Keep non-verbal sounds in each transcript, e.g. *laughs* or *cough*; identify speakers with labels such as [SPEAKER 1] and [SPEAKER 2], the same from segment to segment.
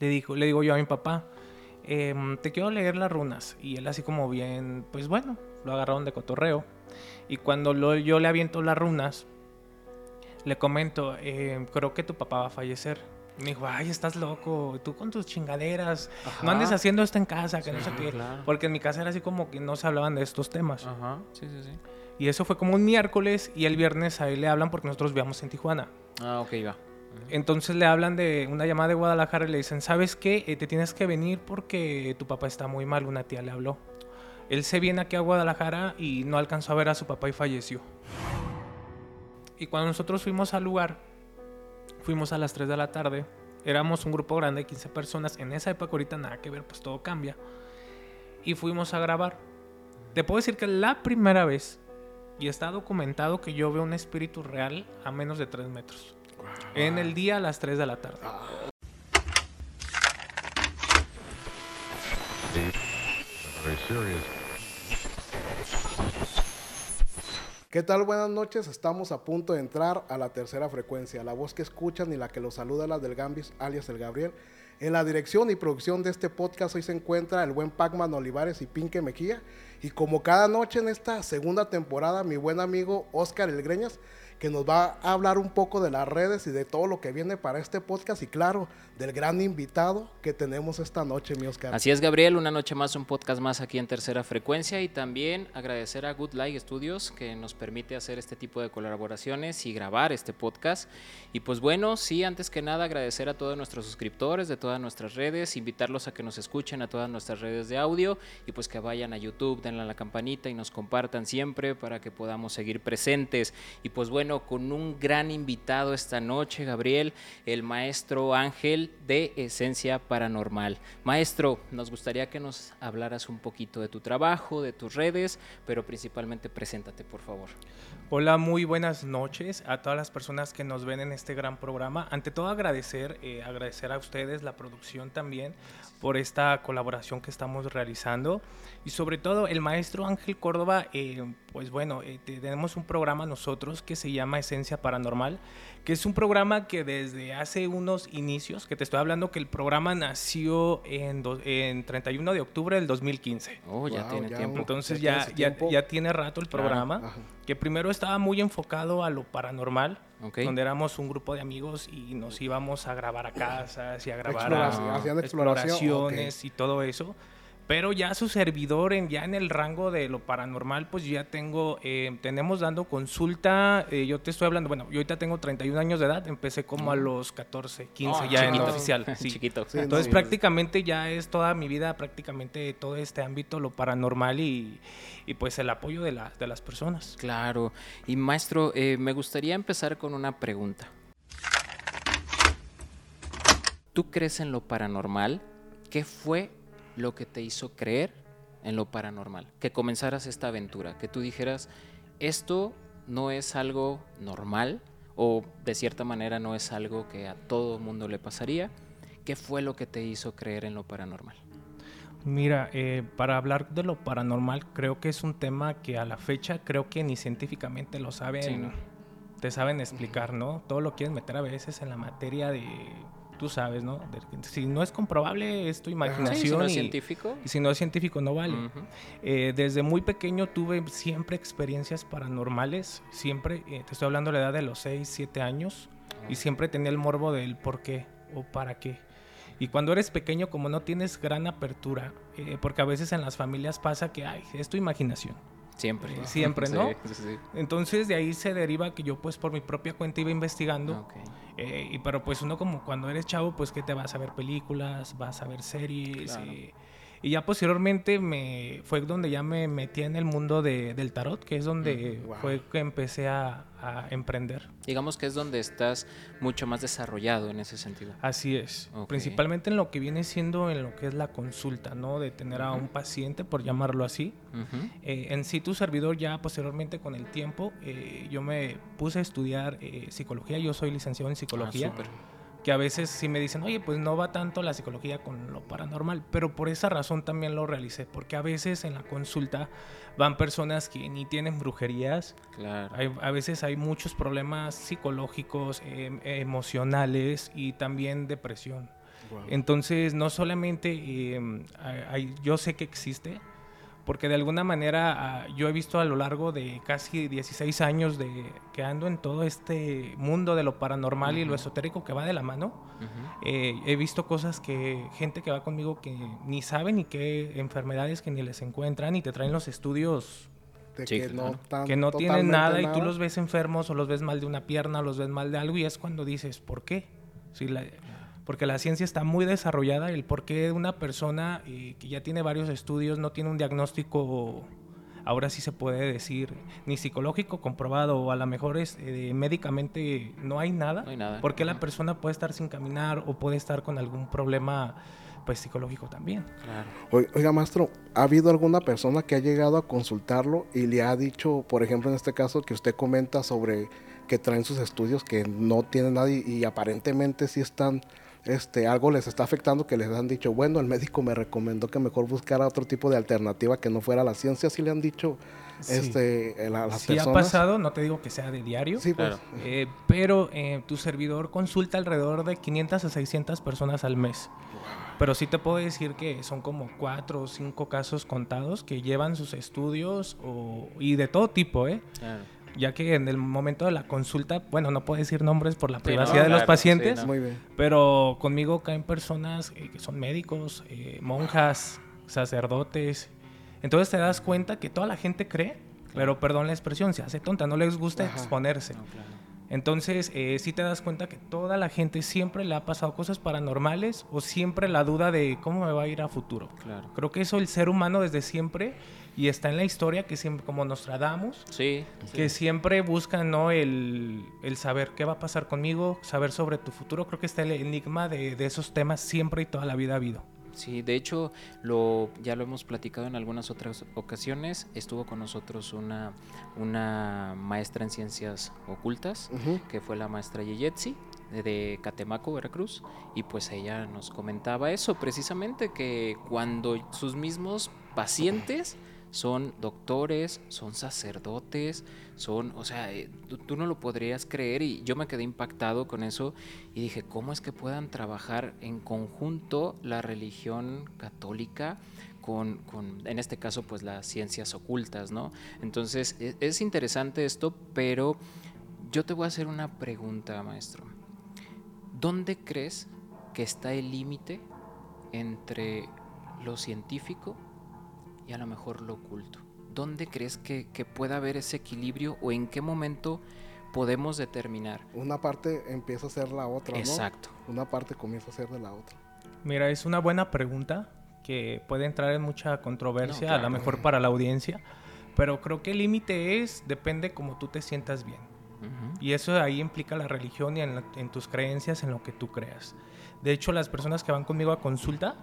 [SPEAKER 1] le, dijo, le digo yo a mi papá, em, te quiero leer las runas. Y él así como bien, pues bueno, lo agarraron de cotorreo. Y cuando lo, yo le aviento las runas, le comento, em, creo que tu papá va a fallecer. Y me dijo, ay, estás loco, tú con tus chingaderas, no andes haciendo esto en casa, que no sé qué. Porque en mi casa era así como que no se hablaban de estos temas.
[SPEAKER 2] Ajá, sí, sí, sí.
[SPEAKER 1] Y eso fue como un miércoles y el viernes a él le hablan porque nosotros vivíamos en Tijuana.
[SPEAKER 2] Ah, ok, va.
[SPEAKER 1] Entonces le hablan de una llamada de Guadalajara y le dicen, ¿sabes qué? Eh, te tienes que venir porque tu papá está muy mal, una tía le habló. Él se viene aquí a Guadalajara y no alcanzó a ver a su papá y falleció. Y cuando nosotros fuimos al lugar, fuimos a las 3 de la tarde, éramos un grupo grande de 15 personas, en esa época ahorita nada que ver, pues todo cambia. Y fuimos a grabar. Te puedo decir que la primera vez, y está documentado que yo veo un espíritu real a menos de 3 metros. En el día a las 3 de la tarde.
[SPEAKER 3] ¿Qué tal? Buenas noches. Estamos a punto de entrar a la tercera frecuencia. La voz que escuchan y la que los saluda la del Gambis, alias el Gabriel. En la dirección y producción de este podcast hoy se encuentra el buen Pacman Olivares y Pinque Mejía. Y como cada noche en esta segunda temporada, mi buen amigo Oscar El Greñas que nos va a hablar un poco de las redes y de todo lo que viene para este podcast y claro, del gran invitado que tenemos esta noche, mi Oscar.
[SPEAKER 2] Así es, Gabriel, una noche más, un podcast más aquí en Tercera Frecuencia y también agradecer a Good Light Studios que nos permite hacer este tipo de colaboraciones y grabar este podcast. Y pues bueno, sí, antes que nada agradecer a todos nuestros suscriptores de todas nuestras redes, invitarlos a que nos escuchen a todas nuestras redes de audio y pues que vayan a YouTube, denle a la campanita y nos compartan siempre para que podamos seguir presentes. Y pues bueno, con un gran invitado esta noche, Gabriel, el maestro Ángel de Esencia Paranormal. Maestro, nos gustaría que nos hablaras un poquito de tu trabajo, de tus redes, pero principalmente preséntate, por favor.
[SPEAKER 1] Hola, muy buenas noches a todas las personas que nos ven en este gran programa. Ante todo agradecer, eh, agradecer a ustedes, la producción también, por esta colaboración que estamos realizando. Y sobre todo el maestro Ángel Córdoba, eh, pues bueno, eh, tenemos un programa nosotros que se llama Esencia Paranormal, que es un programa que desde hace unos inicios, que te estoy hablando que el programa nació en, en 31 de octubre del 2015.
[SPEAKER 2] Oh, ya tiene tiempo.
[SPEAKER 1] Entonces ya, ya, ya, tiene rato el programa, que primero estaba muy enfocado a lo paranormal, donde éramos un grupo de amigos y nos íbamos a grabar a casas y a grabar exploraciones y todo eso. Pero ya su servidor, en, ya en el rango de lo paranormal, pues ya tengo, eh, tenemos dando consulta, eh, yo te estoy hablando, bueno, yo ahorita tengo 31 años de edad, empecé como a los 14, 15 ya en oficial. *laughs* Sí.
[SPEAKER 2] Chiquito.
[SPEAKER 1] Entonces prácticamente ya es toda mi vida, prácticamente todo este ámbito, lo paranormal y, y pues el apoyo de, la, de las personas.
[SPEAKER 2] Claro. Y maestro, eh, me gustaría empezar con una pregunta. ¿Tú crees en lo paranormal? ¿Qué fue lo que te hizo creer en lo paranormal, que comenzaras esta aventura, que tú dijeras, esto no es algo normal o de cierta manera no es algo que a todo mundo le pasaría. ¿Qué fue lo que te hizo creer en lo paranormal?
[SPEAKER 1] Mira, eh, para hablar de lo paranormal, creo que es un tema que a la fecha creo que ni científicamente lo saben, te saben explicar, ¿no? Todo lo quieren meter a veces en la materia de tú sabes, ¿no? Si no es comprobable, es tu imaginación. si
[SPEAKER 2] no
[SPEAKER 1] es
[SPEAKER 2] científico.
[SPEAKER 1] Y si no es científico, no vale. Eh, desde muy pequeño tuve siempre experiencias paranormales. Siempre, eh, te estoy hablando de la edad de los 6, 7 años. Y siempre tenía el morbo del por qué o para qué. Y cuando eres pequeño, como no tienes gran apertura, eh, porque a veces en las familias pasa que, ay, es tu imaginación.
[SPEAKER 2] Siempre. *laughs*
[SPEAKER 1] Siempre, ¿no? Entonces de ahí se deriva que yo pues por mi propia cuenta iba investigando. Eh, y, pero pues uno como cuando eres chavo, pues que te vas a ver películas, vas a ver series. Y, y ya posteriormente me fue donde ya me metí en el mundo de, del tarot, que es donde fue que empecé a, emprender.
[SPEAKER 2] Digamos que es donde estás mucho más desarrollado en ese sentido.
[SPEAKER 1] Así es. Principalmente en lo que viene siendo en lo que es la consulta, ¿no? De tener a un paciente, por llamarlo así. Eh, en sí, tu servidor ya posteriormente con el tiempo, eh, yo me puse a estudiar eh, psicología. Yo soy licenciado en psicología. Ah, que a veces sí me dicen, oye, pues no va tanto la psicología con lo paranormal, pero por esa razón también lo realicé, porque a veces en la consulta van personas que ni tienen brujerías,
[SPEAKER 2] claro.
[SPEAKER 1] a veces hay muchos problemas psicológicos, em, emocionales y también depresión. Entonces, no solamente eh, hay, yo sé que existe, porque de alguna manera ah, yo he visto a lo largo de casi 16 años de que ando en todo este mundo de lo paranormal y lo esotérico que va de la mano, eh, he visto cosas que gente que va conmigo que ni sabe ni qué enfermedades que ni les encuentran y te traen los estudios que, no, que no tienen nada, y tú los ves enfermos o los ves mal de una pierna o los ves mal de algo y es cuando dices, ¿por qué? Si la, porque la ciencia está muy desarrollada, el por qué una persona eh, que ya tiene varios estudios no tiene un diagnóstico, ahora sí se puede decir, ni psicológico comprobado, o a lo mejor es, eh, médicamente no hay nada, no hay nada. porque la persona puede estar sin caminar o puede estar con algún problema pues psicológico también.
[SPEAKER 3] Oiga, maestro, ¿ha habido alguna persona que ha llegado a consultarlo y le ha dicho, por ejemplo, en este caso que usted comenta sobre que traen sus estudios que no tienen nadie y aparentemente sí están este, algo les está afectando que les han dicho, bueno, el médico me recomendó que mejor buscara otro tipo de alternativa que no fuera la ciencia, si le han dicho este, a las
[SPEAKER 1] sí ha pasado, no te digo que sea de diario, sí, pues. Eh, pero eh, tu servidor consulta alrededor de 500 a 600 personas al mes. Pero sí te puedo decir que son como cuatro o cinco casos contados que llevan sus estudios y de todo tipo, ¿eh? Claro ya que en el momento de la consulta, bueno, no puedo decir nombres por la privacidad de los pacientes, pero conmigo caen personas eh, que son médicos, eh, monjas, sacerdotes. Entonces te das cuenta que toda la gente cree, pero perdón la expresión, se hace tonta, no les gusta exponerse. Entonces, eh, sí te das cuenta que toda la gente siempre le ha pasado cosas paranormales o siempre la duda de cómo me va a ir a futuro. Creo que eso el ser humano desde siempre y está en la historia que siempre, como Nostradamus, sí, que siempre buscan ¿no? el, saber qué va a pasar conmigo, saber sobre tu futuro. Creo que está el enigma de, esos temas siempre y toda la vida ha habido.
[SPEAKER 2] Sí, de hecho, lo, ya lo hemos platicado en algunas otras ocasiones. Estuvo con nosotros una, una maestra en ciencias ocultas, que fue la maestra Yeyetsi, de Catemaco, Veracruz, y pues ella nos comentaba eso, precisamente que cuando sus mismos pacientes son doctores, son sacerdotes, son, o sea, eh, tú, no lo podrías creer y yo me quedé impactado con eso y dije, ¿cómo es que puedan trabajar en conjunto la religión católica? Con, con, en este caso, pues las ciencias ocultas, ¿no? Entonces, es, es interesante esto, pero yo te voy a hacer una pregunta, maestro. ¿Dónde crees que está el límite entre lo científico y a lo mejor lo oculto. ¿Dónde crees que, pueda haber ese equilibrio o en qué momento podemos determinar?
[SPEAKER 3] Una parte empieza a ser la otra, Exacto. Una parte comienza a ser de la otra.
[SPEAKER 1] Mira, es una buena pregunta que puede entrar en mucha controversia, a lo mejor para la audiencia, pero creo que el límite es, depende como tú te sientas bien. Y eso ahí implica la religión y en, en, tus creencias, en lo que tú creas. De hecho, las personas que van conmigo a consulta,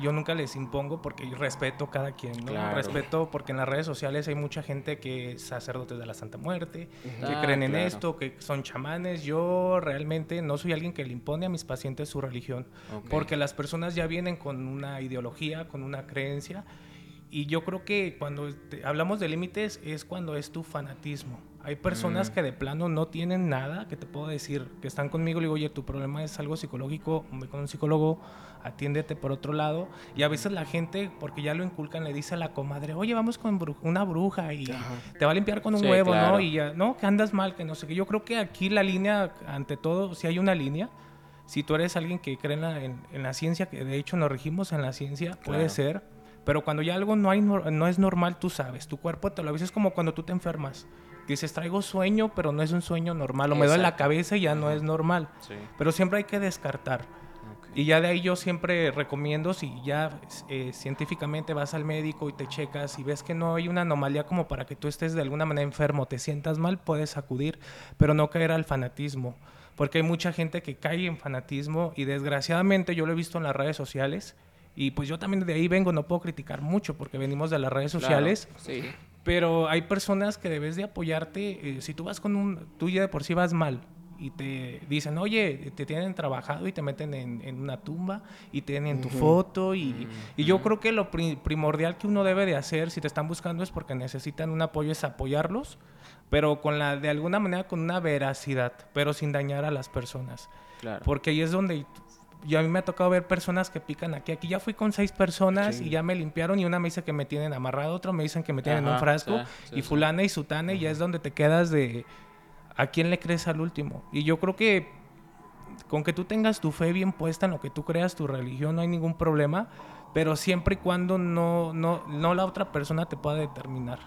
[SPEAKER 1] yo nunca les impongo porque yo respeto cada quien, ¿no? Respeto porque en las redes sociales hay mucha gente que es sacerdotes de la Santa Muerte, que ah, creen en esto, que son chamanes. Yo realmente no soy alguien que le impone a mis pacientes su religión, porque las personas ya vienen con una ideología, con una creencia. Y yo creo que cuando hablamos de límites es cuando es tu fanatismo. Hay personas mm. que de plano no tienen nada, que te puedo decir, que están conmigo, le digo, oye, tu problema es algo psicológico, ve con un psicólogo, atiéndete por otro lado. Y a veces la gente, porque ya lo inculcan, le dice a la comadre, oye, vamos con una bruja y te va a limpiar con un huevo, ¿no? Y ya, no, que andas mal, que no sé qué. Yo creo que aquí la línea, ante todo, si hay una línea, si tú eres alguien que cree en la, ciencia, que de hecho nos regimos en la ciencia, puede ser. Pero cuando ya algo no, hay, no es normal, tú sabes, tu cuerpo te lo avisa, es como cuando tú te enfermas dices, traigo sueño, pero no es un sueño normal, o me duele la cabeza y ya no es normal. Pero siempre hay que descartar. Y ya de ahí yo siempre recomiendo, si ya eh, científicamente vas al médico y te checas y ves que no hay una anomalía como para que tú estés de alguna manera enfermo, te sientas mal, puedes acudir, pero no caer al fanatismo. Porque hay mucha gente que cae en fanatismo y desgraciadamente yo lo he visto en las redes sociales. Y pues yo también de ahí vengo, no puedo criticar mucho porque venimos de las redes sociales. sí. Pero hay personas que debes de apoyarte. Eh, si tú vas con un. Tú ya de por sí vas mal y te dicen, oye, te tienen trabajado y te meten en, una tumba y tienen tu foto. Y, y, yo creo que lo primordial que uno debe de hacer si te están buscando es porque necesitan un apoyo, es apoyarlos, pero con la, de alguna manera con una veracidad, pero sin dañar a las personas. Claro. Porque ahí es donde y a mí me ha tocado ver personas que pican aquí. Aquí ya fui con seis personas
[SPEAKER 3] Sí.
[SPEAKER 1] y ya me limpiaron y una me dice que me tienen amarrado, otro me dicen que me tienen en un frasco
[SPEAKER 2] sí, sí,
[SPEAKER 1] y fulana y sutana y ya es donde te quedas de a quién le crees al último. Y yo creo que con que tú tengas tu fe bien puesta en lo que tú creas, tu religión, no hay ningún problema, pero siempre y cuando no, no, no la otra persona te pueda determinar.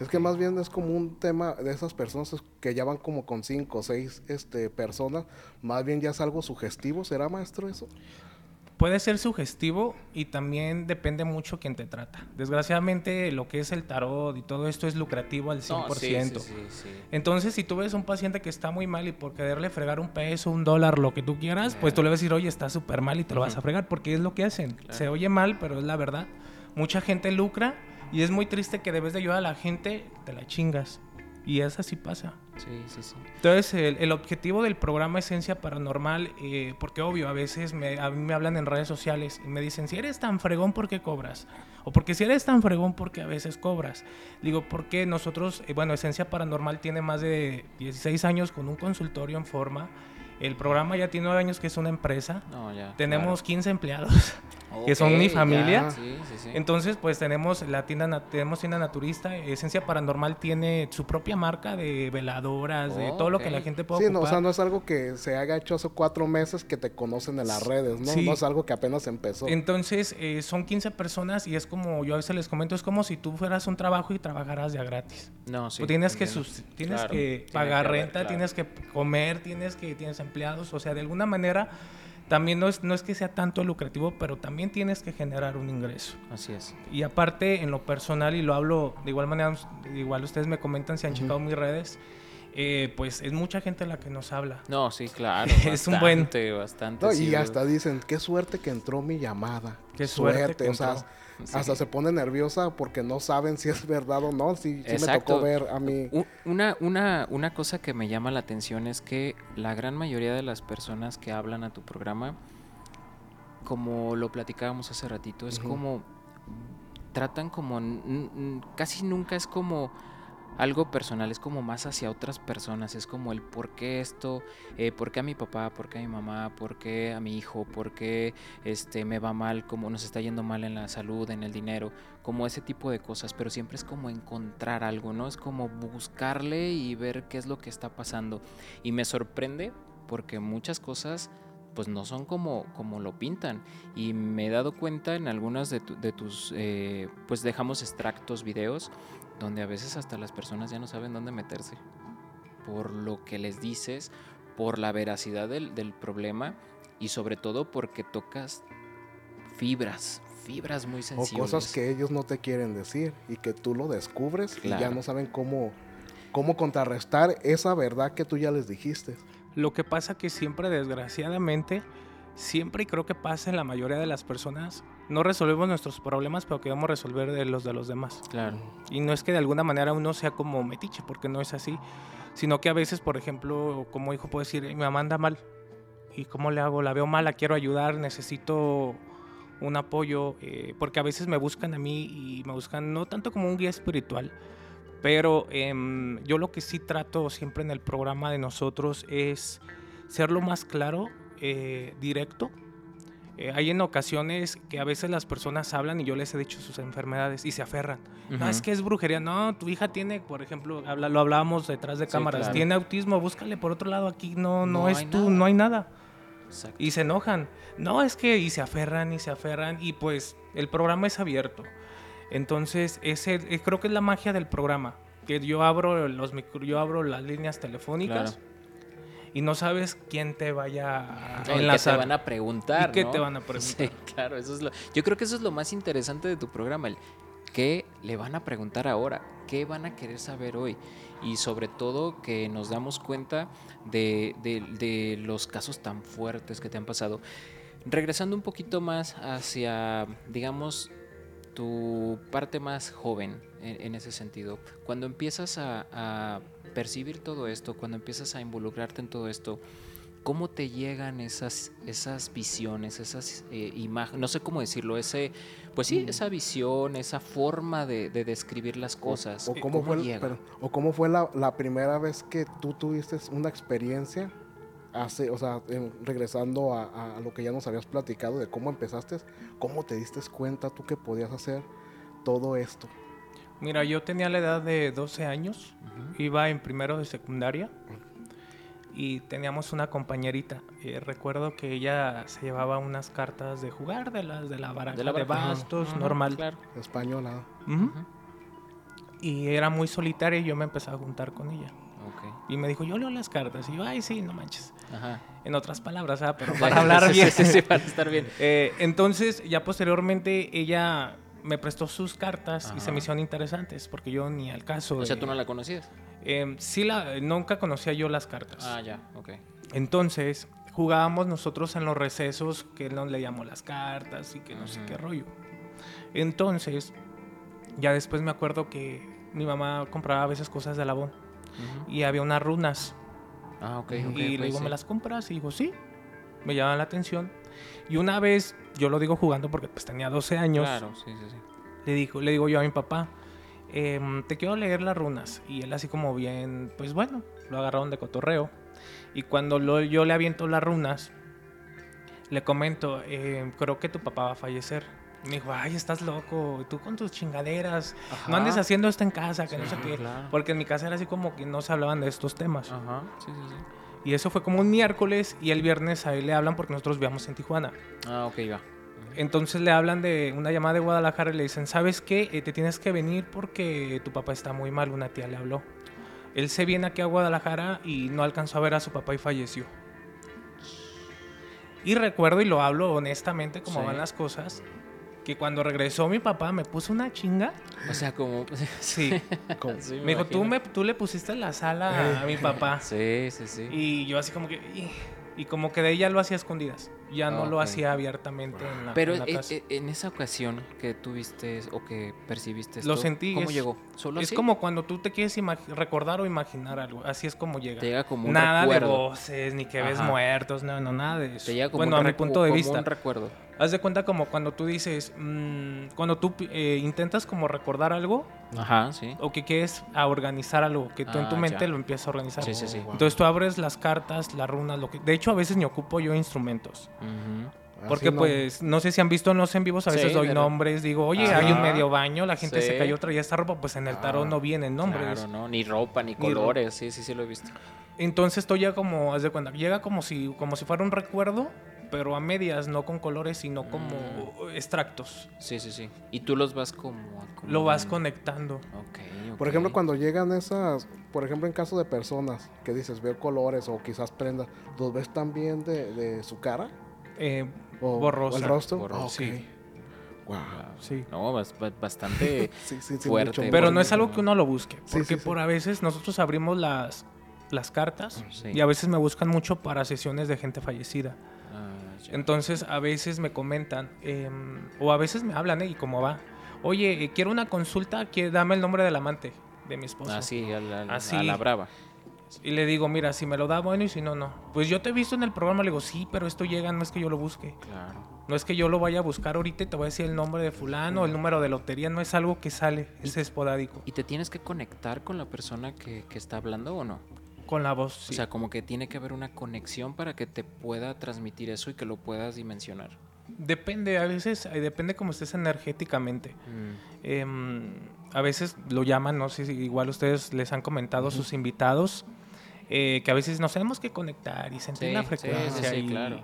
[SPEAKER 3] Es que más bien es como un tema de esas personas que ya van como con cinco o seis este, personas. Más bien ya es algo sugestivo. ¿Será, maestro, eso?
[SPEAKER 1] Puede ser sugestivo y también depende mucho quién te trata. Desgraciadamente lo que es el tarot y todo esto es lucrativo al 100%.
[SPEAKER 2] No, sí, sí, sí, sí.
[SPEAKER 1] Entonces, si tú ves un paciente que está muy mal y por quererle fregar un peso, un dólar, lo que tú quieras, pues tú le vas a decir, oye, está súper mal y te lo vas a fregar, porque es lo que hacen. Se oye mal, pero es la verdad. Mucha gente lucra y es muy triste que debes de ayudar a la gente, te la chingas. Y eso así pasa.
[SPEAKER 2] Sí, sí, sí.
[SPEAKER 1] Entonces, el, el objetivo del programa Esencia Paranormal, eh, porque obvio, a veces me, a mí me hablan en redes sociales y me dicen, si eres tan fregón, ¿por qué cobras? O porque si eres tan fregón, ¿por qué a veces cobras? Digo, porque nosotros, eh, bueno, Esencia Paranormal tiene más de 16 años con un consultorio en forma. El programa ya tiene 9 años que es una empresa.
[SPEAKER 2] No, ya.
[SPEAKER 1] Tenemos 15 empleados.
[SPEAKER 2] claro. *laughs*
[SPEAKER 1] que son mi familia.
[SPEAKER 2] ya, Sí, sí, sí.
[SPEAKER 1] Entonces, pues tenemos la tienda, na- tenemos tienda naturista. Esencia Paranormal tiene su propia marca de veladoras, de todo lo que la gente puede
[SPEAKER 3] Sí, no, o
[SPEAKER 1] ocupar.
[SPEAKER 3] sea, no es algo que se haya hecho hace cuatro meses que te conocen en las redes, ¿no?
[SPEAKER 1] Sí.
[SPEAKER 3] No es algo que apenas empezó.
[SPEAKER 1] Entonces, eh, son 15 personas y es como, yo a veces les comento, es como si tú fueras un trabajo y trabajaras de a gratis.
[SPEAKER 2] No, sí.
[SPEAKER 1] Tú tienes que, tienes
[SPEAKER 2] Claro,
[SPEAKER 1] que
[SPEAKER 2] tiene
[SPEAKER 1] pagar
[SPEAKER 2] que haber,
[SPEAKER 1] renta,
[SPEAKER 2] claro.
[SPEAKER 1] tienes que comer, tienes que tienes empleados, o sea, de alguna manera también no es, no es que sea tanto lucrativo, pero también tienes que generar un ingreso.
[SPEAKER 2] Así es.
[SPEAKER 1] Y aparte, en lo personal, y lo hablo de igual manera, igual ustedes me comentan si han checado mis redes, eh, pues es mucha gente la que nos habla.
[SPEAKER 2] No, sí, *laughs* claro.
[SPEAKER 1] Es un buen-
[SPEAKER 2] bastante, Bastante,
[SPEAKER 3] No,
[SPEAKER 2] sí,
[SPEAKER 3] y
[SPEAKER 2] güey.
[SPEAKER 3] hasta dicen, qué suerte que entró mi llamada.
[SPEAKER 1] Qué suerte que
[SPEAKER 3] o sea, *laughs* hasta se pone nerviosa porque no saben si es verdad o no. Sí, sí me tocó ver a mí.
[SPEAKER 2] Una, una, una cosa que me llama la atención es que la gran mayoría de las personas que hablan a tu programa, como lo platicábamos hace ratito, es como tratan como casi nunca es como algo personal, es como más hacia otras personas, es como el por qué esto, eh, por qué a mi papá, por qué a mi mamá, por qué a mi hijo, por qué este, me va mal, como nos está yendo mal en la salud, en el dinero, como ese tipo de cosas, pero siempre es como encontrar algo, ¿no? Es como buscarle y ver qué es lo que está pasando. Y me sorprende porque muchas cosas pues no son como, como lo pintan. Y me he dado cuenta en algunas de tus, eh, pues dejamos extractos, videos, donde a veces hasta las personas ya no saben dónde meterse. Por lo que les dices, por la veracidad del, del problema y sobre todo porque tocas fibras, fibras muy
[SPEAKER 3] O
[SPEAKER 2] sensibles.
[SPEAKER 3] cosas que ellos no te quieren decir y que tú lo descubres y ya no saben cómo, cómo contrarrestar esa verdad que tú ya les dijiste.
[SPEAKER 1] Lo que pasa que siempre, desgraciadamente, siempre y creo que pasa en la mayoría de las personas, no resolvemos nuestros problemas, pero queremos resolver de los de los demás.
[SPEAKER 2] Claro.
[SPEAKER 1] Y no es que de alguna manera uno sea como metiche, porque no es así, sino que a veces, por ejemplo, como hijo puedo decir, mi mamá anda mal. ¿Y cómo le hago? La veo mal, la quiero ayudar, necesito un apoyo, eh, porque a veces me buscan a mí y me buscan no tanto como un guía espiritual, pero em, yo lo que sí trato siempre en el programa de nosotros es ser lo más claro, eh, directo. Eh, hay en ocasiones que a veces las personas hablan y yo les he dicho sus enfermedades y se aferran. No, es que es brujería. No, tu hija tiene, por ejemplo, habla, lo hablábamos detrás de
[SPEAKER 2] Sí,
[SPEAKER 1] cámaras,
[SPEAKER 2] claro.
[SPEAKER 1] tiene autismo, búscale por otro lado. Aquí no, no,
[SPEAKER 2] No
[SPEAKER 1] es tú,
[SPEAKER 2] nada.
[SPEAKER 1] no hay nada.
[SPEAKER 2] Exacto.
[SPEAKER 1] Y se enojan. No, es que y se aferran y se aferran y pues el programa es abierto. Entonces, ese eh, creo que es la magia del programa, que yo abro los micro- yo abro las líneas telefónicas
[SPEAKER 2] Claro.
[SPEAKER 1] Y no sabes quién te vaya a
[SPEAKER 2] que te
[SPEAKER 1] enlazar.
[SPEAKER 2] van a preguntar.
[SPEAKER 1] ¿Y qué
[SPEAKER 2] ¿no?
[SPEAKER 1] te van a preguntar? *laughs*
[SPEAKER 2] Sí, claro, eso es lo. Yo creo que eso es lo más interesante de tu programa, el qué le van a preguntar ahora, qué van a querer saber hoy. Y sobre todo que nos damos cuenta de, de- de los casos tan fuertes que te han pasado. Regresando un poquito más hacia, digamos, tu parte más joven en, en ese sentido. Cuando empiezas a, a percibir todo esto, cuando empiezas a involucrarte en todo esto, ¿cómo te llegan esas, esas visiones, esas imágenes? No sé cómo decirlo, ese, pues sí, esa visión, esa forma de, de describir las cosas.
[SPEAKER 3] O, cómo, fue, o cómo fue la, la primera vez que tú tuviste una experiencia hace, o sea, regresando a, a lo que ya nos habías platicado de cómo empezaste, ¿cómo te diste cuenta tú que podías hacer todo esto?
[SPEAKER 1] Mira, yo tenía la edad de 12 años, iba en primero de secundaria y teníamos una compañerita. Eh, recuerdo que ella se llevaba unas cartas de jugar de las de la baraja
[SPEAKER 2] De
[SPEAKER 1] de,
[SPEAKER 2] la baraja.
[SPEAKER 1] bastos, normal.
[SPEAKER 2] Claro.
[SPEAKER 3] Española.
[SPEAKER 1] Y era muy solitaria y yo me empecé a juntar con ella.
[SPEAKER 2] Ok.
[SPEAKER 1] Y me dijo, yo leo las cartas. Y yo, ay, sí, no manches.
[SPEAKER 2] Ajá.
[SPEAKER 1] En otras palabras, ah, pero *laughs* para hablar
[SPEAKER 2] Sí,
[SPEAKER 1] bien.
[SPEAKER 2] Sí, sí, para estar bien. *laughs*
[SPEAKER 1] Eh, entonces, ya posteriormente, ella me prestó sus cartas y se
[SPEAKER 2] Ajá.
[SPEAKER 1] me hicieron interesantes porque yo ni al caso.
[SPEAKER 2] O sea,
[SPEAKER 1] de-
[SPEAKER 2] tú no la conocías.
[SPEAKER 1] Em, sí, la, nunca conocía yo las cartas.
[SPEAKER 2] Ah, ya, ok.
[SPEAKER 1] Entonces, jugábamos nosotros en los recesos que nos leíamos las cartas y que no sé
[SPEAKER 2] Ujú.
[SPEAKER 1] qué rollo. Entonces, ya después me acuerdo que mi mamá compraba a veces cosas de Alabón
[SPEAKER 2] Ujú.
[SPEAKER 1] y había unas runas.
[SPEAKER 2] Ah, ok, ok.
[SPEAKER 1] y
[SPEAKER 2] ok,
[SPEAKER 1] le digo,
[SPEAKER 2] sí.
[SPEAKER 1] ¿me las compras? Y dijo, sí. Me llaman la atención. Y una vez, yo lo digo jugando porque pues tenía 12 años,
[SPEAKER 2] Claro, sí, sí, sí.
[SPEAKER 1] le, dijo, le digo yo a mi papá, em, te quiero leer las runas. Y él así como bien, pues bueno, lo agarraron de cotorreo. Y cuando lo- yo le aviento las runas, le comento, em, creo que tu papá va a fallecer. Me dijo, ay, estás loco, tú con tus chingaderas, no andes haciendo esto en casa, que no sé qué.
[SPEAKER 2] claro.
[SPEAKER 1] Porque en mi casa era así como que no se hablaban de estos temas.
[SPEAKER 2] Ajá, sí, sí, sí.
[SPEAKER 1] Y eso fue como un miércoles y el viernes a él le hablan porque nosotros vivíamos en Tijuana.
[SPEAKER 2] Ah, ok, va.
[SPEAKER 1] Entonces le hablan de una llamada de Guadalajara y le dicen, ¿sabes qué? Eh, te tienes que venir porque tu papá está muy mal, una tía le habló. Él se viene aquí a Guadalajara y no alcanzó a ver a su papá y falleció. Y recuerdo, y lo hablo honestamente como
[SPEAKER 2] Sí.
[SPEAKER 1] van las cosas, que cuando regresó mi papá me puso una chinga.
[SPEAKER 2] O sea, como...
[SPEAKER 1] Sí. *laughs*
[SPEAKER 3] Como-
[SPEAKER 2] Sí,
[SPEAKER 1] me dijo, tú, me, tú le pusiste la sala a mi papá. *laughs*
[SPEAKER 2] Sí, sí, sí.
[SPEAKER 1] Y yo así como que... Y como que de ella lo hacía a escondidas. Ya no lo hacía abiertamente en la,
[SPEAKER 2] Pero
[SPEAKER 1] en la
[SPEAKER 2] e-
[SPEAKER 1] casa.
[SPEAKER 2] e- en esa ocasión que tuviste o que percibiste
[SPEAKER 1] Lo
[SPEAKER 2] esto,
[SPEAKER 1] sentí,
[SPEAKER 2] ¿cómo
[SPEAKER 1] es-
[SPEAKER 2] llegó? ¿Solo
[SPEAKER 1] es
[SPEAKER 2] así?
[SPEAKER 1] como cuando tú te quieres recordar o imaginar algo. Así es como llega.
[SPEAKER 2] Te llega como un
[SPEAKER 1] nada
[SPEAKER 2] recuerdo.
[SPEAKER 1] de voces, ni que ves muertos, no, no, nada de eso.
[SPEAKER 2] Te llega como
[SPEAKER 1] bueno,
[SPEAKER 2] un
[SPEAKER 1] a mi punto de
[SPEAKER 2] como
[SPEAKER 1] vista.
[SPEAKER 2] un recuerdo.
[SPEAKER 1] Haz de cuenta como cuando tú dices, mm, cuando tú eh, intentas como recordar algo
[SPEAKER 2] Ajá, sí.
[SPEAKER 1] o que quieres a organizar algo, que tú en tu
[SPEAKER 2] Ah,
[SPEAKER 1] mente
[SPEAKER 2] ya.
[SPEAKER 1] lo empiezas a organizar.
[SPEAKER 2] Sí, sí, sí.
[SPEAKER 3] wow.
[SPEAKER 1] Entonces tú abres las cartas, las runas, lo que... De hecho, a veces ni ocupo yo instrumentos. Porque
[SPEAKER 3] no-
[SPEAKER 1] pues, no sé si han visto en los en vivos, a
[SPEAKER 2] Sí,
[SPEAKER 1] veces doy
[SPEAKER 2] de re-
[SPEAKER 1] nombres, digo, oye,
[SPEAKER 2] Ajá.
[SPEAKER 1] hay un medio baño, la gente
[SPEAKER 2] Sí.
[SPEAKER 1] se cayó, traía esta ropa, pues en el tarot
[SPEAKER 3] Ah,
[SPEAKER 1] no vienen nombres.
[SPEAKER 2] Claro, ¿no? Ni ropa, ni
[SPEAKER 1] Ni
[SPEAKER 2] colores. Sí, sí, sí lo he visto.
[SPEAKER 1] Entonces esto ya como, haz de cuenta, llega como si, como si fuera un recuerdo, pero a medias, no con colores, sino como
[SPEAKER 2] Mm.
[SPEAKER 1] extractos.
[SPEAKER 2] Sí, sí, sí. Y tú los vas como...
[SPEAKER 1] Lo vas conectando.
[SPEAKER 2] Ok,
[SPEAKER 3] Por ejemplo, cuando llegan esas, por ejemplo, en caso de personas que dices, veo colores o quizás prendas, ¿los ves también de, de su cara?
[SPEAKER 1] Eh,
[SPEAKER 3] ¿O,
[SPEAKER 1] Borrosa.
[SPEAKER 3] o el rostro?
[SPEAKER 2] Borrosa,
[SPEAKER 3] Ah, ok.
[SPEAKER 1] sí.
[SPEAKER 3] Wow.
[SPEAKER 1] sí.
[SPEAKER 2] No, bas- ba- bastante... *laughs*
[SPEAKER 3] Sí, sí, sí,
[SPEAKER 2] Fuerte.
[SPEAKER 3] mucho,
[SPEAKER 1] Pero no es algo que uno lo busque, porque
[SPEAKER 3] sí, sí.
[SPEAKER 1] por a veces nosotros abrimos las, las cartas
[SPEAKER 2] Sí.
[SPEAKER 1] y a veces me buscan mucho para sesiones de gente fallecida. Entonces a veces me comentan, em, o a veces me hablan, ¿eh? Y cómo va. Oye, eh, quiero una consulta, que dame el nombre del amante de mi esposo.
[SPEAKER 2] Así, a la, a
[SPEAKER 1] Así.
[SPEAKER 2] la brava.
[SPEAKER 1] Y le digo, mira, si me lo da, bueno, y si no, no. Pues yo te he visto en el programa, le digo, sí, pero esto llega, no es que yo lo busque.
[SPEAKER 2] Claro.
[SPEAKER 1] No es que yo lo vaya a buscar ahorita y te voy a decir el nombre de fulano, el número de lotería, no es algo que sale, es esporádico.
[SPEAKER 2] ¿Y te tienes que conectar con la persona que, que está hablando o no?
[SPEAKER 1] Con la voz, sí.
[SPEAKER 2] O sea, como que tiene que haber una conexión para que te pueda transmitir eso y que lo puedas dimensionar.
[SPEAKER 1] Depende, a veces, eh, depende cómo estés energéticamente.
[SPEAKER 2] Mm,
[SPEAKER 1] Em, a veces lo llaman, no sé si igual ustedes les han comentado a sus invitados, eh, que a veces nos tenemos que conectar y sentir
[SPEAKER 2] Sí,
[SPEAKER 1] la frecuencia.
[SPEAKER 2] sí, sí,
[SPEAKER 1] y,
[SPEAKER 2] claro.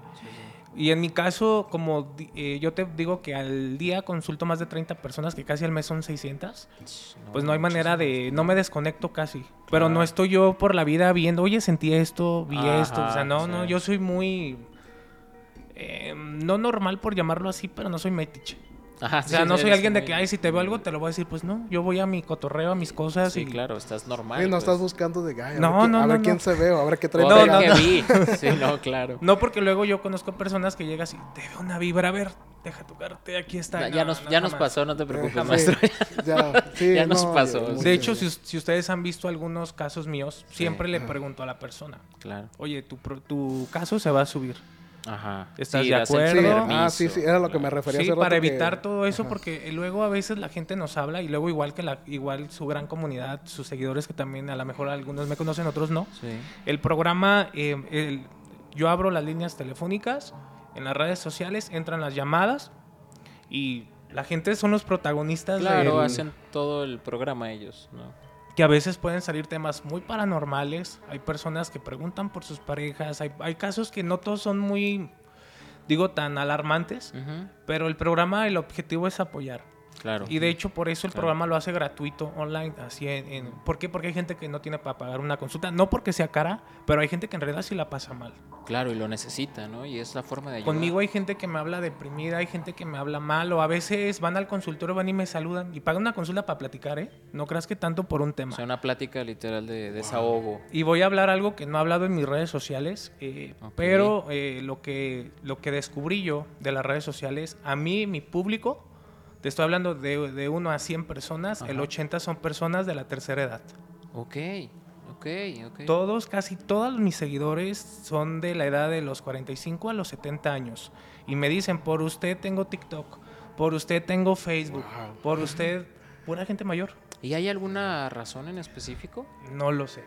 [SPEAKER 1] Y en mi caso, como eh, yo te digo que al día consulto más de 30 personas, que casi al mes son 600, pues no hay manera de, no me desconecto casi. Pero no estoy yo por la vida viendo, oye, sentí esto, vi esto. O sea, no, no, yo soy muy... eh, no normal por llamarlo así, pero no soy metiche.
[SPEAKER 2] Ajá,
[SPEAKER 1] O sea, no soy alguien de que, ay, si te veo algo, te lo voy a decir. Pues no, yo voy a mi cotorreo, a mis cosas.
[SPEAKER 2] Sí,
[SPEAKER 1] y
[SPEAKER 2] claro, estás normal.
[SPEAKER 3] Sí, no
[SPEAKER 2] pues.
[SPEAKER 3] estás buscando de, ay, a
[SPEAKER 1] No,
[SPEAKER 3] ver, quién,
[SPEAKER 1] no,
[SPEAKER 3] a ver
[SPEAKER 1] no,
[SPEAKER 3] quién
[SPEAKER 1] no.
[SPEAKER 3] se ve, a ver qué trae
[SPEAKER 1] No, no, no.
[SPEAKER 2] vi. *laughs* Sí, no, claro.
[SPEAKER 1] No, porque luego yo conozco personas que llegas y te veo una vibra, a ver, deja tocarte, aquí está.
[SPEAKER 2] Ya,
[SPEAKER 1] No,
[SPEAKER 2] ya nos,
[SPEAKER 1] no,
[SPEAKER 2] ya nos pasó, no te preocupes, maestro.
[SPEAKER 3] Ya, sí, *laughs*
[SPEAKER 2] Ya nos
[SPEAKER 3] no,
[SPEAKER 2] pasó.
[SPEAKER 1] De hecho, si, si ustedes han visto algunos casos míos, siempre le pregunto a la persona,
[SPEAKER 2] Claro.
[SPEAKER 1] oye, tu, pro- tu caso se va a subir.
[SPEAKER 2] Ajá.
[SPEAKER 1] ¿Estás de acuerdo?
[SPEAKER 3] Ah, sí, sí, era lo que me refería
[SPEAKER 1] Sí,
[SPEAKER 3] hace rato
[SPEAKER 1] para
[SPEAKER 3] que-
[SPEAKER 1] evitar todo eso,
[SPEAKER 3] Ajá.
[SPEAKER 1] porque luego a veces la gente nos habla y luego igual que la, igual su gran comunidad, sus seguidores que también a lo mejor algunos me conocen, otros no.
[SPEAKER 2] Sí.
[SPEAKER 1] El programa, eh, el- Yo abro las líneas telefónicas, en las redes sociales entran las llamadas y la gente son los protagonistas
[SPEAKER 2] Claro,
[SPEAKER 1] del-
[SPEAKER 2] hacen todo el programa ellos, ¿no?
[SPEAKER 1] Que a veces pueden salir temas muy paranormales. Hay personas que preguntan por sus parejas. Hay, hay casos que no todos son muy, digo, tan alarmantes. Pero el programa, el objetivo es apoyar.
[SPEAKER 2] Claro.
[SPEAKER 1] Y de hecho, por eso el
[SPEAKER 2] Claro.
[SPEAKER 1] programa lo hace gratuito online. Así en, en- ¿Por qué? Porque hay gente que no tiene para pagar una consulta. No porque sea cara, pero hay gente que en realidad sí la pasa mal.
[SPEAKER 2] Claro, y lo necesita, ¿no? Y es la forma de ayudar.
[SPEAKER 1] Conmigo hay gente que me habla deprimida, hay gente que me habla mal, o a veces van al consultorio, van y me saludan y pagan una consulta para platicar, ¿eh? No creas que tanto por un
[SPEAKER 2] O
[SPEAKER 1] tema.
[SPEAKER 2] sea, una plática literal de desahogo.
[SPEAKER 1] Y voy a hablar algo que no he hablado en mis redes sociales, eh,
[SPEAKER 2] Ok.
[SPEAKER 1] pero eh, lo, que, lo que descubrí yo de las redes sociales, a mí, mi público, te estoy hablando de, de 1 a 100 personas, el
[SPEAKER 2] Ajá.
[SPEAKER 1] 80 son personas de la tercera edad.
[SPEAKER 2] Ok, ok, ok.
[SPEAKER 1] Todos, casi todos mis seguidores son de la edad de los 45 a los 70 años. Y me dicen, por usted tengo TikTok, por usted tengo Facebook,
[SPEAKER 3] Wow.
[SPEAKER 1] por usted, pura gente mayor.
[SPEAKER 2] ¿Y hay alguna razón en específico?
[SPEAKER 1] No lo sé.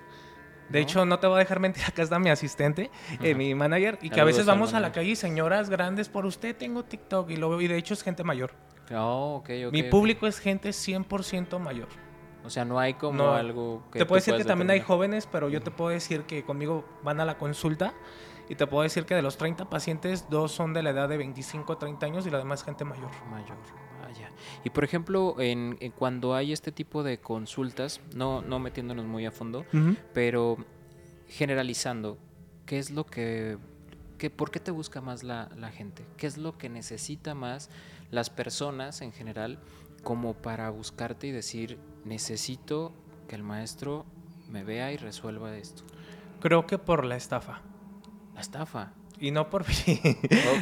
[SPEAKER 1] De
[SPEAKER 2] ¿No?
[SPEAKER 1] hecho, no te voy a dejar mentir, acá está mi asistente, eh, mi manager, y que a veces vamos a la calle y señoras grandes, por usted tengo TikTok, y lo veo, y de hecho es gente mayor.
[SPEAKER 2] Oh, ok, ok.
[SPEAKER 1] mi público es gente 100% mayor.
[SPEAKER 2] O sea, no hay como
[SPEAKER 1] No.
[SPEAKER 2] algo que.
[SPEAKER 1] te puedo decir que
[SPEAKER 2] puedas
[SPEAKER 1] también hay
[SPEAKER 2] determinar.
[SPEAKER 1] jóvenes, pero yo te puedo decir que conmigo van a la consulta y te puedo decir que de los 30 pacientes, dos son de la edad de 25 a 30 años y la demás gente mayor.
[SPEAKER 2] Mayor, vaya. Y por ejemplo, en, en cuando hay este tipo de consultas, no, no metiéndonos muy a fondo, pero generalizando, ¿qué es lo que, que por qué te busca más la, la gente? ¿Qué es lo que necesita más las personas en general como para buscarte y decir, necesito que el maestro me vea y resuelva esto?
[SPEAKER 1] Creo que por la estafa.
[SPEAKER 2] La estafa.
[SPEAKER 1] Y no por *laughs* mí.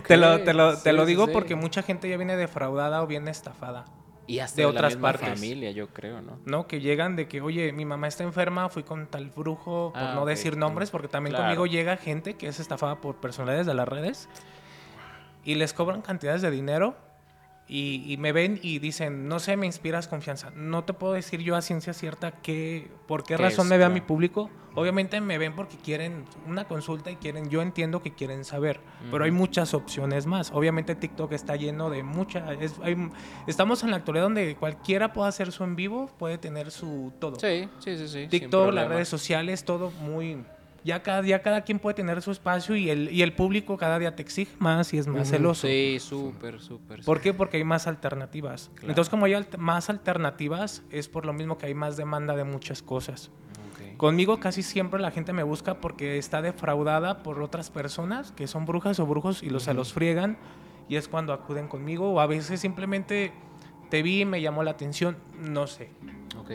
[SPEAKER 1] Te lo, te lo, te lo digo
[SPEAKER 2] sí.
[SPEAKER 1] porque mucha gente ya viene defraudada o viene estafada.
[SPEAKER 2] Y hasta
[SPEAKER 1] De
[SPEAKER 2] de,
[SPEAKER 1] otras
[SPEAKER 2] la misma
[SPEAKER 1] partes.
[SPEAKER 2] familia, yo creo, ¿no?
[SPEAKER 1] ¿No? Que llegan de que, oye, mi mamá está enferma, fui con tal brujo, por
[SPEAKER 2] Ah,
[SPEAKER 1] no decir nombres, porque también
[SPEAKER 2] Claro.
[SPEAKER 1] conmigo llega gente que es estafada por personalidades de las redes y les cobran cantidades de dinero y, y me ven y dicen, no sé, me inspiras confianza. No te puedo decir yo a ciencia cierta qué, por qué
[SPEAKER 2] ¿Qué
[SPEAKER 1] razón
[SPEAKER 2] es?
[SPEAKER 1] me ve a
[SPEAKER 2] Claro.
[SPEAKER 1] mi público. Obviamente me ven porque quieren una consulta y quieren, yo entiendo que quieren saber, pero hay muchas opciones más. Obviamente TikTok está lleno de muchas, estamos en la actualidad donde cualquiera puede hacer su en vivo, puede tener su todo.
[SPEAKER 2] Sí, sí, sí, sí.
[SPEAKER 1] TikTok, las redes sociales, todo muy... Ya cada día cada quien puede tener su espacio y el, y el público cada día te exige más y es más celoso.
[SPEAKER 2] Sí, súper, súper.
[SPEAKER 1] ¿Por qué? Porque hay más alternativas.
[SPEAKER 2] Claro.
[SPEAKER 1] Entonces, como hay alt- más alternativas, es por lo mismo que hay más demanda de muchas cosas. Conmigo casi siempre la gente me busca porque está defraudada por otras personas que son brujas o brujos y los, se los friegan y es cuando acuden conmigo o a veces simplemente te vi, me llamó la atención, no sé.
[SPEAKER 2] Ok,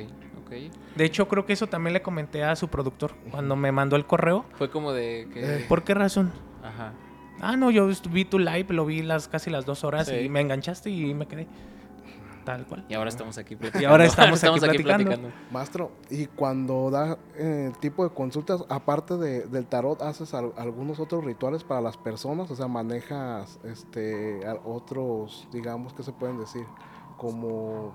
[SPEAKER 2] ok.
[SPEAKER 1] De hecho, creo que eso también le comenté a su productor cuando me mandó el correo.
[SPEAKER 2] Fue como de que...
[SPEAKER 3] Eh.
[SPEAKER 1] ¿Por qué razón?
[SPEAKER 2] Ajá.
[SPEAKER 1] Ah, no, yo vi tu live, lo vi las casi las dos horas
[SPEAKER 2] Sí.
[SPEAKER 1] y me enganchaste y me quedé tal cual.
[SPEAKER 2] Y ahora estamos aquí platicando.
[SPEAKER 1] Y ahora *laughs* estamos aquí platicando.
[SPEAKER 3] Maestro, y cuando da eh, el tipo de consultas, aparte de- del tarot, ¿haces al- algunos otros rituales para las personas? O sea, manejas este, a- otros, digamos, ¿qué se pueden decir? Como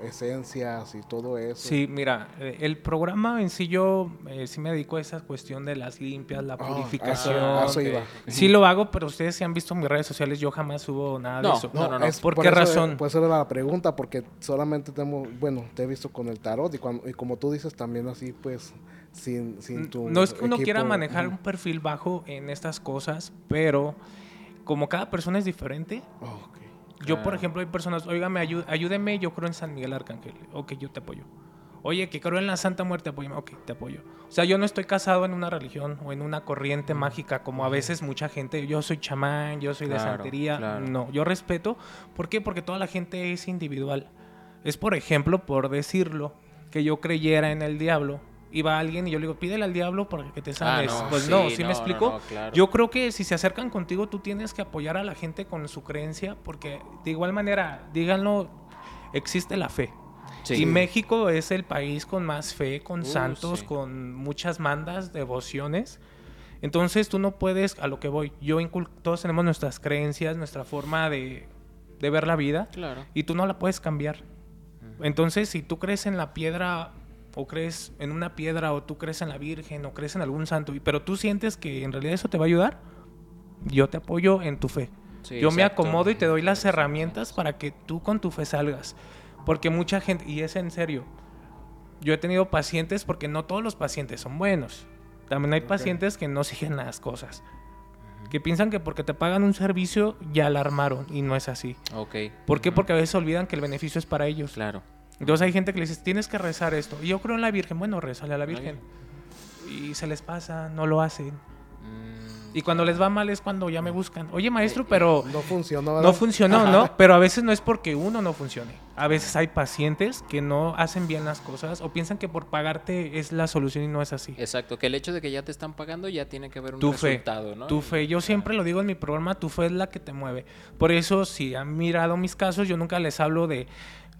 [SPEAKER 3] mm, esencias y todo eso.
[SPEAKER 1] Sí, mira, eh, el programa en sí yo eh, sí me dedico a esa cuestión de las limpias, la
[SPEAKER 3] Ah,
[SPEAKER 1] purificación.
[SPEAKER 3] a eso
[SPEAKER 2] ok.
[SPEAKER 3] iba.
[SPEAKER 1] Sí lo hago, pero ustedes si han visto mis redes sociales, yo jamás subo nada
[SPEAKER 2] No,
[SPEAKER 1] de eso.
[SPEAKER 2] no, no, no.
[SPEAKER 3] es
[SPEAKER 1] ¿Por
[SPEAKER 3] por
[SPEAKER 1] qué
[SPEAKER 3] eso,
[SPEAKER 1] razón?
[SPEAKER 3] Pues era la pregunta, porque solamente tenemos, bueno, te he visto con el tarot y, cuando, y como tú dices, también así, pues, sin, sin tu
[SPEAKER 1] No es que uno
[SPEAKER 3] equipo.
[SPEAKER 1] quiera manejar un perfil bajo en estas cosas, pero como cada persona es diferente,
[SPEAKER 3] Oh, ok.
[SPEAKER 1] Yo, por ejemplo, hay personas, oígame, ayú- ayúdeme, yo creo en San Miguel Arcángel. Ok, yo te apoyo. Oye, que creo en la Santa Muerte, apóyame. Ok, te apoyo. O sea, yo no estoy casado en una religión o en una corriente mágica como a veces mucha gente. Yo soy chamán, yo soy de santería.
[SPEAKER 2] claro.
[SPEAKER 1] No, yo respeto. ¿Por qué? Porque toda la gente es individual. Es, por ejemplo, por decirlo, que yo creyera en el diablo. Iba alguien y yo le digo, pídele al diablo para que te sanes.
[SPEAKER 2] Ah, no,
[SPEAKER 1] pues
[SPEAKER 2] sí,
[SPEAKER 1] no, ¿sí
[SPEAKER 2] no,
[SPEAKER 1] me explico?
[SPEAKER 2] no, claro.
[SPEAKER 1] Yo creo que si se acercan contigo, tú tienes que apoyar a la gente con su creencia, porque de igual manera, díganlo, existe la fe.
[SPEAKER 2] Sí.
[SPEAKER 1] Y México es el país con más fe, con
[SPEAKER 2] Uh,
[SPEAKER 1] santos,
[SPEAKER 2] sí.
[SPEAKER 1] con muchas mandas, devociones. Entonces tú no puedes, a lo que voy, yo incul- todos tenemos nuestras creencias, nuestra forma de, de ver la vida,
[SPEAKER 2] Claro.
[SPEAKER 1] y tú no la puedes cambiar. Entonces, si tú crees en la piedra o crees en una piedra o tú crees en la Virgen o crees en algún santo, pero tú sientes que en realidad eso te va a ayudar, yo te apoyo en tu fe.
[SPEAKER 2] Sí,
[SPEAKER 1] yo me acomodo y te doy las herramientas para que tú con tu fe salgas. Porque mucha gente, y es en serio, yo he tenido pacientes porque no todos los pacientes son buenos. También hay pacientes que no *laughs* siguen las cosas. Que piensan que porque te pagan un servicio ya la armaron y no es así.
[SPEAKER 2] Ok.
[SPEAKER 1] ¿Por qué? Porque a veces olvidan que el beneficio es para ellos.
[SPEAKER 2] Claro.
[SPEAKER 1] Entonces hay gente que le dices, tienes que rezar esto. Y yo creo en la Virgen. Bueno, rezale a la Virgen. Y se les pasa, no lo hacen.
[SPEAKER 2] Mm,
[SPEAKER 1] Y cuando les va mal es cuando ya me buscan. Oye, maestro, pero
[SPEAKER 3] No funcionó, ¿verdad?
[SPEAKER 1] no funcionó, ¿no? Pero a veces no es porque uno no funcione. A veces hay pacientes que no hacen bien las cosas o piensan que por pagarte es la solución y no es así.
[SPEAKER 2] Exacto, que el hecho de que ya te están pagando ya tiene que haber un
[SPEAKER 1] Tu fe,
[SPEAKER 2] resultado, ¿no?
[SPEAKER 1] tu fe. Yo siempre lo digo en mi programa, tu fe es la que te mueve. Por eso, si han mirado mis casos, yo nunca les hablo de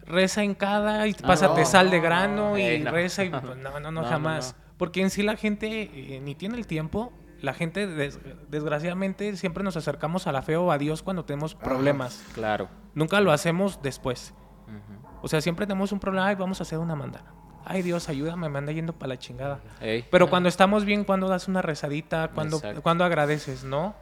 [SPEAKER 1] reza en cada y pásate
[SPEAKER 2] no,
[SPEAKER 1] sal de
[SPEAKER 2] no,
[SPEAKER 1] grano y
[SPEAKER 2] eh, no.
[SPEAKER 1] reza y pues, no, *laughs* no, no, jamás.
[SPEAKER 2] no.
[SPEAKER 1] Porque en sí la gente eh, ni tiene el tiempo. La gente, des- desgraciadamente, siempre nos acercamos a la fe o a Dios cuando tenemos problemas.
[SPEAKER 2] Claro.
[SPEAKER 1] Nunca lo hacemos después. O sea, siempre tenemos un problema y vamos a hacer una manda. Ay, Dios, ayúdame, me anda yendo para la chingada.
[SPEAKER 2] Ey.
[SPEAKER 1] Pero cuando estamos bien, cuando das una rezadita, cuando, cuando agradeces, ¿no?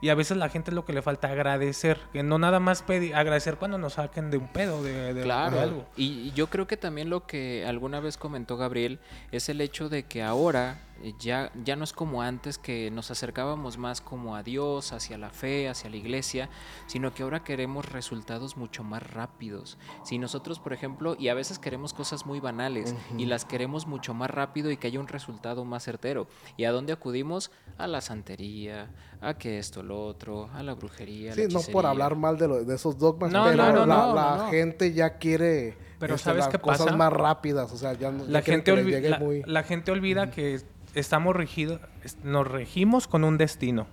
[SPEAKER 1] Y a veces la gente lo que le falta agradecer, que no nada más pedir, agradecer cuando nos saquen de un pedo, de, de-
[SPEAKER 2] Claro,
[SPEAKER 1] de algo.
[SPEAKER 2] y y yo creo que también lo que alguna vez comentó Gabriel es el hecho de que ahora ya, ya no es como antes que nos acercábamos más como a Dios, hacia la fe, hacia la iglesia, sino que ahora queremos resultados mucho más rápidos. Si nosotros, por ejemplo, y a veces queremos cosas muy banales y las queremos mucho más rápido y que haya un resultado más certero. ¿Y a dónde acudimos? A la santería, a que esto, lo otro, a la brujería.
[SPEAKER 3] Sí,
[SPEAKER 2] la
[SPEAKER 3] no por hablar mal de, lo- de esos dogmas,
[SPEAKER 1] No,
[SPEAKER 3] pero
[SPEAKER 1] no, no,
[SPEAKER 3] la, gente ya quiere
[SPEAKER 1] Pero
[SPEAKER 3] este,
[SPEAKER 1] ¿sabes
[SPEAKER 3] las
[SPEAKER 1] qué
[SPEAKER 3] cosas
[SPEAKER 1] pasa?
[SPEAKER 3] más rápidas, o sea, ya no
[SPEAKER 1] La
[SPEAKER 3] ya
[SPEAKER 1] gente,
[SPEAKER 3] que
[SPEAKER 1] la,
[SPEAKER 3] muy...
[SPEAKER 1] la gente olvida que estamos regidos, nos regimos con un destino.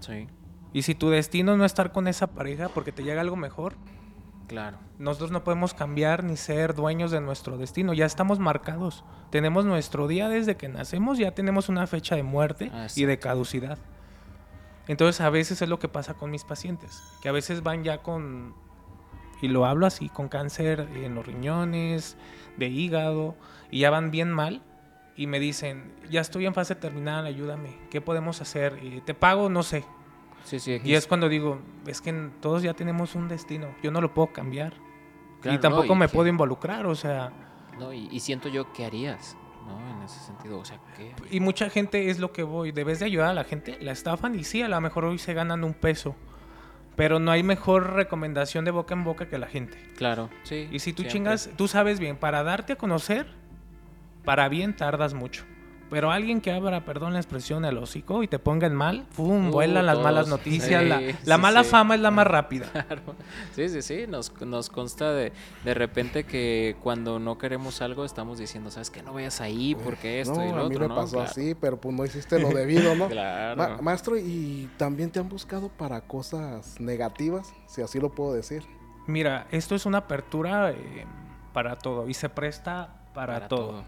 [SPEAKER 2] Sí,
[SPEAKER 1] Y si tu destino no es estar con esa pareja porque te llega algo mejor,
[SPEAKER 2] claro.
[SPEAKER 1] nosotros no podemos cambiar ni ser dueños de nuestro destino. Ya estamos marcados. Tenemos nuestro día desde que nacemos, ya tenemos una fecha de muerte
[SPEAKER 2] Ah,
[SPEAKER 1] y de caducidad. Entonces a veces es lo que pasa con mis pacientes, que a veces van ya con, y lo hablo así, con cáncer en los riñones, de hígado, y ya van bien mal. Y me dicen, ya estoy en fase terminal, ayúdame, ¿qué podemos hacer? Y te pago, no sé,
[SPEAKER 2] Sí, sí,
[SPEAKER 1] y es cuando digo, es que todos ya tenemos un destino, yo no lo puedo cambiar.
[SPEAKER 2] Claro,
[SPEAKER 1] y tampoco
[SPEAKER 2] no, y
[SPEAKER 1] me
[SPEAKER 2] que-
[SPEAKER 1] puedo involucrar, o sea,
[SPEAKER 2] No, y, y siento yo, ¿qué harías? ¿No? En ese sentido, o sea, ¿qué?
[SPEAKER 1] y mucha gente es lo que voy, debes de ayudar a la gente, la estafan y sí, a lo mejor hoy se ganan un peso, pero no hay mejor recomendación de boca en boca que la gente.
[SPEAKER 2] Claro, sí.
[SPEAKER 1] Y si tú
[SPEAKER 2] siempre.
[SPEAKER 1] chingas, tú sabes bien, para darte a conocer, para bien tardas mucho. Pero alguien que abra, perdón la expresión, el hocico y te ponga en mal, ¡pum!
[SPEAKER 2] Uh,
[SPEAKER 1] vuelan las malas noticias.
[SPEAKER 2] Sí,
[SPEAKER 1] la la
[SPEAKER 2] sí,
[SPEAKER 1] mala
[SPEAKER 2] sí.
[SPEAKER 1] fama es la más rápida. *laughs*
[SPEAKER 2] Claro. Sí, sí, sí. Nos, nos consta de, de repente que cuando no queremos algo estamos diciendo, ¿sabes qué? No vayas ahí porque esto
[SPEAKER 3] no,
[SPEAKER 2] y lo
[SPEAKER 3] a mí
[SPEAKER 2] otro,
[SPEAKER 3] me
[SPEAKER 2] ¿no?
[SPEAKER 3] pasó
[SPEAKER 2] Claro.
[SPEAKER 3] así, pero pues no hiciste lo debido, ¿no? *laughs*
[SPEAKER 2] Claro.
[SPEAKER 3] Ma- maestro, ¿y también te han buscado para cosas negativas? Si así lo puedo decir.
[SPEAKER 1] Mira, esto es una apertura eh, para todo y se presta para,
[SPEAKER 2] Para
[SPEAKER 1] todo.
[SPEAKER 2] todo.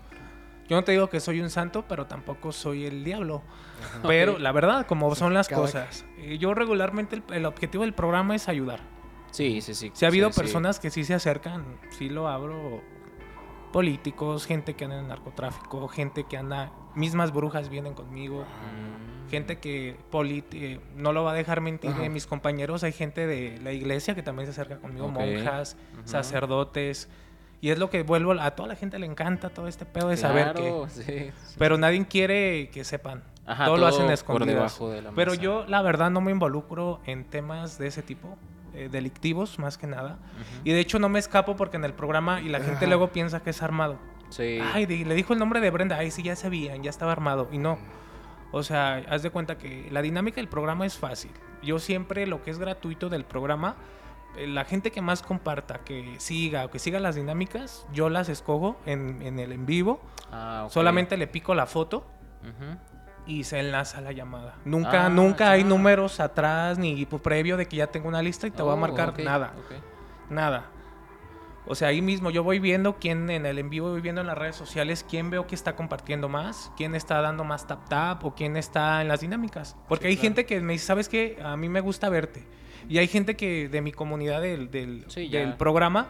[SPEAKER 1] Yo no te digo que soy un santo, pero tampoco soy el diablo. Pero la verdad, como son las
[SPEAKER 3] cada-
[SPEAKER 1] cosas. eh, Yo regularmente el, el objetivo del programa es ayudar.
[SPEAKER 2] Sí, sí, sí.
[SPEAKER 1] Si ha habido
[SPEAKER 2] sí, sí.
[SPEAKER 1] personas que sí se acercan, sí lo abro. Políticos, gente que anda en narcotráfico, gente que anda, mismas brujas vienen conmigo.
[SPEAKER 2] Mm,
[SPEAKER 1] Gente que polit- eh, no lo va a dejar mentir,
[SPEAKER 3] Ajá.
[SPEAKER 1] mis compañeros, hay gente de la iglesia que también se acerca conmigo, monjas, sacerdotes. Y es lo que vuelvo, a toda la gente le encanta todo este pedo de saber que...
[SPEAKER 2] claro, sí, sí.
[SPEAKER 1] Pero nadie quiere que sepan.
[SPEAKER 2] Ajá,
[SPEAKER 1] todo, lo hacen
[SPEAKER 2] todo
[SPEAKER 1] escondidas.
[SPEAKER 2] de la
[SPEAKER 1] Pero yo, la verdad, no me involucro en temas de ese tipo, eh, delictivos más que nada.
[SPEAKER 2] Ujú.
[SPEAKER 1] Y de hecho no me escapo porque en el programa y la gente
[SPEAKER 3] Ajá.
[SPEAKER 1] luego piensa que es armado.
[SPEAKER 2] Sí.
[SPEAKER 1] Ay, di- le dijo el nombre de Brenda. Ay, sí, ya sabían, ya estaba armado. Y no. O sea, haz de cuenta que la dinámica del programa es fácil. Yo siempre, lo que es gratuito del programa, la gente que más comparta, que siga o que siga las dinámicas, yo las escojo en, en el en vivo.
[SPEAKER 2] Ah.
[SPEAKER 1] Solamente le pico la foto y se enlaza la llamada. Nunca,
[SPEAKER 2] Ah,
[SPEAKER 1] nunca hay números atrás ni previo de que ya tengo una lista y te voy a
[SPEAKER 2] Oh,
[SPEAKER 1] marcar nada. Nada. O sea, ahí mismo yo voy viendo quién en el en vivo, voy viendo en las redes sociales, quién veo que está compartiendo más, quién está dando más tap tap o quién está en las dinámicas. Porque hay
[SPEAKER 2] claro.
[SPEAKER 1] gente que me dice, ¿sabes qué? A mí me gusta verte. Y hay gente que de mi comunidad del, del,
[SPEAKER 2] Sí, ya.
[SPEAKER 1] del programa,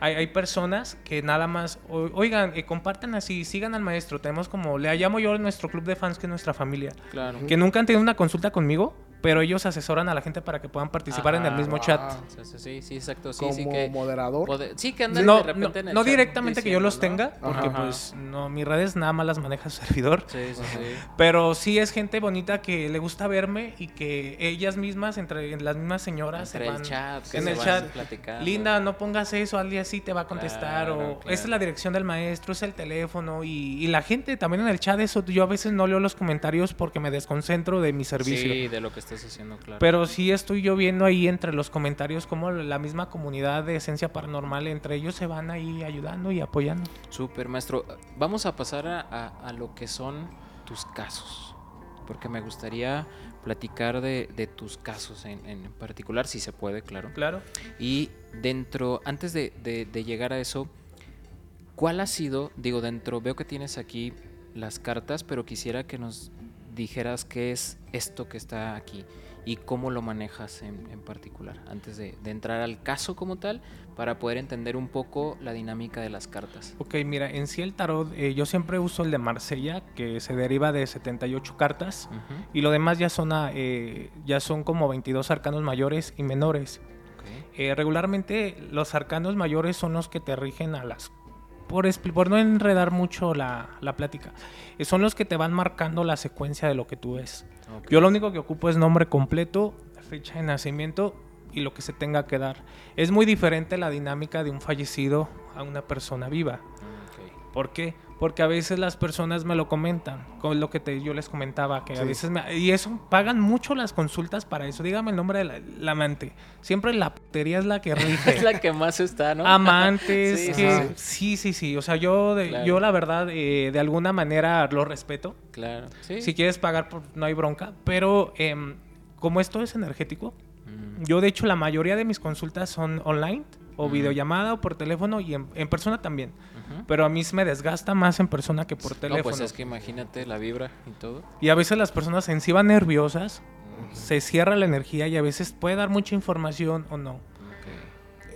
[SPEAKER 1] hay, hay personas que nada más, o- oigan, eh, compartan así, sigan al maestro. Tenemos como, le llamo yo a nuestro club de fans que es nuestra familia
[SPEAKER 2] Claro.
[SPEAKER 1] que nunca han tenido una consulta conmigo, pero ellos asesoran a la gente para que puedan participar en el mismo
[SPEAKER 3] Wow.
[SPEAKER 1] chat.
[SPEAKER 2] Sí, sí, sí, sí, exacto. Sí,
[SPEAKER 3] como
[SPEAKER 2] sí que.
[SPEAKER 3] moderador.
[SPEAKER 2] Sí, que andan
[SPEAKER 1] No,
[SPEAKER 2] de repente
[SPEAKER 1] no,
[SPEAKER 2] en el
[SPEAKER 1] no
[SPEAKER 2] chat
[SPEAKER 1] directamente que yo los tenga, porque
[SPEAKER 2] Ajá.
[SPEAKER 1] pues no, mis redes nada más las maneja su *laughs* servidor.
[SPEAKER 2] Sí, sí, sí.
[SPEAKER 1] Pero sí es gente bonita que le gusta verme y que ellas mismas, entre las mismas señoras,
[SPEAKER 2] Entre
[SPEAKER 1] se
[SPEAKER 2] el
[SPEAKER 1] van
[SPEAKER 2] chat, que
[SPEAKER 1] en
[SPEAKER 2] se
[SPEAKER 1] el
[SPEAKER 2] van
[SPEAKER 1] chat.
[SPEAKER 2] platicando.
[SPEAKER 1] Linda, no pongas eso, alguien así te va a contestar.
[SPEAKER 2] Claro,
[SPEAKER 1] o
[SPEAKER 2] claro.
[SPEAKER 1] esta es la dirección del maestro, es el teléfono. Y, y la gente también en el chat, eso yo a veces no leo los comentarios porque me desconcentro de mi servicio.
[SPEAKER 2] Sí, de lo que estás haciendo, claro.
[SPEAKER 1] Pero sí estoy yo viendo ahí entre los comentarios como la misma comunidad de esencia paranormal, entre ellos se van ahí ayudando y apoyando.
[SPEAKER 2] Súper, maestro. Vamos a pasar a, a- a lo que son tus casos. Porque me gustaría platicar de, de tus casos en, en particular, si se puede, claro.
[SPEAKER 1] Claro.
[SPEAKER 2] Y dentro, antes de, de- de llegar a eso, ¿cuál ha sido, digo, dentro, veo que tienes aquí las cartas, pero quisiera que nos dijeras qué es esto que está aquí y cómo lo manejas en, en particular, antes de, de entrar al caso como tal, para poder entender un poco la dinámica de las cartas.
[SPEAKER 1] Ok, mira, en sí el tarot, eh, yo siempre uso el de Marsella, que se deriva de 78 cartas.
[SPEAKER 2] Ujú,
[SPEAKER 1] Y lo demás ya son, a, eh, ya son como 22 arcanos mayores y menores.
[SPEAKER 2] ok.
[SPEAKER 1] Eh, regularmente los arcanos mayores son los que te rigen a las... Por, no enredar mucho la, la plática, eh, son los que te van marcando la secuencia de lo que tú ves. Yo lo único que ocupo es nombre completo, fecha de nacimiento y lo que se tenga que dar. Es muy diferente la dinámica de un fallecido a una persona viva.
[SPEAKER 2] Ok.
[SPEAKER 1] ¿Por qué? Porque a veces las personas me lo comentan, con lo que te, yo les comentaba, que a veces me, y eso pagan mucho las consultas para eso. Dígame el nombre del amante. Siempre la putería es la que rige. *laughs*
[SPEAKER 2] Es la que más está, ¿no?
[SPEAKER 1] Amantes,
[SPEAKER 2] Sí,
[SPEAKER 1] que
[SPEAKER 3] sí,
[SPEAKER 1] sí, sí, sí. O sea, yo, de,
[SPEAKER 2] Claro.
[SPEAKER 1] yo la verdad, eh, de alguna manera lo respeto.
[SPEAKER 2] Claro. Sí.
[SPEAKER 1] Si quieres pagar, por- no hay bronca. Pero em, como esto es energético,
[SPEAKER 2] Mm,
[SPEAKER 1] yo de hecho la mayoría de mis consultas son online o
[SPEAKER 2] Ujú.
[SPEAKER 1] videollamada o por teléfono y en, en persona también. Pero a mí me desgasta más en persona que por
[SPEAKER 2] No,
[SPEAKER 1] teléfono.
[SPEAKER 2] pues es que imagínate la vibra y todo.
[SPEAKER 1] Y a veces las personas en sí van nerviosas, se cierra la energía y a veces puede dar mucha información o no.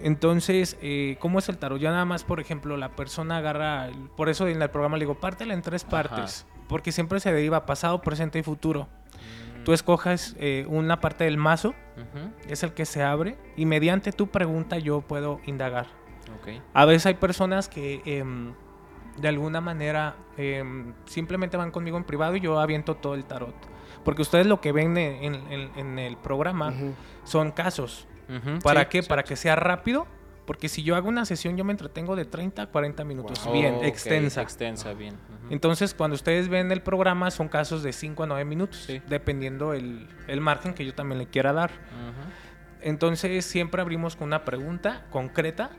[SPEAKER 1] Entonces, eh, ¿cómo es el tarot? Ya nada más, por ejemplo, la persona agarra, por eso en el programa le digo, pártela en tres
[SPEAKER 2] Ajá.
[SPEAKER 1] partes, porque siempre se deriva pasado, presente y futuro.
[SPEAKER 2] Mm,
[SPEAKER 1] Tú escojas eh, una parte del mazo, es el que se abre, y mediante tu pregunta yo puedo indagar. A veces hay personas que em, de alguna manera em, simplemente van conmigo en privado y yo aviento todo el tarot. Porque ustedes lo que ven en, en- en el programa son casos. ¿Para
[SPEAKER 2] sí,
[SPEAKER 1] qué?
[SPEAKER 2] sí.
[SPEAKER 1] Para que sea rápido. Porque si yo hago una sesión yo me entretengo de 30 a 40 minutos.
[SPEAKER 3] Wow.
[SPEAKER 1] Bien,
[SPEAKER 2] Oh,
[SPEAKER 1] extensa.
[SPEAKER 2] Extensa, bien.
[SPEAKER 1] Entonces, cuando ustedes ven el programa, son casos de 5 a 9 minutos,
[SPEAKER 2] Sí.
[SPEAKER 1] dependiendo el, el margen que yo también le quiera dar. Entonces, siempre abrimos con una pregunta concreta.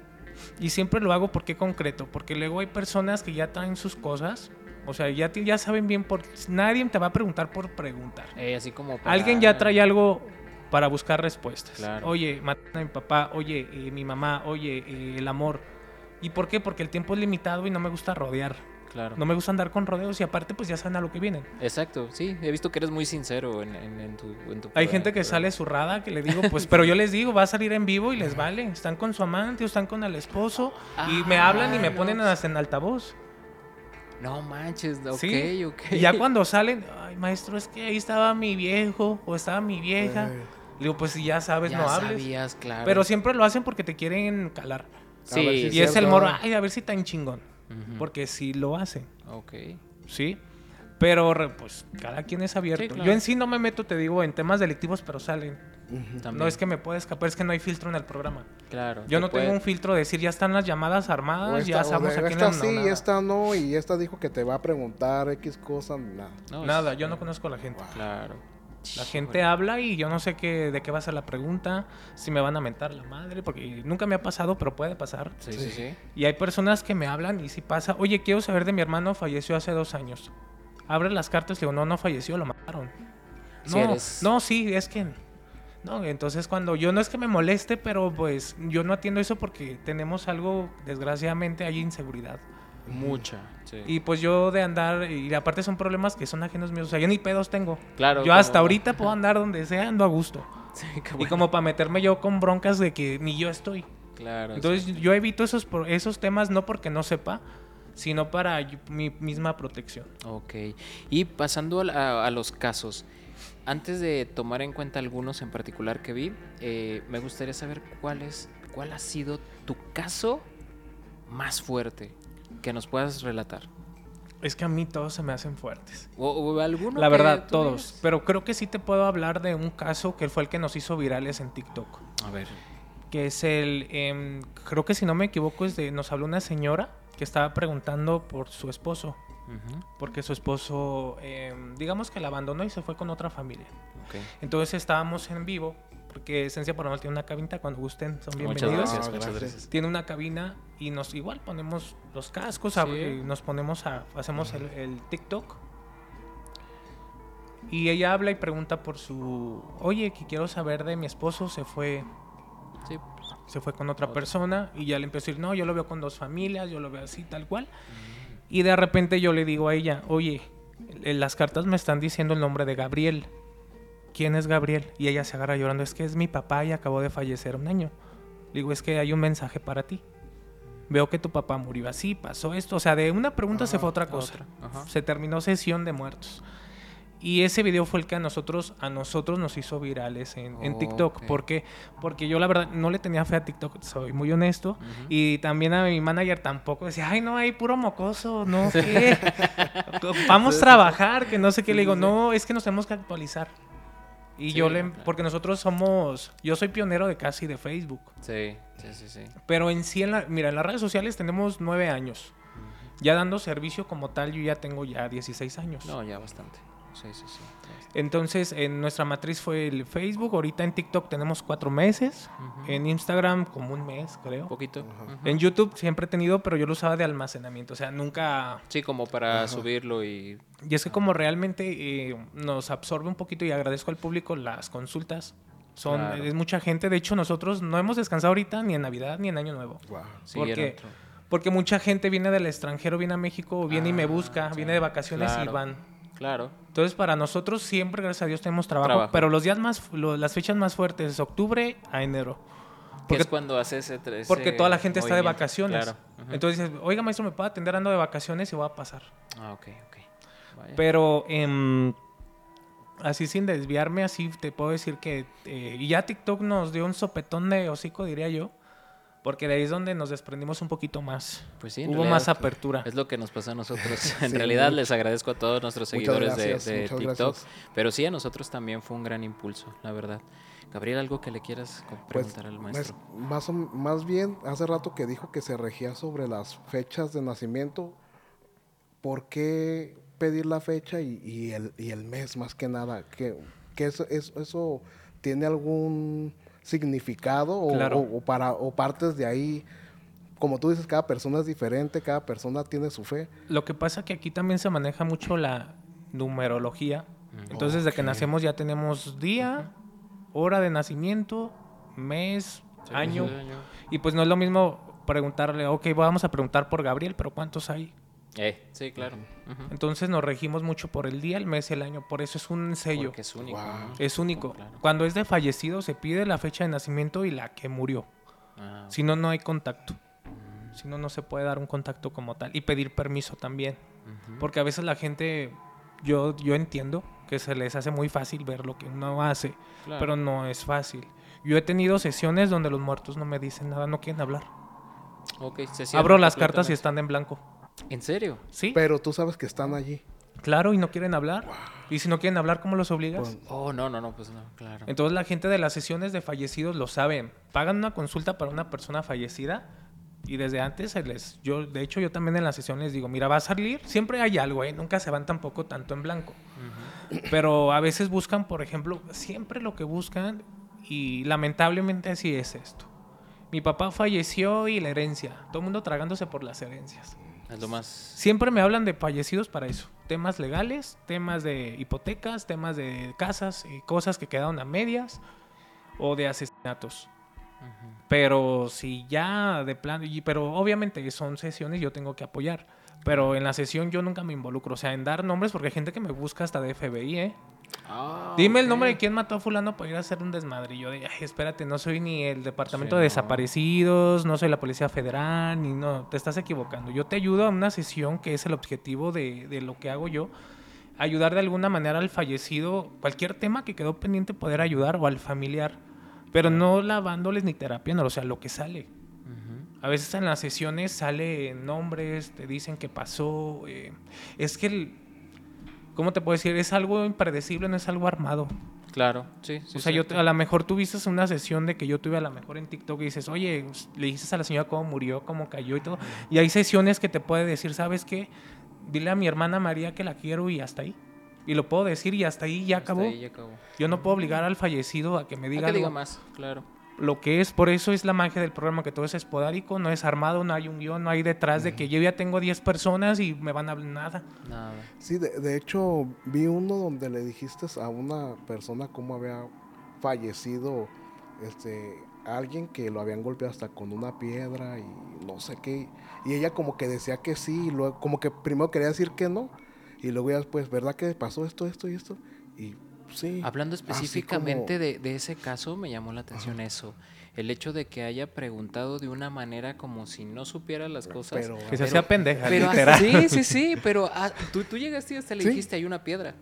[SPEAKER 1] Y siempre lo hago porque concreto. Porque luego hay personas que ya traen sus cosas. O sea, ya, ya saben bien por... Nadie te va a preguntar por preguntar.
[SPEAKER 2] Eh, así como para-
[SPEAKER 1] Alguien ya trae algo para buscar respuestas.
[SPEAKER 2] Claro.
[SPEAKER 1] Oye, matan a mi papá. Oye, eh, mi mamá. Oye, eh, el amor. ¿Y por qué? Porque el tiempo es limitado y no me gusta rodear.
[SPEAKER 2] Claro.
[SPEAKER 1] No me gusta andar con rodeos y aparte pues ya saben a lo que vienen.
[SPEAKER 2] Exacto, sí. He visto que eres muy sincero en, en- en tu, en tu
[SPEAKER 1] Hay gente que sale zurrada que le digo, pues, pero yo les digo, va a salir en vivo y les vale. Están con su amante o están con el esposo y me hablan y me
[SPEAKER 2] Ah,
[SPEAKER 1] ponen
[SPEAKER 2] no.
[SPEAKER 1] hasta en altavoz.
[SPEAKER 2] No manches, ok,
[SPEAKER 1] Sí.
[SPEAKER 2] ok.
[SPEAKER 1] Y ya cuando salen, ay, maestro, es que ahí estaba mi viejo o estaba mi vieja.
[SPEAKER 3] Eh,
[SPEAKER 1] Le digo, pues si ya sabes,
[SPEAKER 2] Ya
[SPEAKER 1] no hables.
[SPEAKER 2] sabías, claro.
[SPEAKER 1] Pero siempre lo hacen porque te quieren calar.
[SPEAKER 2] Sí,
[SPEAKER 3] si
[SPEAKER 1] Y es el
[SPEAKER 3] cierto.
[SPEAKER 1] moro, ay, a ver si tan chingón. Porque sí lo hacen,
[SPEAKER 2] Ok.
[SPEAKER 1] ¿sí? Pero pues cada quien es abierto.
[SPEAKER 2] claro.
[SPEAKER 1] Yo en sí no me meto, te digo, en temas delictivos, pero salen. No es que me pueda escapar, es que no hay filtro en el programa.
[SPEAKER 2] Claro.
[SPEAKER 1] Yo no
[SPEAKER 2] puede-
[SPEAKER 1] tengo un filtro de decir ya están las llamadas
[SPEAKER 3] O
[SPEAKER 1] armadas,
[SPEAKER 3] esta-
[SPEAKER 1] ya
[SPEAKER 3] o
[SPEAKER 1] sabemos a quién
[SPEAKER 3] esta sí,
[SPEAKER 1] nada.
[SPEAKER 3] esta no, y esta dijo que te va a preguntar X cosas, nada.
[SPEAKER 2] No, es-
[SPEAKER 1] Nada, yo no conozco a la gente.
[SPEAKER 2] Claro.
[SPEAKER 1] La gente habla y yo no sé qué, de qué va a ser la pregunta, si me van a mentar la madre, porque nunca me ha pasado, pero puede pasar.
[SPEAKER 2] Sí, sí, sí.
[SPEAKER 1] Y hay personas que me hablan y si pasa, oye, quiero saber de mi hermano, falleció hace dos años. Abre las cartas y digo, no, no falleció, lo mataron.
[SPEAKER 2] Si
[SPEAKER 1] No,
[SPEAKER 2] eres-
[SPEAKER 1] no, sí, es que... No, entonces cuando yo no es que me moleste, pero pues yo no atiendo eso porque tenemos algo, desgraciadamente hay inseguridad.
[SPEAKER 2] Mucha. Sí.
[SPEAKER 1] Y pues yo de andar, y aparte son problemas que son ajenos míos, o sea, yo ni pedos tengo.
[SPEAKER 2] claro.
[SPEAKER 1] Yo hasta ahorita puedo andar donde sea, ando a gusto. *laughs*
[SPEAKER 2] Sí, qué
[SPEAKER 1] Y
[SPEAKER 2] bueno.
[SPEAKER 1] como para meterme yo con broncas de que ni yo estoy.
[SPEAKER 2] Claro.
[SPEAKER 1] Entonces
[SPEAKER 2] sí.
[SPEAKER 1] yo evito esos, esos temas no porque no sepa, sino para mi misma protección.
[SPEAKER 2] Ok. Y pasando a los casos, antes de tomar en cuenta algunos en particular que vi, eh, me gustaría saber cuál es, cuál ha sido tu caso más fuerte que nos puedas relatar.
[SPEAKER 1] Es que a mí todos se me hacen fuertes.
[SPEAKER 2] O, o alguno
[SPEAKER 1] La verdad, todos. Pero creo que sí te puedo hablar de un caso que fue el que nos hizo virales en TikTok.
[SPEAKER 2] A ver.
[SPEAKER 1] Que es el. em, creo que si no me equivoco, es de. Nos habló una señora que estaba preguntando por su esposo. Porque su esposo, em, digamos que la abandonó y se fue con otra familia.
[SPEAKER 2] ok.
[SPEAKER 1] Entonces estábamos en vivo. Porque Esencia Paranormal tiene una cabina. Cuando gusten, son
[SPEAKER 2] Muchas
[SPEAKER 1] bienvenidos.
[SPEAKER 2] gracias,
[SPEAKER 3] Ah,
[SPEAKER 2] muchas
[SPEAKER 3] gracias.
[SPEAKER 2] gracias.
[SPEAKER 1] Tiene una cabina y nos igual ponemos los cascos,
[SPEAKER 2] Sí.
[SPEAKER 1] ab- y nos ponemos a, hacemos el, el TikTok. Y ella habla y pregunta por su, oye, que quiero saber de mi esposo, se fue,
[SPEAKER 2] Sí, pues,
[SPEAKER 1] se fue con otra persona y ya le empezó a decir, no, yo lo veo con dos familias, yo lo veo así, tal cual. Y de repente yo le digo a ella, oye, las cartas me están diciendo el nombre de Gabriel. ¿Quién es Gabriel? Y ella se agarra llorando, es que es mi papá y acabó de fallecer un año. Le digo, es que hay un mensaje para ti. Veo que tu papá murió así, pasó esto. O sea, de una pregunta se
[SPEAKER 3] Ajá,
[SPEAKER 1] fue a otra cosa.
[SPEAKER 2] otra.
[SPEAKER 1] Se terminó sesión de muertos. Y ese video fue el que a nosotros, a nosotros nos hizo virales en, en TikTok.
[SPEAKER 2] Ok.
[SPEAKER 1] ¿Por qué? Porque yo la verdad no le tenía fe a TikTok, soy muy honesto. Y también a mi manager tampoco decía, ay no, hay puro mocoso, no, *laughs* ¿qué? Vamos a trabajar, que no sé qué. Le digo, no, es que nos tenemos que actualizar. Y
[SPEAKER 2] Sí,
[SPEAKER 1] yo le,
[SPEAKER 2] claro.
[SPEAKER 1] porque nosotros somos, yo soy pionero de casi de Facebook.
[SPEAKER 2] Sí, sí, sí, sí.
[SPEAKER 1] Pero en sí, en la- mira, en las redes sociales tenemos nueve años. Ya dando servicio como tal, yo ya tengo ya 16 años.
[SPEAKER 2] No, ya bastante. Sí, sí, sí.
[SPEAKER 1] Entonces, en nuestra matriz fue el Facebook. Ahorita en TikTok tenemos cuatro meses. En Instagram como un mes,
[SPEAKER 2] Un
[SPEAKER 1] creo.
[SPEAKER 2] poquito.
[SPEAKER 3] Ajá.
[SPEAKER 2] Ujú.
[SPEAKER 1] En YouTube siempre he tenido, pero yo lo usaba de almacenamiento. O sea, nunca...
[SPEAKER 2] Sí, como para subirlo y...
[SPEAKER 1] Y es que como realmente eh, nos absorbe un poquito y agradezco al público las consultas. Son,
[SPEAKER 2] Claro.
[SPEAKER 1] Es mucha gente. De hecho, nosotros no hemos descansado ahorita ni en Navidad ni en Año Nuevo.
[SPEAKER 3] Guau.
[SPEAKER 2] Sí,
[SPEAKER 1] ¿Por
[SPEAKER 2] era
[SPEAKER 1] qué?
[SPEAKER 2] otro.
[SPEAKER 1] Porque mucha gente viene del extranjero, viene a México, viene y me
[SPEAKER 2] Ah,
[SPEAKER 1] busca, viene de vacaciones
[SPEAKER 2] Claro.
[SPEAKER 1] y van.
[SPEAKER 2] Claro.
[SPEAKER 1] Entonces, para nosotros siempre, gracias a Dios, tenemos trabajo.
[SPEAKER 2] Trabajo.
[SPEAKER 1] Pero los días más, lo- las fechas más fuertes es octubre a enero.
[SPEAKER 2] Que
[SPEAKER 1] Porque,
[SPEAKER 2] es cuando hace ese... ese
[SPEAKER 1] porque toda la gente está de vacaciones.
[SPEAKER 2] Claro.
[SPEAKER 1] Entonces dices, oiga, maestro, ¿me puedo atender? Ando de vacaciones y voy a pasar.
[SPEAKER 2] Ah, ok, ok. Vaya.
[SPEAKER 1] Pero em, así sin desviarme, así te puedo decir que... eh, y ya TikTok nos dio un sopetón de hocico, diría yo. Porque de ahí es donde nos desprendimos un poquito más.
[SPEAKER 2] Pues sí,
[SPEAKER 1] Hubo
[SPEAKER 2] realidad,
[SPEAKER 1] más apertura.
[SPEAKER 2] Es lo que nos pasa a nosotros. *laughs* En
[SPEAKER 3] Sí,
[SPEAKER 2] realidad les agradezco a todos nuestros seguidores de-
[SPEAKER 3] gracias,
[SPEAKER 2] de,
[SPEAKER 3] muchas
[SPEAKER 2] TikTok.
[SPEAKER 3] gracias.
[SPEAKER 2] Pero sí, a nosotros también fue un gran impulso, la verdad. Gabriel, ¿algo que le quieras
[SPEAKER 3] Pues,
[SPEAKER 2] preguntar al
[SPEAKER 3] pues,
[SPEAKER 2] maestro?
[SPEAKER 3] más, más bien, hace rato que dijo que se regía sobre las fechas de nacimiento. ¿Por qué pedir la fecha y, y el, y el mes más que nada? ¿Que, que eso, eso, eso tiene algún significado o,
[SPEAKER 1] Claro.
[SPEAKER 3] o- o para, o partes de ahí? Como tú dices, cada persona es diferente, cada persona tiene su fe.
[SPEAKER 1] Lo que pasa que aquí también se maneja mucho la numerología. Entonces, desde que nacemos ya tenemos día, hora de nacimiento, mes, año. Y pues no es lo mismo preguntarle, ok, vamos a preguntar por Gabriel, pero ¿cuántos hay?
[SPEAKER 2] Eh, sí, claro.
[SPEAKER 1] Entonces nos regimos mucho por el día, el mes, el año. Por eso es un sello.
[SPEAKER 2] Porque es único.
[SPEAKER 1] Es único.
[SPEAKER 2] Claro.
[SPEAKER 1] Cuando es de fallecido se pide la fecha de nacimiento y la que murió.
[SPEAKER 2] Ah,
[SPEAKER 1] Si no, no hay contacto. Si no, no se puede dar un contacto como tal. Y pedir permiso también. Porque a veces la gente, yo, yo entiendo que se les hace muy fácil ver lo que uno hace,
[SPEAKER 2] Claro.
[SPEAKER 1] pero no es fácil. Yo he tenido sesiones donde los muertos no me dicen nada, no quieren hablar.
[SPEAKER 2] Se
[SPEAKER 1] Abro las cartas y están en blanco.
[SPEAKER 2] ¿En serio?
[SPEAKER 1] Sí,
[SPEAKER 3] Pero tú sabes que están allí.
[SPEAKER 1] claro, y no quieren hablar. Y si no quieren hablar, ¿cómo los obligas?
[SPEAKER 3] Pues,
[SPEAKER 2] Oh, no, no, no, pues no, claro.
[SPEAKER 1] Entonces la gente de las sesiones de fallecidos lo saben. Pagan una consulta para una persona fallecida y desde antes se les... Yo, de hecho, yo también en las sesiones digo, mira, va a salir, siempre hay algo, ¿eh? Nunca se van tampoco tanto en blanco. Pero a veces buscan, por ejemplo, siempre lo que buscan, y lamentablemente así es esto. Mi papá falleció y la herencia. Todo el mundo tragándose por las herencias.
[SPEAKER 2] Es lo más...
[SPEAKER 1] Siempre me hablan de fallecidos para eso. Temas legales, temas de hipotecas, temas de casas y cosas que quedaron a medias o de asesinatos. Pero si ya de plan, y- pero obviamente son sesiones yo tengo que apoyar. Pero en la sesión yo nunca me involucro, o sea, en dar nombres porque hay gente que me busca hasta de FBI, ¿eh?
[SPEAKER 2] Ah,
[SPEAKER 1] Dime el
[SPEAKER 2] ok.
[SPEAKER 1] nombre de quién mató a fulano para ir a hacer un yo de, ay, espérate, no soy ni el departamento
[SPEAKER 2] Sí,
[SPEAKER 1] de
[SPEAKER 2] no.
[SPEAKER 1] desaparecidos, no soy la policía federal, ni no, te estás equivocando. Yo te ayudo a una sesión que es el objetivo de, de lo que hago yo, ayudar de alguna manera al fallecido, cualquier tema que quedó pendiente poder ayudar o al familiar, pero no lavándoles ni terapia, o sea, lo que sale. A veces en las sesiones sale nombres, te dicen qué pasó. eh, es que, el, ¿cómo te puedo decir? Es algo impredecible, no es algo armado.
[SPEAKER 2] Claro, sí. sí
[SPEAKER 1] o sea, yo, a lo mejor tuviste una sesión de que yo tuve a lo mejor en TikTok y dices, oye, le dices a la señora cómo murió, cómo cayó y todo. Y hay sesiones que te puede decir, ¿sabes qué? Dile a mi hermana María que la quiero y hasta ahí. Y lo puedo decir y hasta ahí ya
[SPEAKER 2] Hasta
[SPEAKER 1] acabó.
[SPEAKER 2] ahí ya acabó.
[SPEAKER 1] Yo no puedo obligar al fallecido a que me diga,
[SPEAKER 2] que diga
[SPEAKER 1] algo.
[SPEAKER 2] más, claro.
[SPEAKER 1] Lo que es. Por eso es la magia del programa, que todo es espodárico, no es armado, no hay un guion, no hay detrás de que yo ya tengo 10 personas y me van a hablar nada.
[SPEAKER 2] Nada.
[SPEAKER 3] Sí, de, de hecho, vi uno donde le dijiste a una persona cómo había fallecido este alguien que lo habían golpeado hasta con una piedra y no sé qué. Y ella como que decía que sí, y luego como que primero quería decir que no. Y luego ya después, ¿verdad que pasó esto, esto y esto? Y sí.
[SPEAKER 2] Hablando específicamente
[SPEAKER 3] como-
[SPEAKER 2] de, de ese caso, me llamó la atención eso. El hecho de que haya preguntado de una manera como si no supiera las cosas.
[SPEAKER 3] Pero-
[SPEAKER 1] Que se hacía pendeja,
[SPEAKER 2] Pero
[SPEAKER 1] literal.
[SPEAKER 2] sí, sí, sí, pero ah, tú, tú llegaste y hasta le
[SPEAKER 3] Sí.
[SPEAKER 2] dijiste, hay una piedra.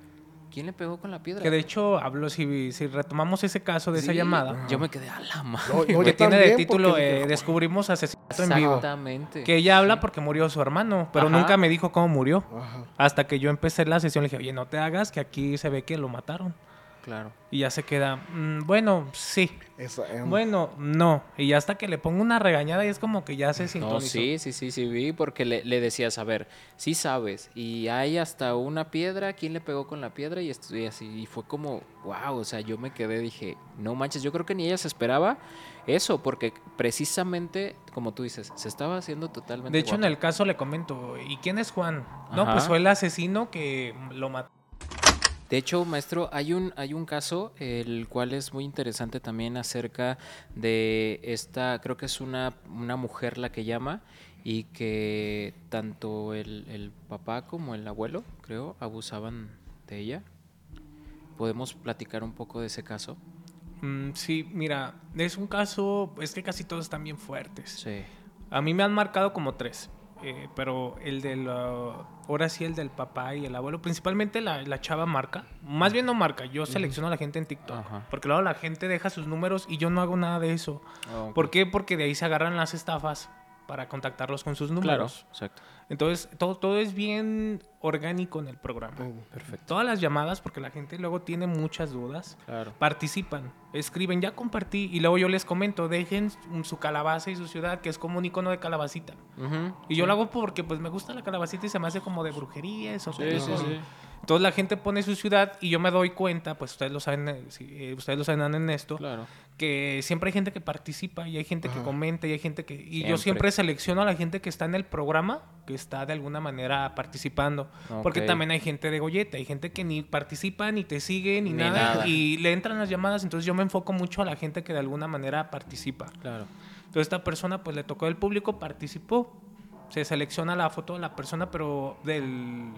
[SPEAKER 2] ¿Quién le pegó con la piedra?
[SPEAKER 1] Que de hecho, hablo, si, si retomamos ese caso de esa llamada,
[SPEAKER 2] Yo me quedé a la madre.
[SPEAKER 3] No,
[SPEAKER 1] que tiene de título eh, Descubrimos asesinato en vivo.
[SPEAKER 2] Exactamente.
[SPEAKER 1] Que ella habla porque murió su hermano, pero
[SPEAKER 2] Ajá.
[SPEAKER 1] nunca me dijo cómo murió.
[SPEAKER 3] Ajá.
[SPEAKER 1] Hasta que yo empecé la sesión, le dije, oye, no te hagas, que aquí se ve que lo mataron.
[SPEAKER 2] Claro.
[SPEAKER 1] Y ya se queda, "Mm, bueno, sí.
[SPEAKER 3] Em,
[SPEAKER 1] Bueno, no. Y ya hasta que le pongo una regañada y es como que ya se sintonizó.
[SPEAKER 2] No, sí, sí, sí, sí, vi, porque le, le decías, a ver, sí sabes, y hay hasta una piedra, ¿quién le pegó con la piedra? Y, esto- y así, y fue como, wow, o sea, yo me quedé, dije, no manches, yo creo que ni ella se esperaba eso, porque precisamente, como tú dices, se estaba haciendo totalmente
[SPEAKER 1] De hecho, en el caso le comento, ¿y quién es Juan? No, pues fue el asesino que lo mató.
[SPEAKER 2] De hecho, maestro, hay un, hay un caso, el cual es muy interesante también acerca de esta, creo que es una, una mujer la que llama y que tanto el, el papá como el abuelo, creo, abusaban de ella. ¿Podemos platicar un poco de ese caso?
[SPEAKER 1] Mm, sí, mira, es un caso, es que casi todos están bien fuertes.
[SPEAKER 2] Sí.
[SPEAKER 1] A mí me han marcado como tres, eh, pero el del, ah, ahora sí el del papá y el abuelo, principalmente la, la chava marca, más bien no marca, yo selecciono a la gente en TikTok,
[SPEAKER 2] Ajá.
[SPEAKER 1] porque luego la gente deja sus números y yo no hago nada de eso.
[SPEAKER 2] Ok.
[SPEAKER 1] ¿Por qué? Porque de ahí se agarran las estafas para contactarlos con sus
[SPEAKER 2] Claro,
[SPEAKER 1] números.
[SPEAKER 2] exacto.
[SPEAKER 1] Entonces, todo, todo es bien orgánico en el programa.
[SPEAKER 2] Perfecto.
[SPEAKER 1] Todas las llamadas, porque la gente luego tiene muchas dudas,
[SPEAKER 2] Claro.
[SPEAKER 1] participan, escriben, ya compartí, y luego yo les comento, dejen su calabaza y su ciudad, que es como un icono de calabacita.
[SPEAKER 2] Ujú,
[SPEAKER 1] Y yo lo hago porque pues me gusta la calabacita y se me hace como de brujería, eso.
[SPEAKER 2] Sí, sí, sí.
[SPEAKER 1] Entonces la gente pone su ciudad y yo me doy cuenta, pues ustedes lo saben, eh, si, eh, ustedes lo saben en esto,
[SPEAKER 2] Claro.
[SPEAKER 1] que siempre hay gente que participa y hay gente que comenta y hay gente que... Y
[SPEAKER 2] Siempre.
[SPEAKER 1] yo siempre selecciono a la gente que está en el programa, que está de alguna manera participando. Porque también hay gente de golleta, hay gente que ni participa, ni te sigue, ni,
[SPEAKER 2] Ni
[SPEAKER 1] nada,
[SPEAKER 2] nada.
[SPEAKER 1] Y le entran las llamadas, entonces yo me enfoco mucho a la gente que de alguna manera participa.
[SPEAKER 2] Claro.
[SPEAKER 1] Entonces esta persona pues le tocó el público, participó. Se selecciona la foto de la persona, pero del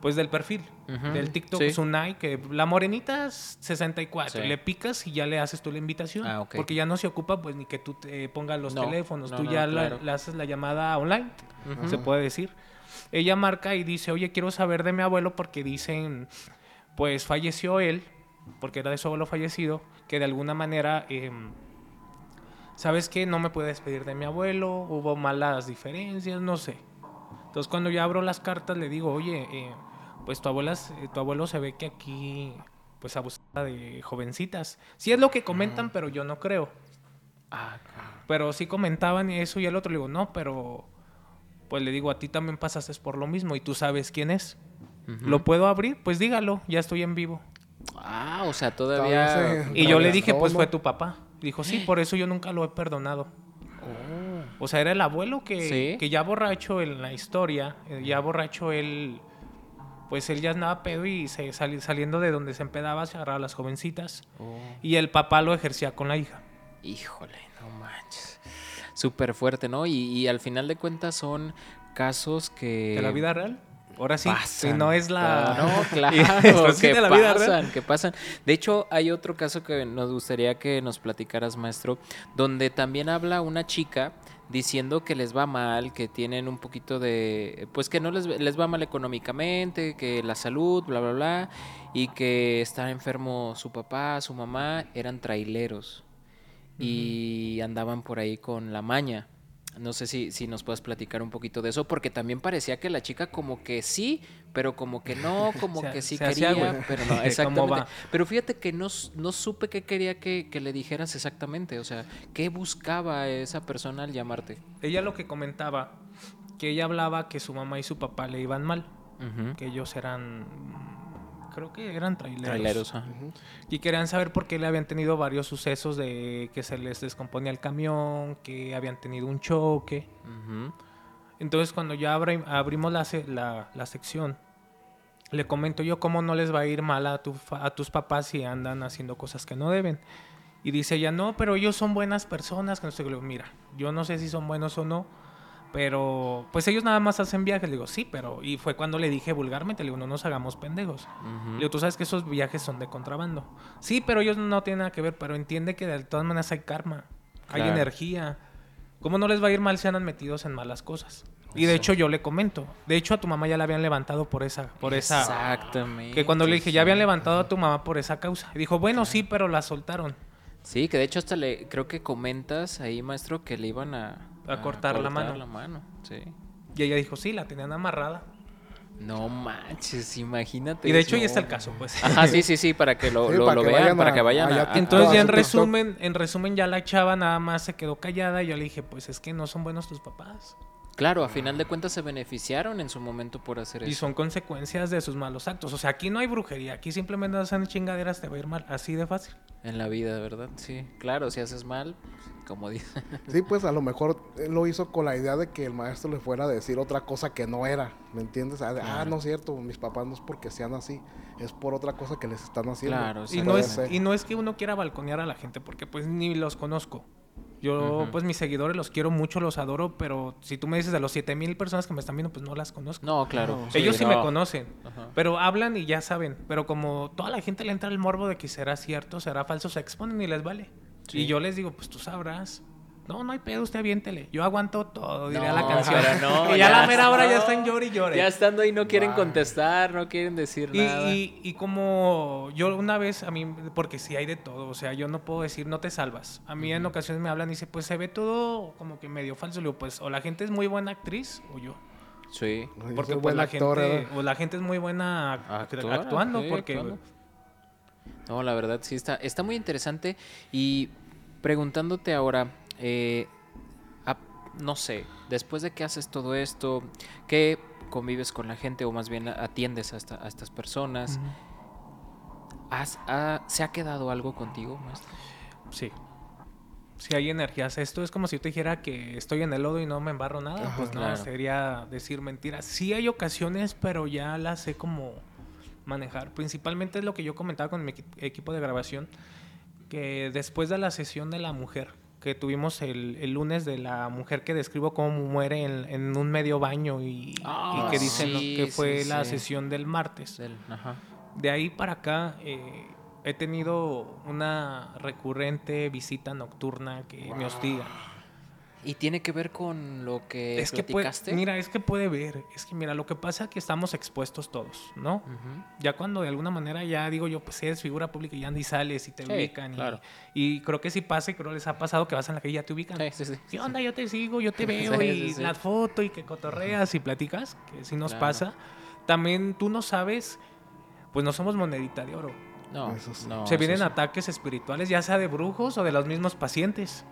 [SPEAKER 1] pues del perfil, del TikTok
[SPEAKER 2] sí.
[SPEAKER 1] Sunai, que la morenita es 64,
[SPEAKER 2] Sí.
[SPEAKER 1] le picas y ya le haces tú la invitación,
[SPEAKER 2] Ah,
[SPEAKER 1] porque ya no se ocupa pues ni que tú te pongas los
[SPEAKER 2] No,
[SPEAKER 1] teléfonos,
[SPEAKER 2] no,
[SPEAKER 1] tú
[SPEAKER 2] no,
[SPEAKER 1] ya la- le haces la llamada online, se puede decir. Ella marca y dice, oye, quiero saber de mi abuelo porque dicen, pues falleció él, porque era de su abuelo fallecido, que de alguna manera, em, ¿sabes qué? No me pude despedir de mi abuelo, hubo malas diferencias, no sé. Entonces cuando yo abro las cartas le digo, oye, eh, pues tu, abuela, s- tu abuelo se ve que aquí pues abusaba de jovencitas. Sí es lo que comentan, pero yo no creo.
[SPEAKER 2] Ah,
[SPEAKER 1] Pero sí comentaban eso y el otro le digo, no, pero pues le digo, a ti también pasaste por lo mismo y tú sabes quién es. ¿Lo puedo abrir? Pues dígalo, ya estoy en vivo.
[SPEAKER 2] Ah, o sea, todavía.
[SPEAKER 3] Todavía se-
[SPEAKER 1] Y yo le dije, pues fue tu papá. Dijo, sí, por eso yo nunca lo he perdonado.
[SPEAKER 2] Oh.
[SPEAKER 1] O sea, era el abuelo que,
[SPEAKER 2] Sí.
[SPEAKER 1] que ya borracho en la historia, eh, ya borracho él, pues él ya andaba pedo y se, sali- saliendo de donde se empedaba se agarraba a las jovencitas.
[SPEAKER 2] Oh.
[SPEAKER 1] Y el papá lo ejercía con la hija.
[SPEAKER 2] Híjole, no manches. Súper fuerte, ¿no? Y, y al final de cuentas son casos que...
[SPEAKER 1] ¿De la vida real? Ahora sí, si no es la...
[SPEAKER 2] No, *laughs* claro, *laughs* que
[SPEAKER 1] de la vida real.
[SPEAKER 2] que pasan. De hecho, hay otro caso que nos gustaría que nos platicaras, maestro, donde también habla una chica diciendo que les va mal, que tienen un poquito de, pues que no les, les va mal económicamente, que la salud, bla, bla, bla, y que está enfermo su papá, su mamá, eran traileros y andaban por ahí con la maña. No sé si, si nos puedes platicar un poquito de eso, porque también parecía que la chica como que sí, pero como que no, *laughs* como
[SPEAKER 1] Se-
[SPEAKER 2] que sí
[SPEAKER 1] hacía,
[SPEAKER 2] quería,
[SPEAKER 1] güey.
[SPEAKER 2] pero *laughs* no,
[SPEAKER 1] ¿Cómo
[SPEAKER 2] exactamente.
[SPEAKER 1] va?
[SPEAKER 2] Pero fíjate que no, no supe qué quería que, que le dijeras exactamente, o sea, qué buscaba esa persona al llamarte.
[SPEAKER 1] Ella lo que comentaba, que ella hablaba que su mamá y su papá le iban mal, que ellos eran, creo que eran traileros.
[SPEAKER 2] Traileros, ajá.
[SPEAKER 1] Y querían saber por qué le habían tenido varios sucesos de que se les descomponía el camión, que habían tenido un choque. Entonces cuando ya abri- abrimos la, se- la- la sección, le comento yo cómo no les va a ir mal a, tu fa- a tus papás si andan haciendo cosas que no deben. Y dice ella, no, pero ellos son buenas personas. Que no sé, qué". Le digo, mira, yo no sé si son buenos o no, pero pues ellos nada más hacen viajes. Le digo, sí, pero... Y fue cuando le dije vulgarmente, le digo, no nos hagamos pendejos.
[SPEAKER 2] Ujú.
[SPEAKER 1] Le digo, tú sabes que esos viajes son de contrabando. Sí, pero ellos no tienen nada que ver, pero entiende que de todas maneras hay karma, hay energía. ¿Cómo no les va a ir mal si andan metidos en malas cosas? Y de hecho yo le comento. De hecho a tu mamá ya la habían levantado por esa, por esa.
[SPEAKER 2] Exactamente.
[SPEAKER 1] Que cuando le dije, ya habían levantado a tu mamá por esa causa. Y dijo, bueno, sí, pero la soltaron.
[SPEAKER 2] Sí, que de hecho hasta le creo que comentas ahí, maestro, que le iban a,
[SPEAKER 1] A cortar la mano.
[SPEAKER 2] la mano, sí.
[SPEAKER 1] Y ella dijo, sí, la tenían amarrada.
[SPEAKER 2] No manches, imagínate.
[SPEAKER 1] Y de hecho ahí está el caso, pues.
[SPEAKER 2] Ajá, sí, sí, sí, para que lo,
[SPEAKER 3] Sí,
[SPEAKER 2] lo-
[SPEAKER 3] para
[SPEAKER 2] lo
[SPEAKER 3] que
[SPEAKER 2] vean,
[SPEAKER 3] vayan
[SPEAKER 2] para
[SPEAKER 3] a-
[SPEAKER 2] que vayan
[SPEAKER 3] allá
[SPEAKER 2] a...
[SPEAKER 3] a-
[SPEAKER 1] Entonces
[SPEAKER 3] a
[SPEAKER 1] ya en resumen, en resumen ya la chava nada más se quedó callada y yo le dije, pues es que no son buenos tus papás.
[SPEAKER 2] Claro, a final de cuentas se beneficiaron en su momento por hacer
[SPEAKER 1] Y
[SPEAKER 2] eso.
[SPEAKER 1] son consecuencias de sus malos actos. O sea, aquí no hay brujería, aquí simplemente hacen chingaderas, te va a ir mal, así de fácil.
[SPEAKER 2] En la vida, ¿verdad? Sí, claro, si haces mal, como dice. *laughs*
[SPEAKER 3] Sí, pues a lo mejor él lo hizo con la idea de que el maestro le fuera a decir otra cosa que no era, ¿me entiendes? Ah, ah, no es cierto, mis papás no es porque sean así, es por otra cosa que les están haciendo.
[SPEAKER 2] Claro,
[SPEAKER 1] Y no, es, y no es que uno quiera balconear a la gente, porque pues ni los conozco. Yo, pues mis seguidores los quiero mucho, los adoro, pero si tú me dices de los 7000 personas que me están viendo, pues no las conozco.
[SPEAKER 2] No, claro.
[SPEAKER 3] No,
[SPEAKER 1] Ellos sí me
[SPEAKER 2] no.
[SPEAKER 1] conocen,
[SPEAKER 2] Ajá.
[SPEAKER 1] pero hablan y ya saben. Pero como toda la gente le entra el morbo de que será cierto, será falso, se exponen y les vale.
[SPEAKER 2] Sí.
[SPEAKER 1] Y yo les digo, pues tú sabrás. No, no hay pedo, usted aviéntele. Yo aguanto todo, diría la canción.
[SPEAKER 2] pero no, *laughs*
[SPEAKER 1] y ya,
[SPEAKER 2] ya
[SPEAKER 1] la mera hora ya
[SPEAKER 2] no.
[SPEAKER 1] están llore y llore.
[SPEAKER 2] Ya estando ahí no quieren
[SPEAKER 3] Wow.
[SPEAKER 2] contestar, no quieren decir
[SPEAKER 1] Y,
[SPEAKER 2] nada.
[SPEAKER 1] y, y como yo una vez, a mí, porque sí hay de todo, o sea, yo no puedo decir no te salvas. A mí en ocasiones me hablan y dicen, pues se ve todo como que medio falso. Le digo, pues o la gente es muy buena actriz o yo.
[SPEAKER 2] Sí.
[SPEAKER 1] Porque pues
[SPEAKER 3] buen
[SPEAKER 1] la
[SPEAKER 3] actor,
[SPEAKER 1] gente, o la gente es muy buena actuando,
[SPEAKER 2] sí,
[SPEAKER 1] porque
[SPEAKER 2] actuando. No, la verdad sí está, está muy interesante. Y preguntándote ahora, eh, a- no sé, después de que haces todo esto, que convives con la gente o más bien atiendes a, esta- a estas personas, ¿has- ha- ¿se ha quedado algo contigo, maestro?
[SPEAKER 1] sí. Si hay energías, esto es como si yo te dijera que estoy en el lodo y no me embarro nada,
[SPEAKER 3] Ajá,
[SPEAKER 1] pues no,
[SPEAKER 2] claro.
[SPEAKER 1] sería decir mentiras. Sí hay ocasiones, pero ya las sé como manejar. Principalmente es lo que yo comentaba con mi equi- equipo de grabación, que después de la sesión de la mujer, que tuvimos el, el lunes de la mujer que describo cómo muere en, en un medio baño y, y
[SPEAKER 2] Ah,
[SPEAKER 1] que dicen que fue
[SPEAKER 2] sí,
[SPEAKER 1] la
[SPEAKER 2] sí.
[SPEAKER 1] sesión del martes.
[SPEAKER 2] Del- ajá.
[SPEAKER 1] De ahí para acá eh, he tenido una recurrente visita nocturna que me hostiga.
[SPEAKER 2] ¿Y tiene que ver con lo que
[SPEAKER 1] es que puede,
[SPEAKER 2] platicaste?
[SPEAKER 1] mira, es que puede ver, es que mira, lo que pasa es que estamos expuestos todos, ¿no?
[SPEAKER 2] Ujú.
[SPEAKER 1] Ya cuando de alguna manera ya digo yo, pues eres figura pública y ya ni sales y te
[SPEAKER 2] Sí,
[SPEAKER 1] ubican. y-
[SPEAKER 2] claro.
[SPEAKER 1] Y, creo que sí pasa y creo les ha pasado que vas en la calle y ya te ubican.
[SPEAKER 2] Sí, sí, sí.
[SPEAKER 1] ¿Qué onda? Yo te sigo, yo te *laughs* veo
[SPEAKER 2] Sí,
[SPEAKER 1] y
[SPEAKER 2] sí, sí.
[SPEAKER 1] la foto y que cotorreas y platicas, que sí nos
[SPEAKER 2] Claro.
[SPEAKER 1] pasa. También tú no sabes, pues no somos monedita de oro.
[SPEAKER 2] No,
[SPEAKER 3] Eso sí.
[SPEAKER 2] no,
[SPEAKER 1] Se
[SPEAKER 2] eso
[SPEAKER 1] vienen
[SPEAKER 2] sí.
[SPEAKER 1] ataques espirituales, ya sea de brujos o de los mismos pacientes.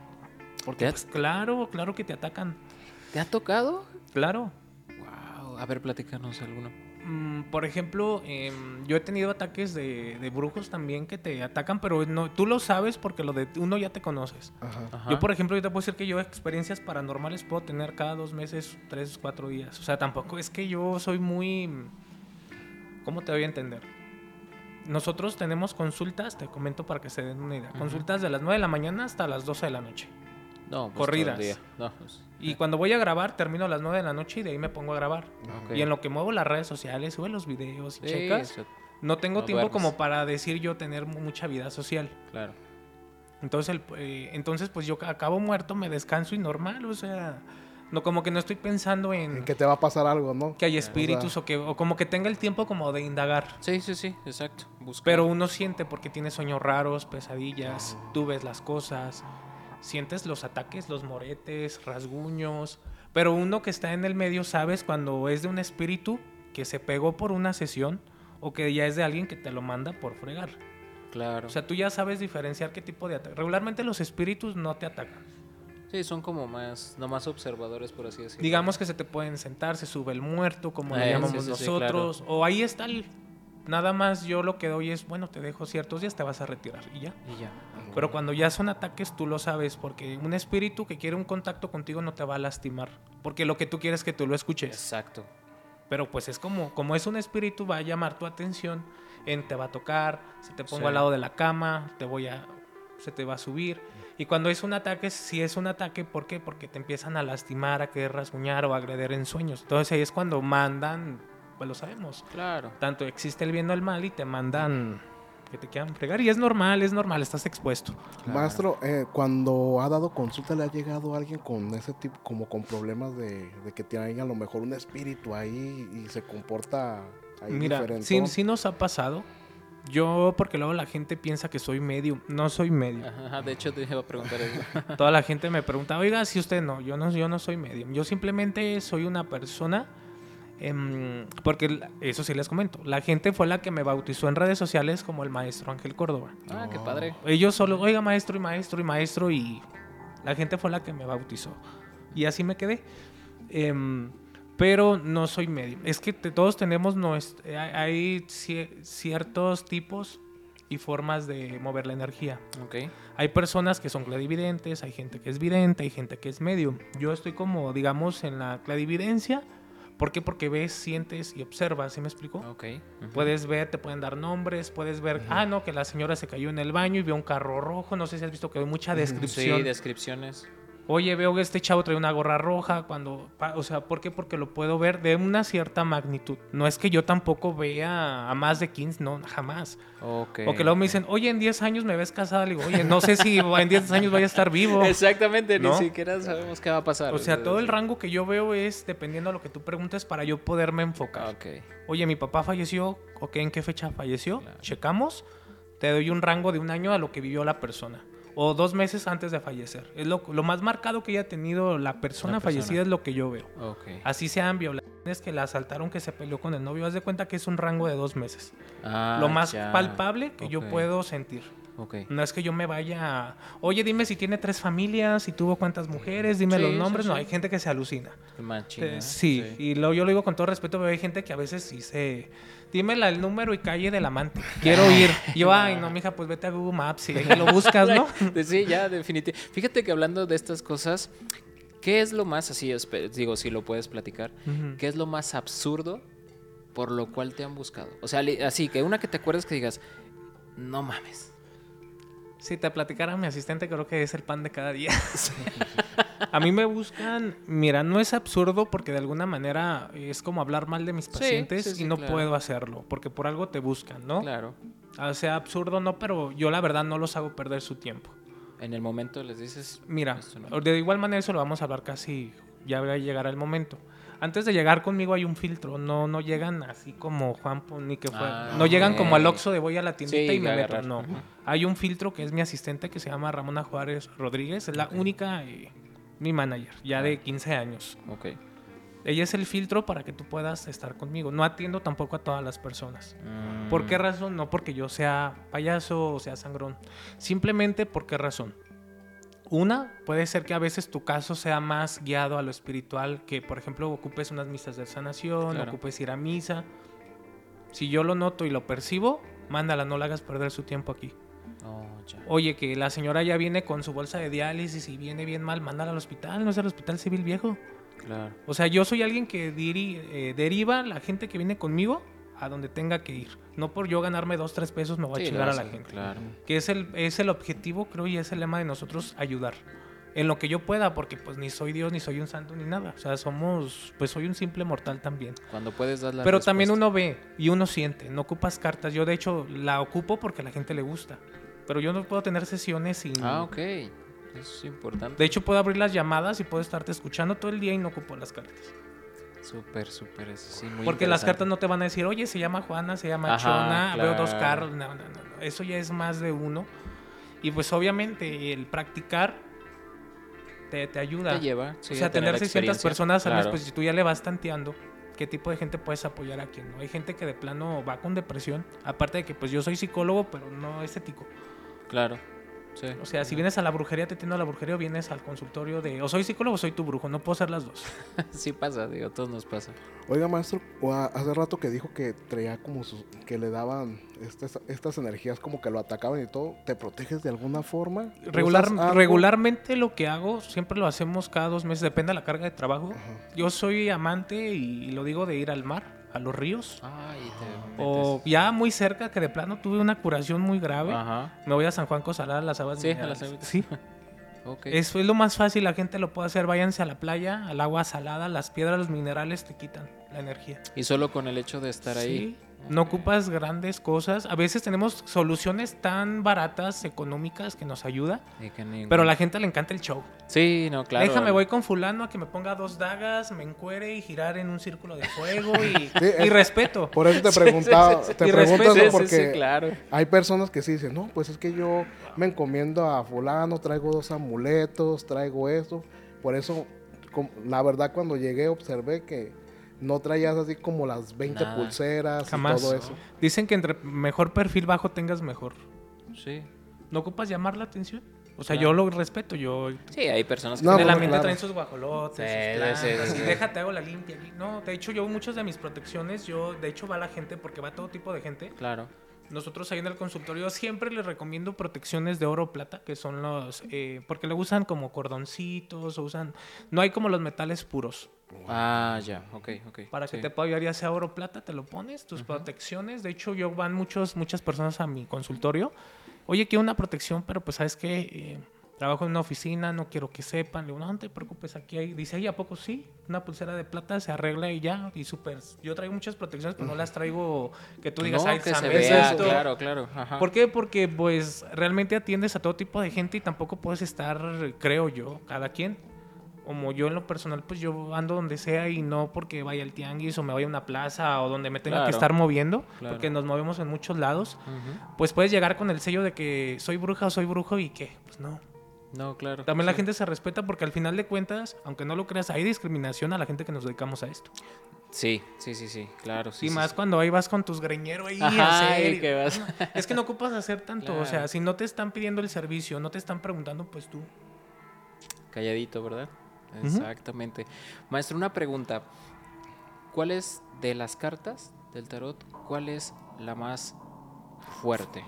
[SPEAKER 1] Porque
[SPEAKER 2] ¿Te ha-
[SPEAKER 1] pues claro, claro que te atacan.
[SPEAKER 2] ¿Te ha tocado?
[SPEAKER 1] Claro.
[SPEAKER 2] Wow. A ver, platícanos alguno.
[SPEAKER 1] Mm, por ejemplo, em, yo he tenido ataques de, de brujos también que te atacan, pero no, tú lo sabes porque lo de uno ya te conoces.
[SPEAKER 3] Ajá.
[SPEAKER 2] Ajá.
[SPEAKER 1] Yo, por ejemplo, yo te puedo decir que yo experiencias paranormales puedo tener cada dos meses, tres, cuatro días. O sea, tampoco es que yo soy muy... ¿Cómo te voy a entender? Nosotros tenemos consultas, te comento para que se den una idea. Consultas de las 9 de la mañana hasta las 12 de la noche.
[SPEAKER 2] No, pues,
[SPEAKER 1] corridas.
[SPEAKER 2] todo el día. No, pues,
[SPEAKER 1] Y cuando voy a grabar, termino a las 9 de la noche y de ahí me pongo a grabar. Y en lo que muevo las redes sociales, sube los videos y
[SPEAKER 2] Sí,
[SPEAKER 1] checas,
[SPEAKER 2] eso,
[SPEAKER 1] no tengo
[SPEAKER 2] no
[SPEAKER 1] tiempo
[SPEAKER 2] duermes.
[SPEAKER 1] como para decir yo tener mu- mucha vida social.
[SPEAKER 2] claro.
[SPEAKER 1] Entonces, el- eh, entonces, pues yo acabo muerto, me descanso y normal, o sea, no como que no estoy pensando en,
[SPEAKER 3] En que te va a pasar algo, ¿no?
[SPEAKER 1] que hay espíritus o, que o como que tenga el tiempo como de indagar.
[SPEAKER 2] Sí, sí, sí, exacto. Buscar.
[SPEAKER 1] Pero uno siente porque tiene sueños raros, pesadillas, tú ves las cosas, sientes los ataques, los moretes, rasguños. Pero uno que está en el medio sabes cuando es de un espíritu que se pegó por una sesión o que ya es de alguien que te lo manda por fregar.
[SPEAKER 2] Claro.
[SPEAKER 1] O sea, tú ya sabes diferenciar qué tipo de ataque. Regularmente los espíritus no te atacan.
[SPEAKER 2] sí, son como más, no más observadores, por así decirlo.
[SPEAKER 1] Digamos que se te pueden sentar, se sube el muerto, como
[SPEAKER 2] Eh,
[SPEAKER 1] le llamamos
[SPEAKER 2] sí, sí, sí,
[SPEAKER 1] nosotros. O ahí está el... Nada más yo lo que doy es, bueno, te dejo ciertos días, te vas a retirar y ya.
[SPEAKER 2] Y ya.
[SPEAKER 1] Pero cuando ya son ataques, tú lo sabes, porque un espíritu que quiere un contacto contigo no te va a lastimar, porque lo que tú quieres es que tú lo escuches.
[SPEAKER 2] Exacto.
[SPEAKER 1] Pero pues es como, como es un espíritu, va a llamar tu atención, en te va a tocar, se te pongo
[SPEAKER 2] Sí.
[SPEAKER 1] al lado de la cama, te voy a, se te va a subir. Y cuando es un ataque, si es un ataque, ¿por qué? Porque te empiezan a lastimar, a querer rasguñar o a agreder en sueños. Entonces ahí es cuando mandan, pues lo sabemos.
[SPEAKER 2] Claro.
[SPEAKER 1] Tanto existe el bien o el mal y te mandan que te quieran fregar. Y es normal, es normal, estás expuesto.
[SPEAKER 3] Maestro, eh, cuando ha dado consulta, ¿le ha llegado alguien con ese tipo, como con problemas de, de que tiene a lo mejor un espíritu ahí y se comporta ahí
[SPEAKER 1] Mira,
[SPEAKER 3] diferente?
[SPEAKER 1] sí, sí nos ha pasado. Yo, porque luego la gente piensa que soy medio. No soy medio.
[SPEAKER 2] Ajá, de hecho te iba a preguntar eso.
[SPEAKER 1] Toda la gente me pregunta, oiga, si usted no, yo no, yo no soy medio. Yo simplemente soy una persona. Em, porque eso sí les comento. La gente fue la que me bautizó en redes sociales como el maestro Ángel Córdoba.
[SPEAKER 2] ah, qué padre.
[SPEAKER 1] Ellos solo, oiga, maestro y maestro y maestro. Y la gente fue la que me bautizó. Y así me quedé. Em, pero no soy medio. Es que te- todos tenemos nuestro, hay, hay cie- ciertos tipos y formas de mover la energía.
[SPEAKER 2] Ok.
[SPEAKER 1] Hay personas que son clarividentes, hay gente que es vidente, hay gente que es medio. Yo estoy como, digamos, en la clarividencia. ¿Por qué? Porque ves, sientes y observas, ¿sí me explico?
[SPEAKER 2] Ok.
[SPEAKER 1] Puedes ver, te pueden dar nombres, puedes ver, ah, no, que la señora se cayó en el baño y vio un carro rojo, no sé si has visto que hay mucha descripción.
[SPEAKER 2] Sí, descripciones.
[SPEAKER 1] Oye, veo que este chavo trae una gorra roja cuando, o sea, ¿por qué? Porque lo puedo ver de una cierta magnitud. No es que yo tampoco vea a más de 15, no, jamás.
[SPEAKER 2] Ok.
[SPEAKER 1] O que luego me dicen, oye, en 10 años me ves casada. Le digo, oye, no sé si en 10 años voy a estar vivo. *laughs*
[SPEAKER 2] Exactamente,
[SPEAKER 1] ¿No?
[SPEAKER 2] ni siquiera sabemos qué va a pasar.
[SPEAKER 1] O sea, todo el rango que yo veo es dependiendo de lo que tú preguntes para yo poderme enfocar.
[SPEAKER 2] Ok.
[SPEAKER 1] Oye, mi papá falleció, ok, ¿en qué fecha falleció?
[SPEAKER 2] Claro.
[SPEAKER 1] Checamos, te doy un rango de un año a lo que vivió la persona. O dos meses antes de fallecer. Es lo, lo más marcado que haya tenido la persona,
[SPEAKER 2] La persona.
[SPEAKER 1] fallecida es lo que yo veo.
[SPEAKER 2] Ok.
[SPEAKER 1] Así sean violaciones que la asaltaron, que se peleó con el novio. Haz de cuenta que es un rango de dos meses.
[SPEAKER 2] Ah,
[SPEAKER 1] lo más
[SPEAKER 2] ya.
[SPEAKER 1] palpable que yo
[SPEAKER 2] Ok.
[SPEAKER 1] puedo sentir.
[SPEAKER 2] Ok.
[SPEAKER 1] No es que yo me vaya. a, Oye, dime si tiene tres familias, si tuvo cuántas mujeres, dime
[SPEAKER 2] Sí,
[SPEAKER 1] los
[SPEAKER 2] sí,
[SPEAKER 1] nombres. No, hay gente que se alucina.
[SPEAKER 2] Machina,
[SPEAKER 1] Eh, sí, y lo, yo lo digo con todo respeto, pero hay gente que a veces sí se. Dime el número y calle del amante. Quiero ir. Yo, ay, no, mija, pues vete a Google Maps y ahí lo buscas, ¿no? *laughs*
[SPEAKER 2] Sí, ya, definitivamente. Fíjate que hablando de estas cosas, ¿qué es lo más, así, digo, si lo puedes platicar, qué es lo más absurdo por lo cual te han buscado? O sea, así, que una que te acuerdes que digas, no mames.
[SPEAKER 1] Si te platicara mi asistente, creo que es el pan de cada día. *laughs* A mí me buscan, mira, no es absurdo porque de alguna manera es como hablar mal de mis pacientes
[SPEAKER 2] sí, sí,
[SPEAKER 1] y no
[SPEAKER 2] claro.
[SPEAKER 1] puedo hacerlo, porque por algo te buscan, ¿no?
[SPEAKER 2] Claro.
[SPEAKER 1] O sea, absurdo no, pero yo la verdad no los hago perder su tiempo.
[SPEAKER 2] En el momento les dices,
[SPEAKER 1] Mira,
[SPEAKER 2] no.
[SPEAKER 1] de igual manera eso lo vamos a hablar casi, ya va a llegar el momento. Antes de llegar conmigo hay un filtro, no, no llegan así como Juan Pon- ni que fue.
[SPEAKER 2] Ah,
[SPEAKER 1] no llegan como al. Oxxo de voy a la tiendita
[SPEAKER 2] Sí,
[SPEAKER 1] y me meto, no. Hay un filtro que es mi asistente que se llama Ramona Juárez Rodríguez, es la única, eh, mi manager, ya de 15 años.
[SPEAKER 2] ok.
[SPEAKER 1] Ella es el filtro para que tú puedas estar conmigo. No atiendo tampoco a todas las personas.
[SPEAKER 2] Mm,
[SPEAKER 1] ¿Por qué razón? No porque yo sea payaso o sea sangrón. Simplemente por qué razón. Una, puede ser que a veces tu caso sea más guiado a lo espiritual, que por ejemplo ocupes unas misas de sanación,
[SPEAKER 2] Claro.
[SPEAKER 1] ocupes ir a misa. Si yo lo noto y lo percibo, mándala, no la hagas perder su tiempo aquí.
[SPEAKER 2] Oh, ya.
[SPEAKER 1] Oye, que la señora ya viene con su bolsa de diálisis y viene bien mal, mándala al hospital, no es el hospital civil viejo.
[SPEAKER 2] Claro.
[SPEAKER 1] O sea, yo soy alguien que diri- eh, deriva la gente que viene conmigo a donde tenga que ir. No por yo ganarme dos, tres pesos me voy a
[SPEAKER 2] Sí,
[SPEAKER 1] chingar
[SPEAKER 2] lo
[SPEAKER 1] a la gente.
[SPEAKER 2] Claro.
[SPEAKER 1] Que es el, es el objetivo, creo, y es el lema de nosotros, ayudar. En lo que yo pueda, porque pues ni soy Dios, ni soy un santo, ni nada. O sea, somos, pues soy un simple mortal también.
[SPEAKER 2] Cuando puedes dar la
[SPEAKER 1] Pero también
[SPEAKER 2] respuesta.
[SPEAKER 1] uno ve y uno siente, no ocupas cartas. Yo de hecho la ocupo porque a la gente le gusta. Pero yo no puedo tener sesiones sin...
[SPEAKER 2] Ah, ok. Eso es importante.
[SPEAKER 1] De hecho, puedo abrir las llamadas y puedo estarte escuchando todo el día y no ocupo las cartas.
[SPEAKER 2] Súper, súper, eso sí, muy
[SPEAKER 1] Porque las cartas no te van a decir, oye, se llama Juana, se llama
[SPEAKER 2] Ajá,
[SPEAKER 1] Chona, veo dos carros. No, no, no. Eso ya es más de uno. Y pues obviamente el practicar te, te ayuda.
[SPEAKER 2] Te lleva, sí,
[SPEAKER 1] o sea,
[SPEAKER 2] tener
[SPEAKER 1] tener 600
[SPEAKER 2] experiencia. Claro.
[SPEAKER 1] pues si tú ya le vas tanteando qué tipo de gente puedes apoyar a quién no. Hay gente que de plano va con depresión. Aparte de que pues yo soy psicólogo, pero no estético.
[SPEAKER 2] Claro, sí.
[SPEAKER 1] O sea, si vienes a la brujería, te atiendo a la brujería o vienes al consultorio de o soy psicólogo o soy tu brujo. No puedo ser las dos. *laughs*
[SPEAKER 2] sí pasa, digo, a todos nos pasa.
[SPEAKER 3] Oiga, maestro, hace rato que dijo que traía como sus, que le daban estas, estas energías como que lo atacaban y todo. ¿Te proteges de alguna forma?
[SPEAKER 1] Regular, regularmente lo que hago, siempre lo hacemos cada dos meses, depende de la carga de trabajo.
[SPEAKER 3] Ajá.
[SPEAKER 1] Yo soy amante y lo digo de ir al mar, a los ríos.
[SPEAKER 2] Ay, te
[SPEAKER 1] O ya muy cerca, que de plano tuve una curación muy grave.
[SPEAKER 2] Ajá,
[SPEAKER 1] Me voy a San Juan Cosalá, a las aguas
[SPEAKER 2] Sí, a las *laughs* aguas.
[SPEAKER 1] Sí,
[SPEAKER 2] ok.
[SPEAKER 1] eso es lo más fácil, la gente lo puede hacer. Váyanse a la playa, al agua salada, las piedras, los minerales te quitan la energía.
[SPEAKER 2] Y solo con el hecho de estar ahí.
[SPEAKER 1] No ocupas grandes cosas. A veces tenemos soluciones tan baratas, económicas, que nos ayuda.
[SPEAKER 2] que
[SPEAKER 1] Pero a la gente le encanta el show.
[SPEAKER 2] Sí, no, claro.
[SPEAKER 1] Déjame, voy con fulano a que me ponga dos dagas, me encuere y girar en un círculo de fuego y, *laughs*
[SPEAKER 3] Sí,
[SPEAKER 1] y
[SPEAKER 3] es-
[SPEAKER 1] respeto.
[SPEAKER 3] Por eso te *laughs* preguntaba,
[SPEAKER 2] sí, sí, sí.
[SPEAKER 3] te
[SPEAKER 2] sí,
[SPEAKER 3] porque
[SPEAKER 2] claro.
[SPEAKER 3] hay personas que sí dicen, no, pues es que yo me encomiendo a fulano, traigo dos amuletos, traigo esto. Por eso, la verdad, cuando llegué observé que no traías así como las 20
[SPEAKER 2] Nada.
[SPEAKER 3] pulseras
[SPEAKER 1] Jamás.
[SPEAKER 3] y todo eso.
[SPEAKER 1] Dicen que entre mejor perfil bajo tengas mejor.
[SPEAKER 2] Sí.
[SPEAKER 1] ¿No ocupas llamar la atención? O sea,
[SPEAKER 2] Claro.
[SPEAKER 1] yo lo respeto. Yo
[SPEAKER 2] Sí, hay personas que
[SPEAKER 3] No,
[SPEAKER 1] en
[SPEAKER 2] tienen-
[SPEAKER 1] el ambiente
[SPEAKER 3] claro.
[SPEAKER 1] traen sus guajolotes,
[SPEAKER 2] Sí,
[SPEAKER 1] sus
[SPEAKER 2] sí, sí,
[SPEAKER 1] plantas,
[SPEAKER 2] sí.
[SPEAKER 1] y déjate hago la limpia aquí. No, de hecho yo muchas de mis protecciones, yo de hecho va la gente porque va todo tipo de gente.
[SPEAKER 2] Claro.
[SPEAKER 1] Nosotros ahí en el consultorio siempre les recomiendo protecciones de oro o plata, que son los, eh, porque lo usan como cordoncitos, o usan, no hay como los metales puros.
[SPEAKER 2] Ah, ya, ok, ok.
[SPEAKER 1] Para que te pueda ayudar, ya sea oro o plata, te lo pones, tus protecciones. De hecho, yo van muchos, muchas personas a mi consultorio. Oye, quiero una protección, pero pues sabes que trabajo en una oficina, no quiero que sepan. Le digo, no, no te preocupes, aquí hay. Dice, ¿y a poco sí? Una pulsera de plata se arregla y ya. Y súper. Yo traigo muchas protecciones, pero no las traigo que tú digas,
[SPEAKER 2] no,
[SPEAKER 1] ay,
[SPEAKER 2] que se
[SPEAKER 1] ¿sabes
[SPEAKER 2] vea,
[SPEAKER 1] esto?".
[SPEAKER 2] claro, claro. Ajá.
[SPEAKER 1] ¿Por qué? Porque pues realmente atiendes a todo tipo de gente y tampoco puedes estar, creo yo, cada quien. Como yo en lo personal, pues yo ando donde sea y no porque vaya al tianguis o me vaya a una plaza o donde me tenga
[SPEAKER 2] Claro.
[SPEAKER 1] que estar moviendo,
[SPEAKER 2] Claro.
[SPEAKER 1] porque nos movemos en muchos lados,
[SPEAKER 2] Ujú.
[SPEAKER 1] pues puedes llegar con el sello de que soy bruja o soy brujo y qué, pues no.
[SPEAKER 2] No, claro.
[SPEAKER 1] También la gente se respeta porque al final de cuentas, aunque no lo creas, hay discriminación a la gente que nos dedicamos a esto.
[SPEAKER 2] Sí, sí, sí, sí, claro. Sí,
[SPEAKER 1] y
[SPEAKER 2] sí,
[SPEAKER 1] más
[SPEAKER 2] sí.
[SPEAKER 1] cuando ahí vas con tus greñeros ahí a
[SPEAKER 2] Ajá,
[SPEAKER 1] hacer
[SPEAKER 2] y
[SPEAKER 1] y-
[SPEAKER 2] que vas-
[SPEAKER 1] Es que no ocupas hacer tanto, o sea, si no te están pidiendo el servicio, no te están preguntando, pues tú.
[SPEAKER 2] Calladito, ¿verdad? Exactamente. Maestro, una pregunta. ¿Cuál es de las cartas del tarot, cuál es la más fuerte?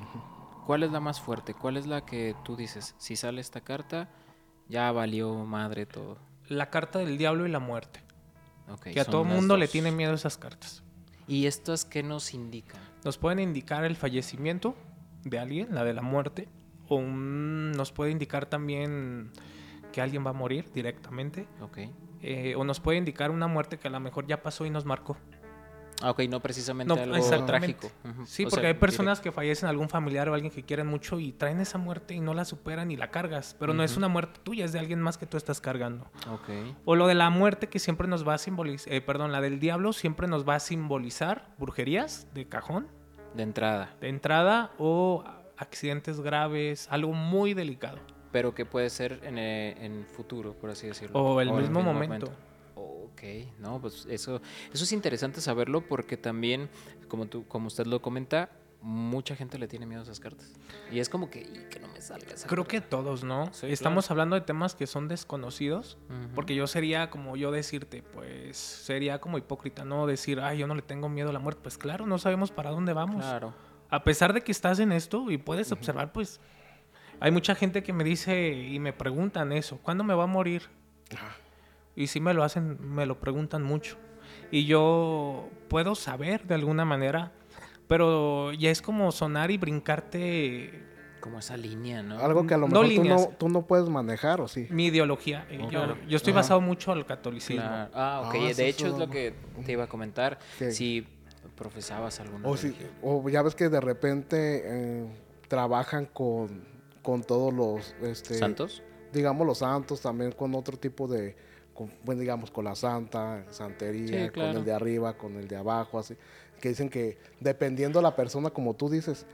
[SPEAKER 2] ¿Cuál es la más fuerte? ¿Cuál es la que tú dices, si sale esta carta, ya valió madre todo?
[SPEAKER 1] La carta del diablo y la muerte. Que a todo mundo le tiene miedo esas cartas.
[SPEAKER 2] ¿Y estas qué nos indican?
[SPEAKER 1] Nos pueden indicar el fallecimiento de alguien, la de la muerte, o un- nos puede indicar también que alguien va a morir directamente,
[SPEAKER 2] Ok.
[SPEAKER 1] eh, o nos puede indicar una muerte que a lo mejor ya pasó y nos marcó.
[SPEAKER 2] Ah, ok, no precisamente
[SPEAKER 1] No,
[SPEAKER 2] algo trágico. Ujú.
[SPEAKER 1] Sí,
[SPEAKER 2] O
[SPEAKER 1] porque
[SPEAKER 2] sea,
[SPEAKER 1] hay personas que fallecen algún familiar o alguien que quieren mucho y traen esa muerte y no la superan y la cargas, pero no es una muerte tuya, es de alguien más que tú estás cargando.
[SPEAKER 2] directo. Ok.
[SPEAKER 1] O lo de la muerte que siempre nos va a simbolizar, perdón, la del diablo siempre nos va a simbolizar brujerías de cajón,
[SPEAKER 2] De entrada.
[SPEAKER 1] de entrada o accidentes graves, algo muy delicado.
[SPEAKER 2] Pero que puede ser en, eh, en futuro, por así decirlo.
[SPEAKER 1] O el
[SPEAKER 2] en
[SPEAKER 1] mismo momento.
[SPEAKER 2] Ok, no, pues eso, eso es interesante saberlo porque también, como, tú, como usted lo comenta, mucha gente le tiene miedo a esas cartas. Y es como que, "Y que no me salga esa
[SPEAKER 1] Creo
[SPEAKER 2] carta".
[SPEAKER 1] que todos, ¿no?
[SPEAKER 2] Sí,
[SPEAKER 1] Estamos hablando de temas que son desconocidos,
[SPEAKER 2] Ujú.
[SPEAKER 1] porque yo sería como yo decirte, pues sería como hipócrita, ¿no? Decir, ay, yo no le tengo miedo a la muerte. Pues claro, no sabemos para dónde vamos.
[SPEAKER 2] Claro.
[SPEAKER 1] A pesar de que estás en esto y puedes observar, pues hay mucha gente que me dice y me preguntan eso, ¿cuándo me va a morir? Y sí me lo hacen, me lo preguntan mucho. Y yo puedo saber de alguna manera, pero ya es como sonar y brincarte
[SPEAKER 2] Como esa línea, ¿no?
[SPEAKER 3] Algo que a lo
[SPEAKER 1] No
[SPEAKER 3] mejor tú, no, tú no puedes manejar, ¿o sí?
[SPEAKER 1] mi ideología. Eh,
[SPEAKER 2] Oh,
[SPEAKER 1] yo, yo estoy
[SPEAKER 3] Ajá.
[SPEAKER 1] basado mucho al catolicismo.
[SPEAKER 2] Claro. Ah, ok.
[SPEAKER 3] Ah,
[SPEAKER 2] de hecho,
[SPEAKER 3] es
[SPEAKER 2] lo que te iba a comentar.
[SPEAKER 3] ¿Qué?
[SPEAKER 2] Si profesabas alguna
[SPEAKER 3] O, si, o ya ves que de repente eh, trabajan con, con todos los... Este,
[SPEAKER 2] ¿Santos?
[SPEAKER 3] Digamos los santos, también con otro tipo de... Con, bueno, digamos, con la santa, santería,
[SPEAKER 2] Sí, claro.
[SPEAKER 3] con el de arriba, con el de abajo, así. Que dicen que dependiendo la persona, como tú dices,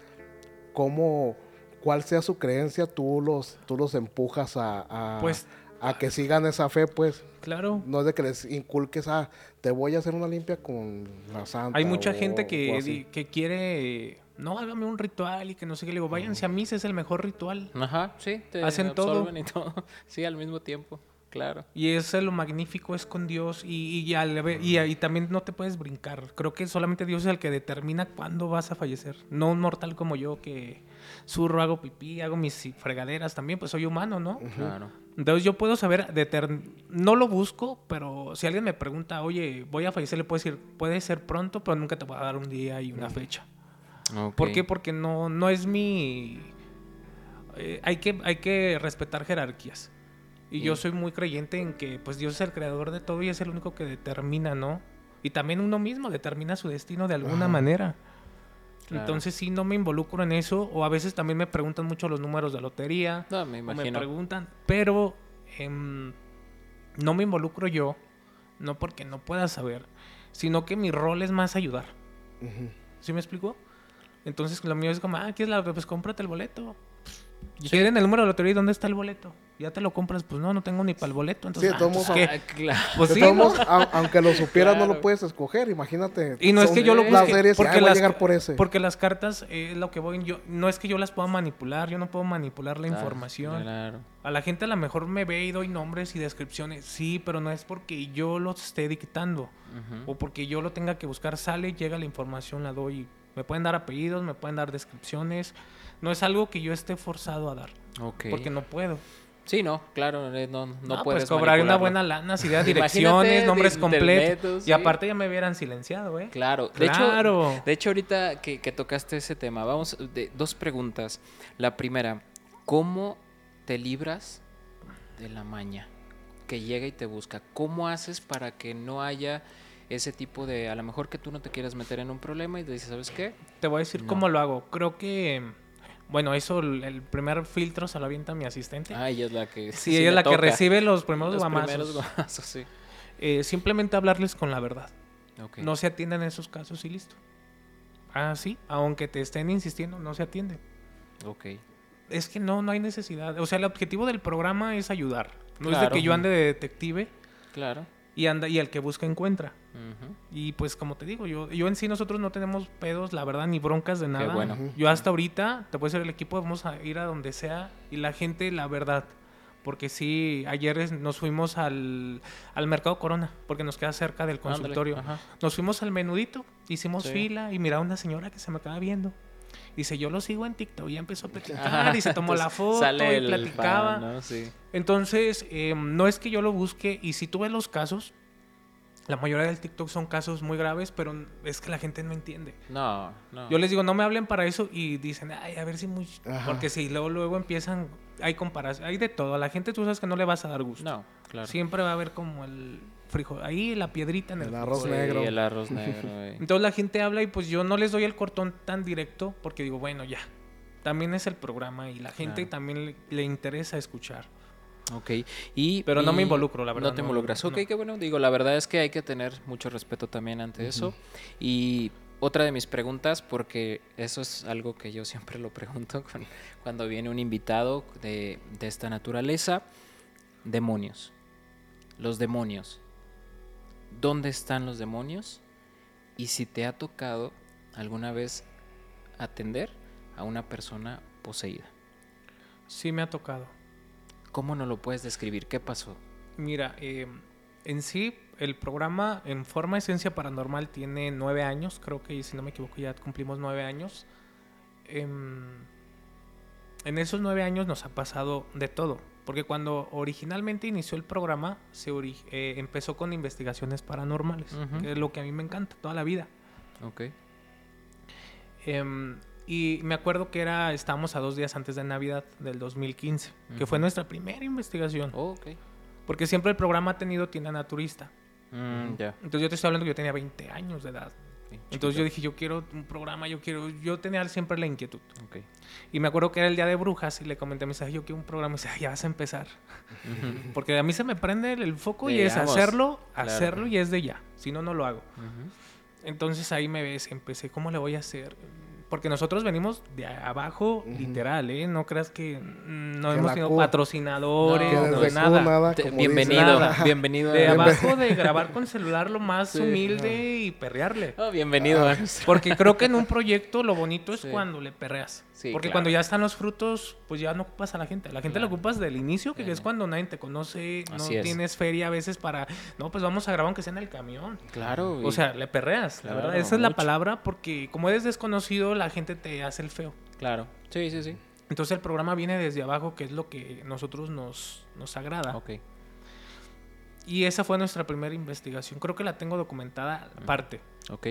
[SPEAKER 3] cómo, cuál sea su creencia, tú los, tú los empujas a, a,
[SPEAKER 1] Pues-
[SPEAKER 3] a que sigan esa fe, pues.
[SPEAKER 1] Claro.
[SPEAKER 3] No es de que les inculques a, te voy a hacer una limpia con la santa.
[SPEAKER 1] Hay mucha
[SPEAKER 3] o-
[SPEAKER 1] gente que, que quiere, no, hágame un ritual y que no sé qué. Le digo, váyanse a misa, es el mejor ritual.
[SPEAKER 2] Ajá, sí. Te
[SPEAKER 1] Hacen todo.
[SPEAKER 2] y todo. *laughs* Sí, al mismo tiempo. Claro.
[SPEAKER 1] Y eso es lo magnífico es con Dios y, y, al ver- y, y también no te puedes brincar. Creo que solamente Dios es el que determina cuándo vas a fallecer. No un mortal como yo que zurro, hago pipí, hago mis fregaderas también, pues soy humano, ¿no?
[SPEAKER 2] Claro.
[SPEAKER 1] Entonces yo puedo saber, deter- no lo busco, pero si alguien me pregunta, oye, voy a fallecer, le puedo decir, puede ser pronto, pero nunca te voy a dar un día y una fecha.
[SPEAKER 2] Ok.
[SPEAKER 1] ¿Por qué? Porque no, no es mi... eh, hay, que, hay que respetar jerarquías. Y yo soy muy creyente en que pues Dios es el creador de todo y es el único que determina, ¿no? Y también uno mismo determina su destino de alguna
[SPEAKER 3] Ajá.
[SPEAKER 1] manera.
[SPEAKER 2] Claro.
[SPEAKER 1] Entonces sí, no me involucro en eso. O a veces también me preguntan mucho los números de lotería.
[SPEAKER 2] No, me
[SPEAKER 1] o me preguntan. Pero em, no me involucro yo. No porque no pueda saber. Sino que mi rol es más ayudar. ¿Sí me explico? Entonces lo mío es como, ah, ¿quieres la pues cómprate el boleto. ¿Quieren el número de lotería y dónde está el boleto? Ya te lo compras, pues no, no tengo ni para el boleto. Entonces,
[SPEAKER 3] de
[SPEAKER 1] ah,
[SPEAKER 3] todos
[SPEAKER 1] pues.
[SPEAKER 2] Ah, claro.
[SPEAKER 1] Pues
[SPEAKER 3] de
[SPEAKER 1] sí,
[SPEAKER 3] todos
[SPEAKER 1] ¿no?
[SPEAKER 3] modos, a- aunque lo supieras, no lo puedes escoger, imagínate.
[SPEAKER 1] Y no es que yo lo
[SPEAKER 3] las
[SPEAKER 1] busque,
[SPEAKER 3] series,
[SPEAKER 1] porque
[SPEAKER 3] "Ay, voy a
[SPEAKER 1] las,
[SPEAKER 3] llegar por ese.
[SPEAKER 1] porque las cartas, eh, es lo que voy, yo, no es que yo las pueda manipular, yo no puedo manipular la
[SPEAKER 2] Claro,
[SPEAKER 1] información.
[SPEAKER 2] Claro.
[SPEAKER 1] A la gente a lo mejor me ve y doy nombres y descripciones, sí, pero no es porque yo los esté dictando o porque yo lo tenga que buscar, sale, llega la información, la doy. Me pueden dar apellidos, me pueden dar descripciones. No es algo que yo esté forzado a dar,
[SPEAKER 2] Ok.
[SPEAKER 1] porque no puedo.
[SPEAKER 2] Sí, no, claro, eh, no, no,
[SPEAKER 1] No,
[SPEAKER 2] puedes
[SPEAKER 1] pues cobrar una buena lana, si
[SPEAKER 2] Imagínate
[SPEAKER 1] direcciones, nombres completos.
[SPEAKER 2] sí.
[SPEAKER 1] Y aparte ya me hubieran silenciado, ¿eh?
[SPEAKER 2] Claro, de
[SPEAKER 1] Claro.
[SPEAKER 2] hecho, de hecho ahorita que, que tocaste ese tema, vamos de dos preguntas. La primera, ¿cómo te libras de la maña que llega y te busca? ¿Cómo haces para que no haya ese tipo de, a lo mejor que tú no te quieras meter en un problema y te dices, ¿sabes qué?
[SPEAKER 1] Te voy a decir
[SPEAKER 2] No.
[SPEAKER 1] cómo lo hago. Creo que, bueno, eso, el, primer filtro se lo avienta mi asistente.
[SPEAKER 2] Ah, ella es la que
[SPEAKER 1] sí, ella es la que recibe los primeros
[SPEAKER 2] los
[SPEAKER 1] guamazos.
[SPEAKER 2] primeros guamazos, sí. *laughs*
[SPEAKER 1] Eh, simplemente hablarles con la verdad.
[SPEAKER 2] Ok.
[SPEAKER 1] No se atienden en esos casos y listo. Ah, sí, aunque te estén insistiendo, no se atienden.
[SPEAKER 2] Ok.
[SPEAKER 1] Es que no, no hay necesidad. O sea, el objetivo del programa es ayudar. No es de que yo ande de detective
[SPEAKER 2] Claro.
[SPEAKER 1] y anda y el que busca encuentra.
[SPEAKER 2] Ujú.
[SPEAKER 1] Y pues como te digo, yo, yo en sí nosotros no tenemos pedos, la verdad, ni broncas de nada.
[SPEAKER 2] bueno.
[SPEAKER 1] Yo hasta ahorita, te puedo decir el equipo, vamos a ir a donde sea y la gente, la verdad. Porque sí, ayer nos fuimos al, al Mercado Corona, porque nos queda cerca del consultorio. Nos fuimos al menudito, hicimos
[SPEAKER 2] Sí.
[SPEAKER 1] fila y miraba una señora que se me acaba viendo. Dice, yo lo sigo en TikTok. Y empezó a *laughs* platicar y se tomó la foto
[SPEAKER 2] sale
[SPEAKER 1] y
[SPEAKER 2] el
[SPEAKER 1] platicaba.
[SPEAKER 2] fan, ¿no? Sí.
[SPEAKER 1] Entonces, eh, no es que yo lo busque. Y si tú ves los casos, la mayoría del TikTok son casos muy graves, pero es que la gente no entiende.
[SPEAKER 2] No, no.
[SPEAKER 1] Yo les digo, no me hablen para eso y dicen, ay, a ver si muy...
[SPEAKER 3] Ajá.
[SPEAKER 1] Porque si luego, luego empiezan, hay comparación, hay de todo. A la gente tú sabes que no le vas a dar gusto.
[SPEAKER 2] No, claro.
[SPEAKER 1] Siempre va a haber como el frijol, ahí la piedrita en el,
[SPEAKER 3] El
[SPEAKER 1] frijol.
[SPEAKER 3] arroz
[SPEAKER 2] Sí,
[SPEAKER 3] negro.
[SPEAKER 2] el arroz negro. *laughs*
[SPEAKER 1] Entonces la gente habla y pues yo no les doy el cortón tan directo porque digo, bueno, ya. También es el programa y la gente
[SPEAKER 2] Claro.
[SPEAKER 1] también le, le interesa escuchar.
[SPEAKER 2] Ok, y...
[SPEAKER 1] Pero no me involucro, la verdad,
[SPEAKER 2] No te
[SPEAKER 1] no,
[SPEAKER 2] involucras. Ok,
[SPEAKER 1] no.
[SPEAKER 2] qué bueno. Digo, la verdad es que hay que tener mucho respeto también ante eso. Y otra de mis preguntas, porque eso es algo que yo siempre lo pregunto *laughs* con- cuando viene un invitado de, de esta naturaleza. Demonios. Los demonios. ¿Dónde están los demonios? Y si te ha tocado alguna vez atender a una persona poseída.
[SPEAKER 1] Sí me ha tocado.
[SPEAKER 2] ¿Cómo no lo puedes describir? ¿Qué pasó?
[SPEAKER 1] Mira, eh, en sí el programa en forma esencia paranormal tiene nueve años, creo que si no me equivoco ya cumplimos nueve años. Em, en esos nueve años nos ha pasado de todo, porque cuando originalmente inició el programa se eh, empezó con investigaciones paranormales, que es lo que a mí me encanta toda la vida.
[SPEAKER 2] Ok.
[SPEAKER 1] Em, y me acuerdo que era, estábamos a dos días antes de Navidad del 2015, que fue nuestra primera investigación.
[SPEAKER 2] Oh, ok.
[SPEAKER 1] Porque siempre el programa ha tenido tienda naturista.
[SPEAKER 2] Mm, ya.
[SPEAKER 1] Entonces yo te estoy hablando que yo tenía 20 años de edad. Entonces yo dije, yo quiero un programa, yo quiero, yo tenía siempre la inquietud.
[SPEAKER 2] Ok.
[SPEAKER 1] Y me acuerdo que era el día de brujas y le comenté a mis yo quiero un programa y dice, "Ay, ya vas a empezar. Porque a mí se me prende el, el foco y es hacerlo,
[SPEAKER 2] Claro.
[SPEAKER 1] hacerlo y es de ya. Si no, no lo hago.
[SPEAKER 2] Ujú.
[SPEAKER 1] Entonces ahí me ves, empecé, ¿cómo le voy a hacer? Porque nosotros venimos de abajo, literal, ¿eh? No creas que mm, no
[SPEAKER 3] Que
[SPEAKER 1] hemos
[SPEAKER 3] la
[SPEAKER 1] tenido
[SPEAKER 3] cu-
[SPEAKER 1] patrocinadores, no,
[SPEAKER 3] desde cu
[SPEAKER 1] nada.
[SPEAKER 3] nada,
[SPEAKER 2] Te- bienvenido,
[SPEAKER 1] Nada.
[SPEAKER 2] bienvenido.
[SPEAKER 1] De
[SPEAKER 2] a-
[SPEAKER 1] abajo de grabar con celular lo más
[SPEAKER 2] Sí.
[SPEAKER 1] humilde y perrearle.
[SPEAKER 2] Oh, bienvenido. a-
[SPEAKER 1] Porque creo que en un proyecto lo bonito es
[SPEAKER 2] Sí.
[SPEAKER 1] cuando le perreas.
[SPEAKER 2] Sí,
[SPEAKER 1] Porque
[SPEAKER 2] claro.
[SPEAKER 1] cuando ya están los frutos, pues ya no ocupas a la gente. La gente la
[SPEAKER 2] Claro.
[SPEAKER 1] ocupas del inicio, que es
[SPEAKER 2] no.
[SPEAKER 1] cuando nadie te conoce, no
[SPEAKER 2] Así es.
[SPEAKER 1] tienes feria a veces para, no, pues vamos a grabar aunque sea en el camión.
[SPEAKER 2] Claro.
[SPEAKER 1] O sea, le perreas, la verdad. Esa es la
[SPEAKER 2] mucho.
[SPEAKER 1] palabra porque como eres desconocido, la gente te hace el feo.
[SPEAKER 2] Claro. Sí, sí, sí.
[SPEAKER 1] Entonces el programa viene desde abajo, que es lo que nosotros nos, nos agrada.
[SPEAKER 2] Ok.
[SPEAKER 1] Y esa fue nuestra primera investigación. Creo que la tengo documentada aparte.
[SPEAKER 2] Ok.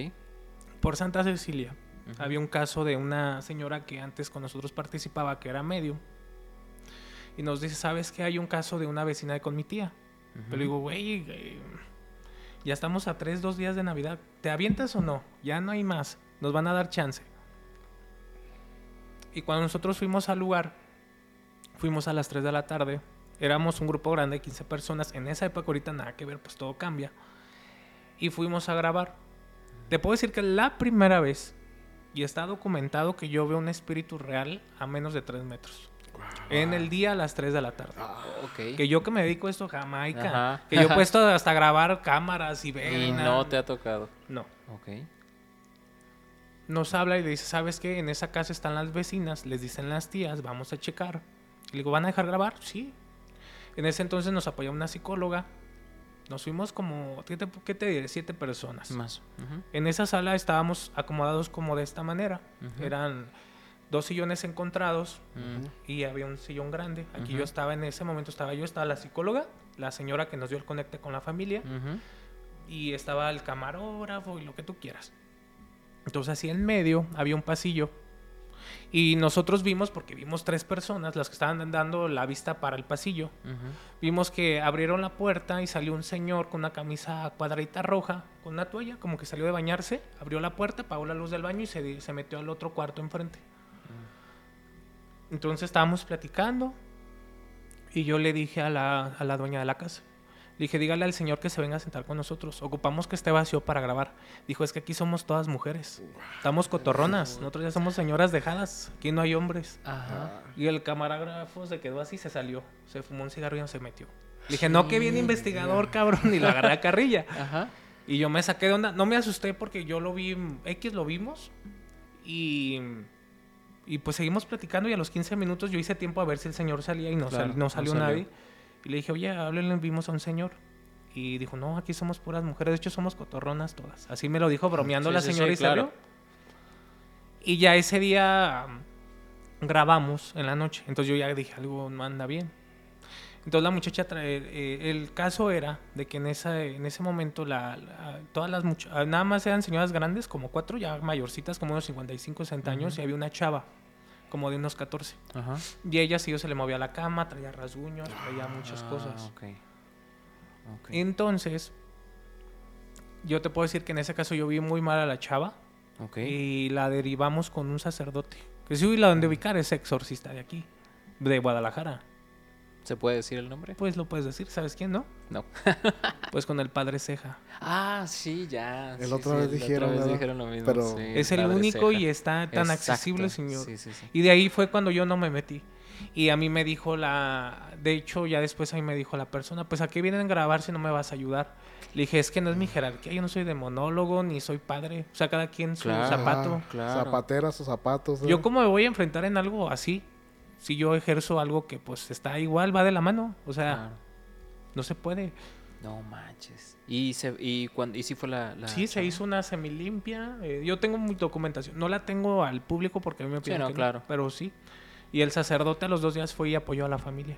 [SPEAKER 1] Por Santa Cecilia. Había un caso de una señora que antes con nosotros participaba, que era medio. Y nos dice, ¿sabes que hay un caso de una vecina de con mi tía? Pero digo, güey, eh, ya estamos a tres, dos días de Navidad. ¿Te avientas o no? Ya no hay más. Nos van a dar chance. Y cuando nosotros fuimos al lugar, fuimos a las 3 de la tarde. Éramos un grupo grande de 15 personas. En esa época, ahorita nada que ver, pues todo cambia. Y fuimos a grabar. Te puedo decir que la primera vez, y está documentado que yo veo un espíritu real a menos de 3 metros. En el día a las 3 de la tarde.
[SPEAKER 2] Ok.
[SPEAKER 1] Que yo que me dedico a esto, Jamaica.
[SPEAKER 2] Ajá.
[SPEAKER 1] Que yo he *laughs* puesto hasta grabar cámaras y ver.
[SPEAKER 2] Y no te ha tocado.
[SPEAKER 1] No.
[SPEAKER 2] Ok.
[SPEAKER 1] Nos habla y le dice, ¿sabes qué? En esa casa están las vecinas, les dicen las tías, vamos a checar. Y le digo, ¿van a dejar grabar? Sí. En ese entonces nos apoyó una psicóloga. Nos fuimos como, ¿qué te, qué te diré? Siete personas.
[SPEAKER 2] Más.
[SPEAKER 1] En esa sala estábamos acomodados como de esta manera. Eran dos sillones encontrados y había un sillón grande. Aquí yo estaba, en ese momento estaba yo, estaba la psicóloga, la señora que nos dio el conecte con la familia y estaba el camarógrafo y lo que tú quieras. Entonces así en medio había un pasillo y nosotros vimos, porque vimos tres personas, las que estaban dando la vista para el pasillo, vimos que abrieron la puerta y salió un señor con una camisa cuadradita roja, con una toalla, como que salió de bañarse, abrió la puerta, apagó la luz del baño y se, se metió al otro cuarto enfrente. Entonces estábamos platicando y yo le dije a la, a la dueña de la casa, dije, dígale al señor que se venga a sentar con nosotros, ocupamos que esté vacío para grabar. Dijo, es que aquí somos todas mujeres, estamos cotorronas, nosotros ya somos señoras dejadas, aquí no hay hombres.
[SPEAKER 2] Ajá.
[SPEAKER 1] Y el camarógrafo se quedó así, se salió. Se fumó un cigarro y no se metió. Le dije, no, que bien investigador, cabrón. Y lo agarré a carrilla.
[SPEAKER 2] Ajá.
[SPEAKER 1] Y yo me saqué de onda. No me asusté porque yo lo vi, X lo vimos. Y, y pues seguimos platicando y a los 15 minutos yo hice tiempo a ver si el señor salía y no,
[SPEAKER 2] Claro,
[SPEAKER 1] sal- no
[SPEAKER 2] no
[SPEAKER 1] salió
[SPEAKER 2] salió.
[SPEAKER 1] Y le dije, oye, háblenle, vimos a un señor. Y dijo, no, aquí somos puras mujeres. De hecho, somos cotorronas todas. Así me lo dijo bromeando
[SPEAKER 2] Sí,
[SPEAKER 1] la
[SPEAKER 2] sí, sí,
[SPEAKER 1] señora y
[SPEAKER 2] claro.
[SPEAKER 1] salió. Y ya ese día um, grabamos en la noche. Entonces yo ya dije, algo no anda bien. Entonces la muchacha, trae, eh, el caso era de que en, esa, en ese momento la, la- todas las muchachas, nada más eran señoras grandes, como cuatro ya mayorcitas, como unos 55, 60 años, y había una chava, como de unos 14.
[SPEAKER 2] Ajá.
[SPEAKER 1] Y ella sí se le movía la cama, traía rasguños, traía muchas
[SPEAKER 2] Ah,
[SPEAKER 1] cosas.
[SPEAKER 2] ok. Ok.
[SPEAKER 1] Entonces, yo te puedo decir que en ese caso yo vi muy mal a la chava
[SPEAKER 2] Ok.
[SPEAKER 1] y la derivamos con un sacerdote. Que sí, la donde ubicar es exorcista de aquí, de Guadalajara.
[SPEAKER 2] ¿Se puede decir el nombre?
[SPEAKER 1] Pues lo puedes decir, ¿sabes quién, no?
[SPEAKER 2] No. *laughs*
[SPEAKER 1] Pues con el padre Ceja.
[SPEAKER 2] Ah, sí, ya.
[SPEAKER 3] El
[SPEAKER 2] sí,
[SPEAKER 3] otra
[SPEAKER 2] sí,
[SPEAKER 3] vez dijeron,
[SPEAKER 2] dijeron lo mismo.
[SPEAKER 3] Pero-
[SPEAKER 2] sí,
[SPEAKER 1] es el único
[SPEAKER 2] Ceja.
[SPEAKER 1] y está tan accesible, señor.
[SPEAKER 2] Sí, sí, sí.
[SPEAKER 1] Y de ahí fue cuando yo no me metí. Y a mí me dijo la... De hecho, ya después ahí me dijo la persona, pues ¿a qué vienen a grabar si no me vas a ayudar? Le dije, es que no es mi jerarquía, yo no soy de monólogo, ni soy padre. O sea, cada quien su
[SPEAKER 2] Claro.
[SPEAKER 1] zapato.
[SPEAKER 2] Claro.
[SPEAKER 3] Zapateras o zapatos. ¿eh?
[SPEAKER 1] Yo cómo me voy a enfrentar en algo así, si yo ejerzo algo que pues está igual, va de la mano. O sea,
[SPEAKER 2] Claro.
[SPEAKER 1] no se puede.
[SPEAKER 2] No manches. ¿Y, se, y, cuando, y si fue la, la
[SPEAKER 1] sí, se hizo una semilimpia. eh, yo tengo mi documentación. No la tengo al público porque a mí me
[SPEAKER 2] Sí,
[SPEAKER 1] piden
[SPEAKER 2] no, claro.
[SPEAKER 1] pero sí. Y el sacerdote a los dos días fue y apoyó a la familia.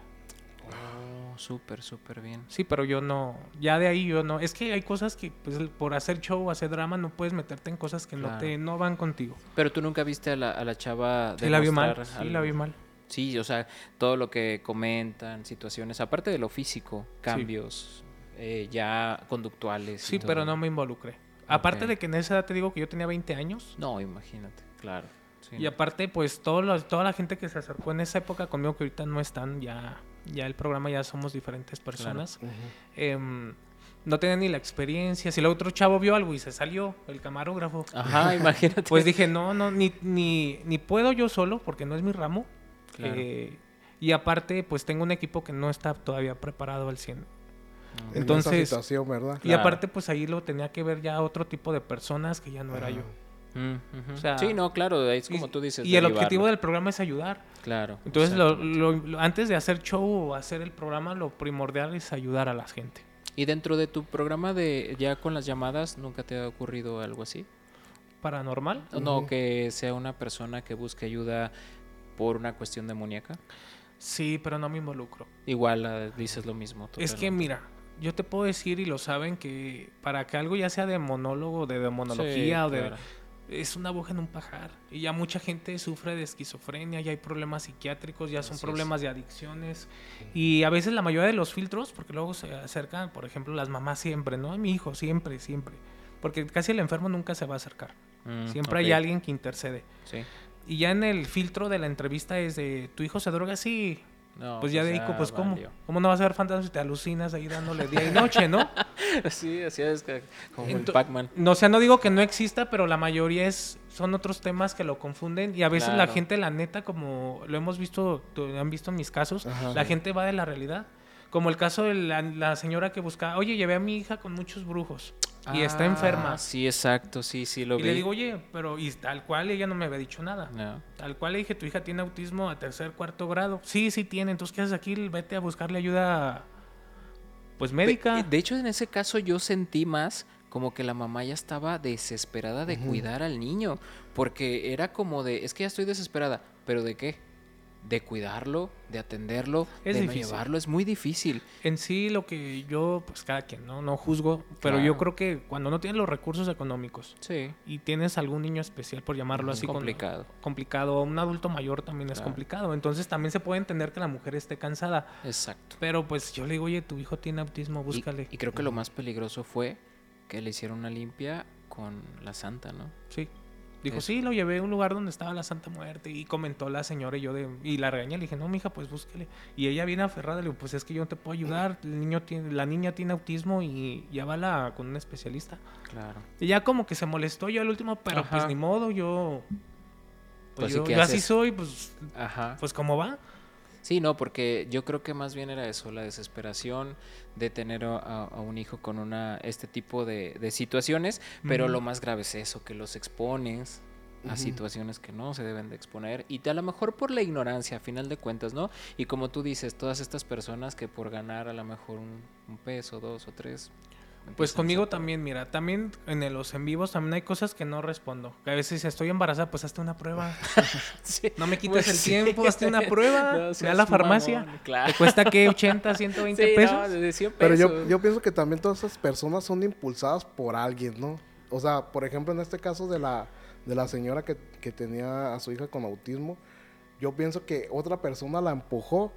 [SPEAKER 2] Oh, súper, súper bien.
[SPEAKER 1] Sí, pero yo no. Ya de ahí yo no. Es que hay cosas que, pues, por hacer show, hacer drama, no puedes meterte en cosas que no te no van contigo.
[SPEAKER 2] Pero tú nunca viste a la, a la chava
[SPEAKER 1] Sí, la vi mal. Sí, la vi mal.
[SPEAKER 2] Sí, o sea, todo lo que comentan, situaciones, aparte de lo físico, cambios eh, ya conductuales.
[SPEAKER 1] Sí, pero
[SPEAKER 2] todo.
[SPEAKER 1] no me involucré. Aparte de que en esa edad te digo que yo tenía 20 años.
[SPEAKER 2] No, imagínate, claro. Sí,
[SPEAKER 1] Y
[SPEAKER 2] no.
[SPEAKER 1] aparte, pues todos los- toda la gente que se acercó en esa época conmigo, que ahorita no están, ya, ya el programa ya somos diferentes personas. em, no tenían ni la experiencia. Si el otro chavo vio algo y se salió, el camarógrafo.
[SPEAKER 2] Ajá, imagínate. *laughs*
[SPEAKER 1] Pues dije, no, no, ni, ni, ni puedo yo solo, porque no es mi ramo.
[SPEAKER 2] Claro.
[SPEAKER 1] Eh, y aparte, pues tengo un equipo que no está todavía preparado al 100.
[SPEAKER 3] En
[SPEAKER 1] Entonces-
[SPEAKER 3] esa situación, ¿verdad?
[SPEAKER 1] Y
[SPEAKER 2] Claro.
[SPEAKER 1] aparte, pues ahí lo tenía que ver ya otro tipo de personas que ya no era
[SPEAKER 3] Ajá.
[SPEAKER 1] yo.
[SPEAKER 2] Mm, ujú.
[SPEAKER 1] O sea,
[SPEAKER 2] sí, no, claro, es
[SPEAKER 1] Y-
[SPEAKER 2] como tú dices.
[SPEAKER 1] Y el objetivo del programa es ayudar.
[SPEAKER 2] Claro.
[SPEAKER 1] Entonces, lo-
[SPEAKER 2] exactamente.
[SPEAKER 1] lo- lo- antes de hacer show o hacer el programa, lo primordial es ayudar a la gente.
[SPEAKER 2] Y dentro de tu programa de ya con las llamadas, ¿nunca te ha ocurrido algo así?
[SPEAKER 1] Paranormal.
[SPEAKER 2] ¿O No, que sea una persona que busque ayuda por una cuestión demoníaca.
[SPEAKER 1] Sí, pero no me involucro.
[SPEAKER 2] Igual ah, dices lo mismo.
[SPEAKER 1] Es que, mira, yo te puedo decir y lo saben que para que algo ya sea de monólogo, de demonología
[SPEAKER 2] Sí,
[SPEAKER 1] o de...
[SPEAKER 2] claro.
[SPEAKER 1] Es una aguja en un pajar. Y ya mucha gente sufre de esquizofrenia, ya hay problemas psiquiátricos, ya son
[SPEAKER 2] Así es.
[SPEAKER 1] problemas de adicciones. Y a veces la mayoría de los filtros, porque luego se acercan, por ejemplo, las mamás siempre, ¿no? Mi hijo, siempre, siempre. Porque casi el enfermo nunca se va a acercar.
[SPEAKER 2] Mm,
[SPEAKER 1] Siempre hay alguien que intercede.
[SPEAKER 2] Sí.
[SPEAKER 1] Y ya en el filtro de la entrevista es de, ¿tu hijo se droga? Sí.
[SPEAKER 2] No,
[SPEAKER 1] pues ya de ahí, pues ¿cómo?
[SPEAKER 2] valió.
[SPEAKER 1] ¿Cómo no vas a ver fantasmas si te alucinas ahí dándole día y noche, no? *laughs*
[SPEAKER 2] sí, así es que- como el
[SPEAKER 1] Ento-
[SPEAKER 2] Pac-Man.
[SPEAKER 1] No, o sea, no digo que no exista, pero la mayoría es son otros temas que lo confunden y a veces la gente, la neta, como lo hemos visto, han visto en mis casos,
[SPEAKER 3] Ajá.
[SPEAKER 1] la gente va de la realidad. Como el caso de la, la señora que buscaba, oye, llevé a mi hija con muchos brujos y está
[SPEAKER 2] Ah,
[SPEAKER 1] enferma.
[SPEAKER 2] Sí, exacto, sí, sí, lo
[SPEAKER 1] Y
[SPEAKER 2] vi.
[SPEAKER 1] le digo, oye, pero y tal cual ella no me había dicho nada.
[SPEAKER 2] No.
[SPEAKER 1] Tal cual le dije, tu hija tiene autismo a tercer, cuarto grado. Sí, sí tiene. Entonces, ¿qué haces aquí? Vete a buscarle ayuda, pues médica.
[SPEAKER 2] De, de hecho, en ese caso yo sentí más como que la mamá ya estaba desesperada de cuidar al niño, porque era como de, es que ya estoy desesperada, pero ¿de qué? De cuidarlo, de atenderlo,
[SPEAKER 1] Es
[SPEAKER 2] de no llevarlo, es muy difícil.
[SPEAKER 1] En sí, lo que yo, pues cada quien, ¿no? No juzgo, pero
[SPEAKER 2] Claro.
[SPEAKER 1] yo creo que cuando no tienes los recursos económicos
[SPEAKER 2] Sí,
[SPEAKER 1] y tienes algún niño especial, por llamarlo así, con-
[SPEAKER 2] complicado.
[SPEAKER 1] complicado, o un adulto mayor también es complicado. Entonces, también se puede entender que la mujer esté cansada.
[SPEAKER 2] Exacto.
[SPEAKER 1] Pero pues yo le digo, oye, tu hijo tiene autismo,
[SPEAKER 2] Y-
[SPEAKER 1] búscale.
[SPEAKER 2] Y, creo que lo más peligroso fue que le hicieron una limpia con la santa, ¿no?
[SPEAKER 1] Sí. Dijo,
[SPEAKER 2] Eso.
[SPEAKER 1] sí, lo llevé a un lugar donde estaba la Santa Muerte. Y comentó la señora y yo de... Y la regañé, le dije, no, mija, pues búsquele. Y ella viene aferrada, le digo, pues es que yo no te puedo ayudar. El niño tiene, la niña tiene autismo y ya va la, con un especialista.
[SPEAKER 2] Claro.
[SPEAKER 1] Y ya como que se molestó yo al último, pero
[SPEAKER 2] Ajá.
[SPEAKER 1] pues ni modo, yo... Pues,
[SPEAKER 2] Pues
[SPEAKER 1] yo,
[SPEAKER 2] ¿qué
[SPEAKER 1] yo así soy, pues,
[SPEAKER 2] Ajá.
[SPEAKER 1] pues como va.
[SPEAKER 2] Sí, no, porque yo creo que más bien era eso, la desesperación de tener a, un hijo con una este tipo de, de situaciones, pero lo más grave es eso, que los expones a situaciones que no se deben de exponer y a lo mejor por la ignorancia, a final de cuentas, ¿no? Y como tú dices, todas estas personas que por ganar a lo mejor un, un peso, dos o tres.
[SPEAKER 1] Pues conmigo también, mira, también en los en vivos también hay cosas que no respondo. A veces si estoy embarazada, pues hazte una prueba. *laughs* *laughs*
[SPEAKER 2] Sí,
[SPEAKER 1] No me quites
[SPEAKER 2] pues
[SPEAKER 1] el
[SPEAKER 2] sí.
[SPEAKER 1] tiempo, hazte una *laughs* prueba.
[SPEAKER 2] No
[SPEAKER 1] Ve a la farmacia.
[SPEAKER 2] mamón, claro.
[SPEAKER 1] ¿Te cuesta qué? ¿80, 120
[SPEAKER 2] Sí,
[SPEAKER 1] pesos?
[SPEAKER 2] no, de 100
[SPEAKER 3] Pero yo,
[SPEAKER 2] pesos.
[SPEAKER 3] yo pienso que también todas esas personas son impulsadas por alguien, ¿no? O sea, por ejemplo, en este caso de la, de la señora que, que tenía a su hija con autismo, yo pienso que otra persona la empujó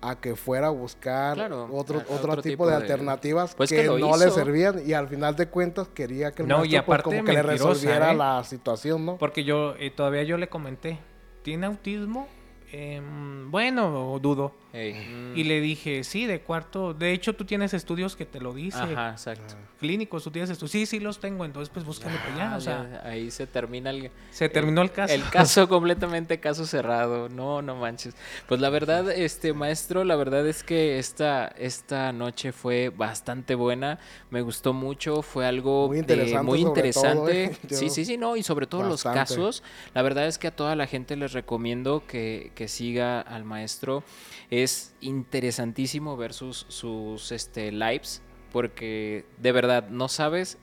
[SPEAKER 3] a que fuera a buscar
[SPEAKER 2] Claro,
[SPEAKER 3] otro, otro,
[SPEAKER 2] otro
[SPEAKER 3] tipo,
[SPEAKER 2] tipo
[SPEAKER 3] de
[SPEAKER 2] de-
[SPEAKER 3] alternativas
[SPEAKER 2] Pues
[SPEAKER 3] que, no le servían y al final de cuentas quería que el
[SPEAKER 1] No, y
[SPEAKER 3] pues,
[SPEAKER 1] aparte
[SPEAKER 3] como que le resolviera
[SPEAKER 1] ¿eh?
[SPEAKER 3] la situación, ¿no?
[SPEAKER 1] Porque yo eh, todavía yo le comenté, ¿tiene autismo? Em, bueno, dudo.
[SPEAKER 2] Mm,
[SPEAKER 1] Y le dije, sí, de cuarto. De hecho, tú tienes estudios que te lo dice.
[SPEAKER 2] Ajá, exacto.
[SPEAKER 1] Clínicos, tú tienes estudios. Sí, sí los tengo. Entonces, pues búscale para allá.
[SPEAKER 2] Ah,
[SPEAKER 1] O sea,
[SPEAKER 2] ya, ahí se termina el,
[SPEAKER 1] se terminó el caso.
[SPEAKER 2] el caso completamente caso cerrado. No, no manches. Pues la verdad, este maestro, la verdad es que esta, esta noche fue bastante buena. Me gustó mucho. Fue algo
[SPEAKER 3] Muy
[SPEAKER 2] de-
[SPEAKER 3] interesante
[SPEAKER 2] muy
[SPEAKER 3] sobre
[SPEAKER 2] interesante.
[SPEAKER 3] todo, ¿eh? *laughs* Yo-
[SPEAKER 2] Sí, sí, sí, no. Y sobre todo los casos. La verdad es que a toda la gente les recomiendo que, que siga al maestro. Es interesantísimo ver sus, sus este, lives. Porque de verdad no sabes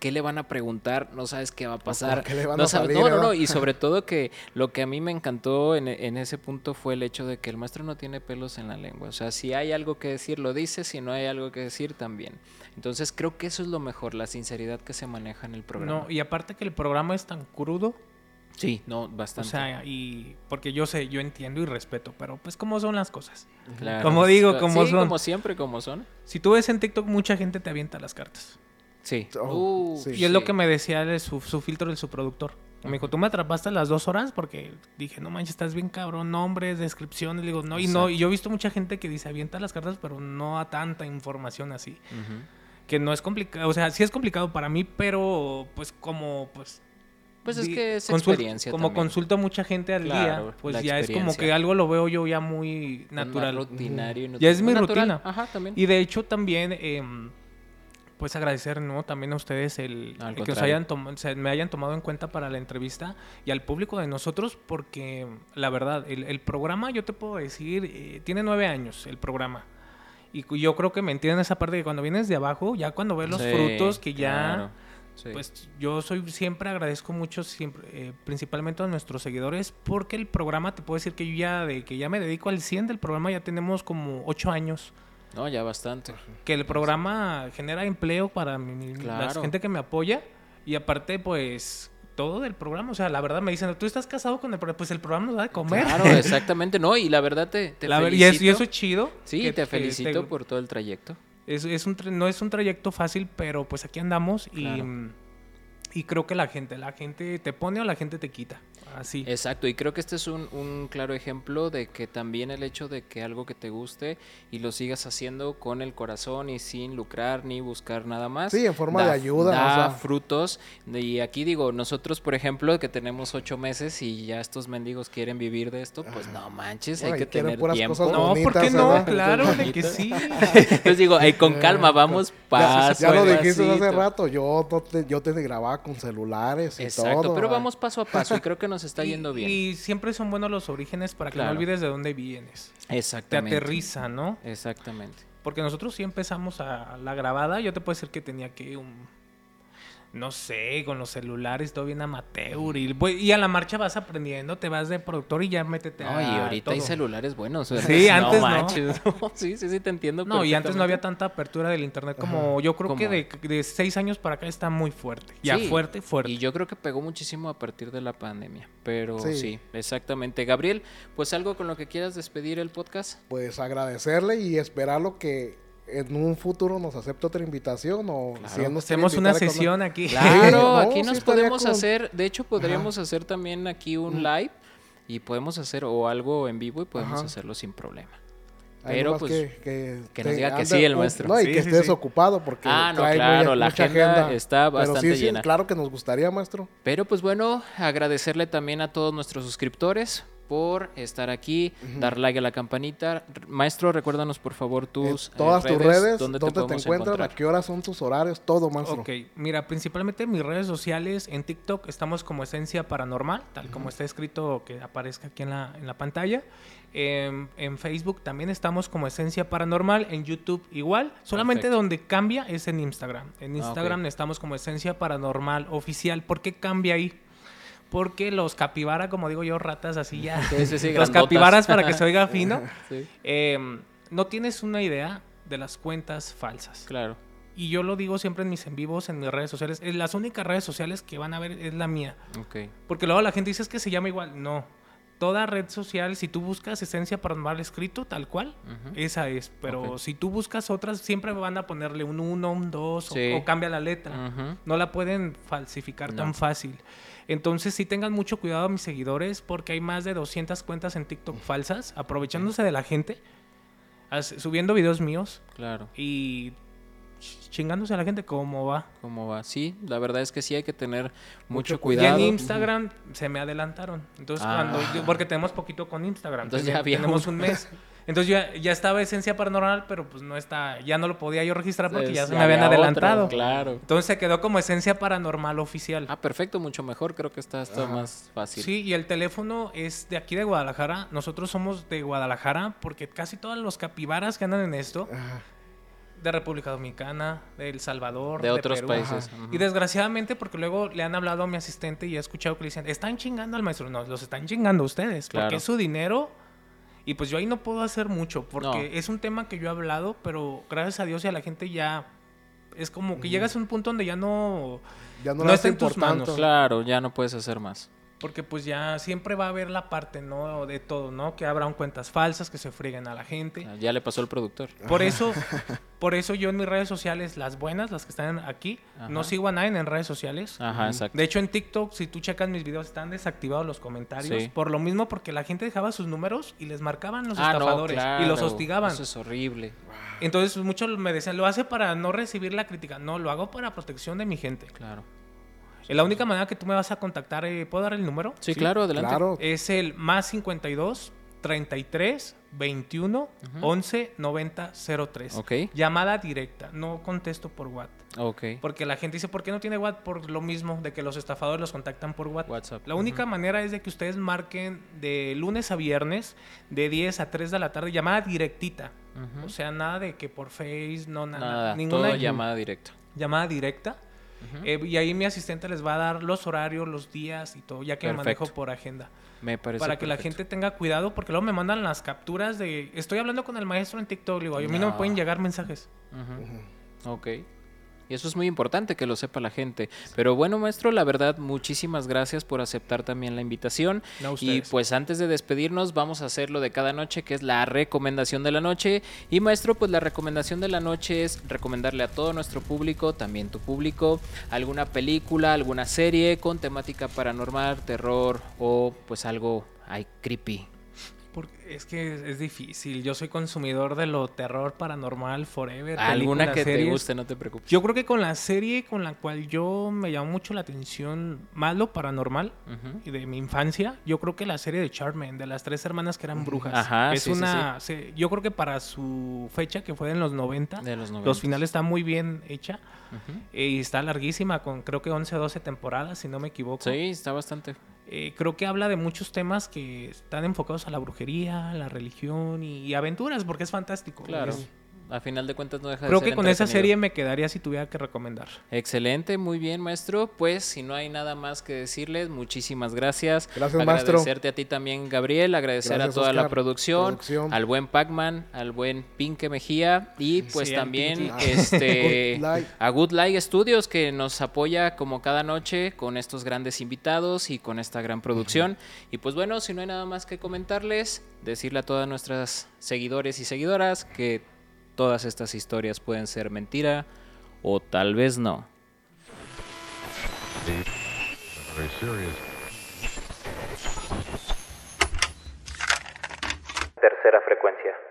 [SPEAKER 2] qué le van a preguntar, no sabes qué va a *laughs* pasar.
[SPEAKER 3] qué le van
[SPEAKER 2] no
[SPEAKER 3] a salir,
[SPEAKER 2] no, no, no, y *laughs* sobre todo que lo que a mí me encantó en, en ese punto fue el hecho de que el maestro no tiene pelos en la lengua. O sea, si hay algo que decir, lo dice, si no hay algo que decir, también. Entonces creo que eso es lo mejor, la sinceridad que se maneja en el programa.
[SPEAKER 1] No, y aparte que el programa es tan crudo.
[SPEAKER 2] Sí, no,
[SPEAKER 1] O
[SPEAKER 2] bastante.
[SPEAKER 1] sea, y porque yo sé, yo entiendo y respeto, pero pues cómo son las cosas.
[SPEAKER 2] Claro.
[SPEAKER 1] como digo, como
[SPEAKER 2] sí,
[SPEAKER 1] son.
[SPEAKER 2] como siempre, como son.
[SPEAKER 1] Si tú ves en TikTok, mucha gente te avienta las cartas.
[SPEAKER 2] Sí.
[SPEAKER 3] Oh,
[SPEAKER 2] Uh,
[SPEAKER 3] sí.
[SPEAKER 1] Y es lo que me decía su, su filtro del su productor. Me dijo, tú me atrapaste las dos horas porque dije, no manches, estás bien cabrón, nombres, descripciones. Le digo, no, y no, y yo he visto mucha gente que dice, avienta las cartas, pero no a tanta información así. Que no es complicado, o sea, sí es complicado para mí, pero pues como, pues...
[SPEAKER 2] Pues es que es experiencia
[SPEAKER 1] Como
[SPEAKER 2] también.
[SPEAKER 1] consulto a mucha gente al
[SPEAKER 2] Claro,
[SPEAKER 1] día, pues ya es como que algo lo veo yo ya muy
[SPEAKER 2] más
[SPEAKER 1] natural.
[SPEAKER 2] rutinario y
[SPEAKER 1] Ya es mi
[SPEAKER 2] natural.
[SPEAKER 1] rutina.
[SPEAKER 2] Ajá, también.
[SPEAKER 1] Y de hecho también, em, pues agradecer, ¿no? También a ustedes el, que
[SPEAKER 2] contrario.
[SPEAKER 1] hayan me hayan tomado en cuenta para la entrevista y al público de nosotros, porque la verdad, el, el programa, yo te puedo decir, eh, tiene nueve años el programa. Y yo creo que me entienden esa parte que cuando vienes de abajo, ya cuando ves los
[SPEAKER 2] Sí,
[SPEAKER 1] frutos que ya...
[SPEAKER 2] claro. Sí.
[SPEAKER 1] Pues yo soy siempre agradezco mucho siempre eh, principalmente a nuestros seguidores porque el programa te puedo decir que yo ya de que ya me dedico al 100 del programa ya tenemos como ocho años
[SPEAKER 2] No, ya bastante.
[SPEAKER 1] que el programa genera empleo para mi- la gente que me apoya y aparte pues todo del programa, o sea, la verdad me dicen, "Tú estás casado con el programa, pues el programa nos da de comer."
[SPEAKER 2] Claro, *laughs* exactamente. No, y la verdad te, te
[SPEAKER 1] La ver- y,
[SPEAKER 2] felicito.
[SPEAKER 1] y eso es chido.
[SPEAKER 2] Sí,
[SPEAKER 1] que-
[SPEAKER 2] te felicito por todo el trayecto.
[SPEAKER 1] Es, es un no es un trayecto fácil, pero pues aquí andamos y,
[SPEAKER 2] Claro.
[SPEAKER 1] y creo que la gente, la gente te pone o la gente te quita. Así.
[SPEAKER 2] Exacto, y creo que este es un, un claro ejemplo de que también el hecho de que algo que te guste y lo sigas haciendo con el corazón y sin lucrar ni buscar nada más.
[SPEAKER 3] Sí, en forma de
[SPEAKER 2] da-
[SPEAKER 3] ayuda,
[SPEAKER 2] Da
[SPEAKER 3] o sea.
[SPEAKER 2] frutos. Y aquí digo, nosotros, por ejemplo, que tenemos ocho meses y ya estos mendigos quieren vivir de esto, pues no manches, hay
[SPEAKER 3] Ay,
[SPEAKER 2] que tener
[SPEAKER 3] puras
[SPEAKER 2] tiempo.
[SPEAKER 3] cosas
[SPEAKER 1] no, ¿por
[SPEAKER 3] bonitas,
[SPEAKER 1] qué no?
[SPEAKER 3] ¿verdad?
[SPEAKER 1] Claro, de que sí. *laughs*
[SPEAKER 2] Entonces digo, ay, con calma, vamos paso.
[SPEAKER 3] Ya lo
[SPEAKER 2] a
[SPEAKER 3] dijiste hace rato, yo, yo te grababa con celulares y
[SPEAKER 2] Exacto,
[SPEAKER 3] todo.
[SPEAKER 2] pero vamos paso a paso y creo que nos *laughs* está
[SPEAKER 1] Y-
[SPEAKER 2] yendo bien.
[SPEAKER 1] Y siempre son buenos los orígenes para que no olvides de dónde vienes. Te
[SPEAKER 2] Exactamente.
[SPEAKER 1] aterriza, ¿no?
[SPEAKER 2] Exactamente.
[SPEAKER 1] Porque nosotros sí empezamos a la grabada. Yo te puedo decir que tenía que un. No sé, con los celulares, todo bien amateur. Y, voy- y a la marcha vas aprendiendo, te vas de productor y ya métete
[SPEAKER 2] No,
[SPEAKER 1] a.
[SPEAKER 2] y ahorita hay
[SPEAKER 1] todo.
[SPEAKER 2] celulares buenos.
[SPEAKER 1] Sí, antes no.
[SPEAKER 2] manches, *laughs* no. Sí, sí, sí, te entiendo.
[SPEAKER 1] No, y antes no había tanta apertura del internet como yo creo que de, de seis años para acá está muy fuerte. Ya
[SPEAKER 2] Sí,
[SPEAKER 1] fuerte, fuerte.
[SPEAKER 2] Y yo creo que pegó muchísimo a partir de la pandemia. Pero sí.
[SPEAKER 3] Sí.
[SPEAKER 2] exactamente. Gabriel, pues algo con lo que quieras despedir el podcast.
[SPEAKER 3] Pues agradecerle y esperarlo que en un futuro nos acepte otra invitación o
[SPEAKER 2] Claro.
[SPEAKER 3] si él nos quiere
[SPEAKER 1] Hacemos una sesión aquí.
[SPEAKER 2] Claro,
[SPEAKER 3] no,
[SPEAKER 2] aquí nos podemos hacer, de hecho podríamos hacer también aquí un live y podemos hacer o algo en vivo y podemos
[SPEAKER 3] Ajá.
[SPEAKER 2] hacerlo sin problema. Pero, pues,
[SPEAKER 3] que, que,
[SPEAKER 2] que nos diga que sí el maestro.
[SPEAKER 3] No, y
[SPEAKER 1] Sí,
[SPEAKER 3] que
[SPEAKER 1] sí,
[SPEAKER 3] estés
[SPEAKER 1] sí.
[SPEAKER 3] ocupado porque
[SPEAKER 2] Ah, no,
[SPEAKER 3] trae muy-
[SPEAKER 2] claro, la
[SPEAKER 3] mucha
[SPEAKER 2] agenda está bastante llena.
[SPEAKER 3] claro que nos gustaría, maestro.
[SPEAKER 2] Pero pues bueno, agradecerle también a todos nuestros suscriptores por estar aquí, dar like a la campanita. Maestro, recuérdanos por favor tus
[SPEAKER 3] En todas
[SPEAKER 2] eh,
[SPEAKER 3] tus redes,
[SPEAKER 2] dónde
[SPEAKER 3] dónde,
[SPEAKER 2] te,
[SPEAKER 3] encuentras,
[SPEAKER 2] encontrar.
[SPEAKER 3] a qué horas son tus horarios, todo, maestro.
[SPEAKER 1] Ok, mira, principalmente mis redes sociales, en TikTok estamos como Esencia Paranormal, tal como está escrito que aparezca aquí en la, en la pantalla. En, en Facebook también estamos como Esencia Paranormal, en YouTube igual, solamente
[SPEAKER 2] Perfecto.
[SPEAKER 1] donde cambia es en Instagram. En
[SPEAKER 2] Ah.
[SPEAKER 1] Instagram estamos como Esencia Paranormal Oficial. ¿Por qué cambia ahí? Porque los capibara, como digo yo, ratas así ya. *laughs*
[SPEAKER 2] Sí, sí, sí,
[SPEAKER 1] los capibaras para que se oiga *laughs* fino.
[SPEAKER 2] Sí,
[SPEAKER 1] eh, no tienes una idea de las cuentas falsas.
[SPEAKER 2] claro.
[SPEAKER 1] Y yo lo digo siempre en mis en vivos, en mis redes sociales. Eh, Las únicas redes sociales que van a ver es la mía.
[SPEAKER 2] Ok.
[SPEAKER 1] Porque luego la gente dice es que se llama igual. No. Toda red social, si tú buscas Esencia Paranormal escrito tal cual, esa es. Pero si tú buscas otras, siempre van a ponerle un 1, un 2
[SPEAKER 2] Sí.
[SPEAKER 1] o, o cambia la letra. No la pueden falsificar
[SPEAKER 2] No.
[SPEAKER 1] tan fácil. Entonces sí tengan mucho cuidado mis seguidores porque hay más de 200 cuentas en TikTok falsas, aprovechándose de la gente, subiendo videos míos
[SPEAKER 2] Claro.
[SPEAKER 1] y ch- chingándose a la gente como va.
[SPEAKER 2] ¿Cómo va? Sí, la verdad es que sí hay que tener mucho,
[SPEAKER 3] Mucho
[SPEAKER 1] Y
[SPEAKER 2] cuidado.
[SPEAKER 1] en Instagram se me adelantaron. Entonces,
[SPEAKER 2] Ah.
[SPEAKER 1] cuando yo- porque tenemos poquito con Instagram.
[SPEAKER 2] Entonces ya había
[SPEAKER 1] tenemos
[SPEAKER 2] un
[SPEAKER 1] mes. *laughs* Entonces ya, ya estaba Esencia Paranormal, pero pues no está, ya no lo podía yo registrar porque ya se me habían
[SPEAKER 2] había otro,
[SPEAKER 1] adelantado.
[SPEAKER 2] claro.
[SPEAKER 1] Entonces se quedó como Esencia Paranormal oficial.
[SPEAKER 2] Ah, perfecto, mucho mejor. Creo que está, está más fácil.
[SPEAKER 1] Sí, y el teléfono es de aquí de Guadalajara. Nosotros somos de Guadalajara porque casi todos los capibaras que andan en esto,
[SPEAKER 3] Ajá.
[SPEAKER 1] de República Dominicana, de El Salvador,
[SPEAKER 2] De otros
[SPEAKER 1] Perú.
[SPEAKER 2] países.
[SPEAKER 1] Ajá. Y desgraciadamente, porque luego le han hablado a mi asistente y he escuchado que le dicen, están chingando al maestro. No, los están chingando ustedes,
[SPEAKER 2] Claro.
[SPEAKER 1] porque es su dinero. Y pues yo ahí no puedo hacer mucho, porque
[SPEAKER 2] No.
[SPEAKER 1] es un tema que yo he hablado, pero gracias a Dios y a la gente ya... Es como que llegas a un punto donde ya no...
[SPEAKER 3] Ya no,
[SPEAKER 1] No está en tus manos.
[SPEAKER 2] Claro, ya no puedes hacer más.
[SPEAKER 1] Porque pues ya siempre va a haber la parte, ¿no? De todo, ¿no? Que habrán cuentas falsas, que se frieguen a la gente.
[SPEAKER 2] Ah, Ya le pasó al productor.
[SPEAKER 1] Por eso, *laughs* por eso yo en mis redes sociales, las buenas, las que están aquí, no sigo a nadie en redes sociales.
[SPEAKER 2] Ajá, exacto.
[SPEAKER 1] De hecho, en TikTok, si tú checas mis videos, están desactivados los comentarios.
[SPEAKER 2] Sí.
[SPEAKER 1] Por lo mismo, porque la gente dejaba sus números y les marcaban los
[SPEAKER 2] Ah, no,
[SPEAKER 1] estafadores y los hostigaban.
[SPEAKER 2] Eso es horrible.
[SPEAKER 1] Entonces, muchos me decían, lo hace para no recibir la crítica. No, lo hago para protección de mi gente.
[SPEAKER 2] Claro.
[SPEAKER 1] Es la única manera que tú me vas a contactar. eh, ¿Puedo dar el número?
[SPEAKER 2] Sí, claro, adelante.
[SPEAKER 3] Claro.
[SPEAKER 1] Es el más 52 33 21 11 90 03.
[SPEAKER 2] Ok.
[SPEAKER 1] Llamada directa. No contesto por WhatsApp.
[SPEAKER 2] Ok.
[SPEAKER 1] Porque la gente dice, ¿por qué no tiene WhatsApp? Por lo mismo, de que los estafadores los contactan por WhatsApp.
[SPEAKER 2] WhatsApp.
[SPEAKER 1] La única manera es de que ustedes marquen de lunes a viernes, de 10 a 3 de la tarde, llamada directita. O sea, nada de que por Face, no, nada.
[SPEAKER 2] Nada,
[SPEAKER 1] ninguna
[SPEAKER 2] todo llamada directa.
[SPEAKER 1] llamada directa. Eh, y ahí mi asistente les va a dar los horarios, los días y todo, ya que me manejo por agenda.
[SPEAKER 2] Me parece
[SPEAKER 1] Para que la gente tenga cuidado, porque luego me mandan las capturas de... Estoy hablando con el maestro en TikTok, digo, a mí no me
[SPEAKER 2] No.
[SPEAKER 1] pueden llegar mensajes.
[SPEAKER 2] Ujú. Ok. Y eso es muy importante que lo sepa la gente. Pero bueno, maestro, la verdad, muchísimas gracias por aceptar también la invitación.
[SPEAKER 1] No,
[SPEAKER 2] y pues antes de despedirnos, vamos a hacer lo de cada noche, que es la recomendación de la noche. Y maestro, pues la recomendación de la noche es recomendarle a todo nuestro público, también tu público, alguna película, alguna serie con temática paranormal, terror o pues algo ay, creepy.
[SPEAKER 1] Porque es que es, es difícil. Yo soy consumidor de lo terror paranormal forever.
[SPEAKER 2] Alguna
[SPEAKER 1] películas,
[SPEAKER 2] que te guste, no te preocupes.
[SPEAKER 1] Yo creo que con la serie con la cual yo me llamó mucho la atención, más lo paranormal y de mi infancia, yo creo que la serie de Charmen, de las tres hermanas que eran brujas.
[SPEAKER 2] Ajá,
[SPEAKER 1] es
[SPEAKER 2] sí, sí,
[SPEAKER 1] una. se- yo creo que para su fecha, que fue en los 90,
[SPEAKER 2] De los 90.
[SPEAKER 1] los finales está muy bien hecha. Eh, Y está larguísima, con creo que 11 o 12 temporadas, si no me equivoco.
[SPEAKER 2] Sí, está bastante.
[SPEAKER 1] Eh, creo que habla de muchos temas que están enfocados a la brujería, la religión y, y aventuras, porque es fantástico.
[SPEAKER 2] Claro.
[SPEAKER 1] Es-
[SPEAKER 2] A final de cuentas no deja de
[SPEAKER 1] creo
[SPEAKER 2] ser
[SPEAKER 1] que con esa serie me quedaría si tuviera que recomendar.
[SPEAKER 2] Excelente, muy bien, maestro. Pues si no hay nada más que decirles, muchísimas gracias.
[SPEAKER 3] Gracias, maestro.
[SPEAKER 2] Agradecerte a ti también, Gabriel. Agradecer
[SPEAKER 3] Gracias,
[SPEAKER 2] a toda la producción,
[SPEAKER 3] Producción.
[SPEAKER 2] al buen Pacman, al buen Pinque Mejía y pues
[SPEAKER 1] Sí,
[SPEAKER 2] también este *laughs*
[SPEAKER 3] Good
[SPEAKER 2] a Good Light Studios que nos apoya como cada noche con estos grandes invitados y con esta gran producción. Y pues bueno, si no hay nada más que comentarles, decirle a todas nuestras seguidores y seguidoras que todas estas historias pueden ser mentira o tal vez no. Tercera frecuencia.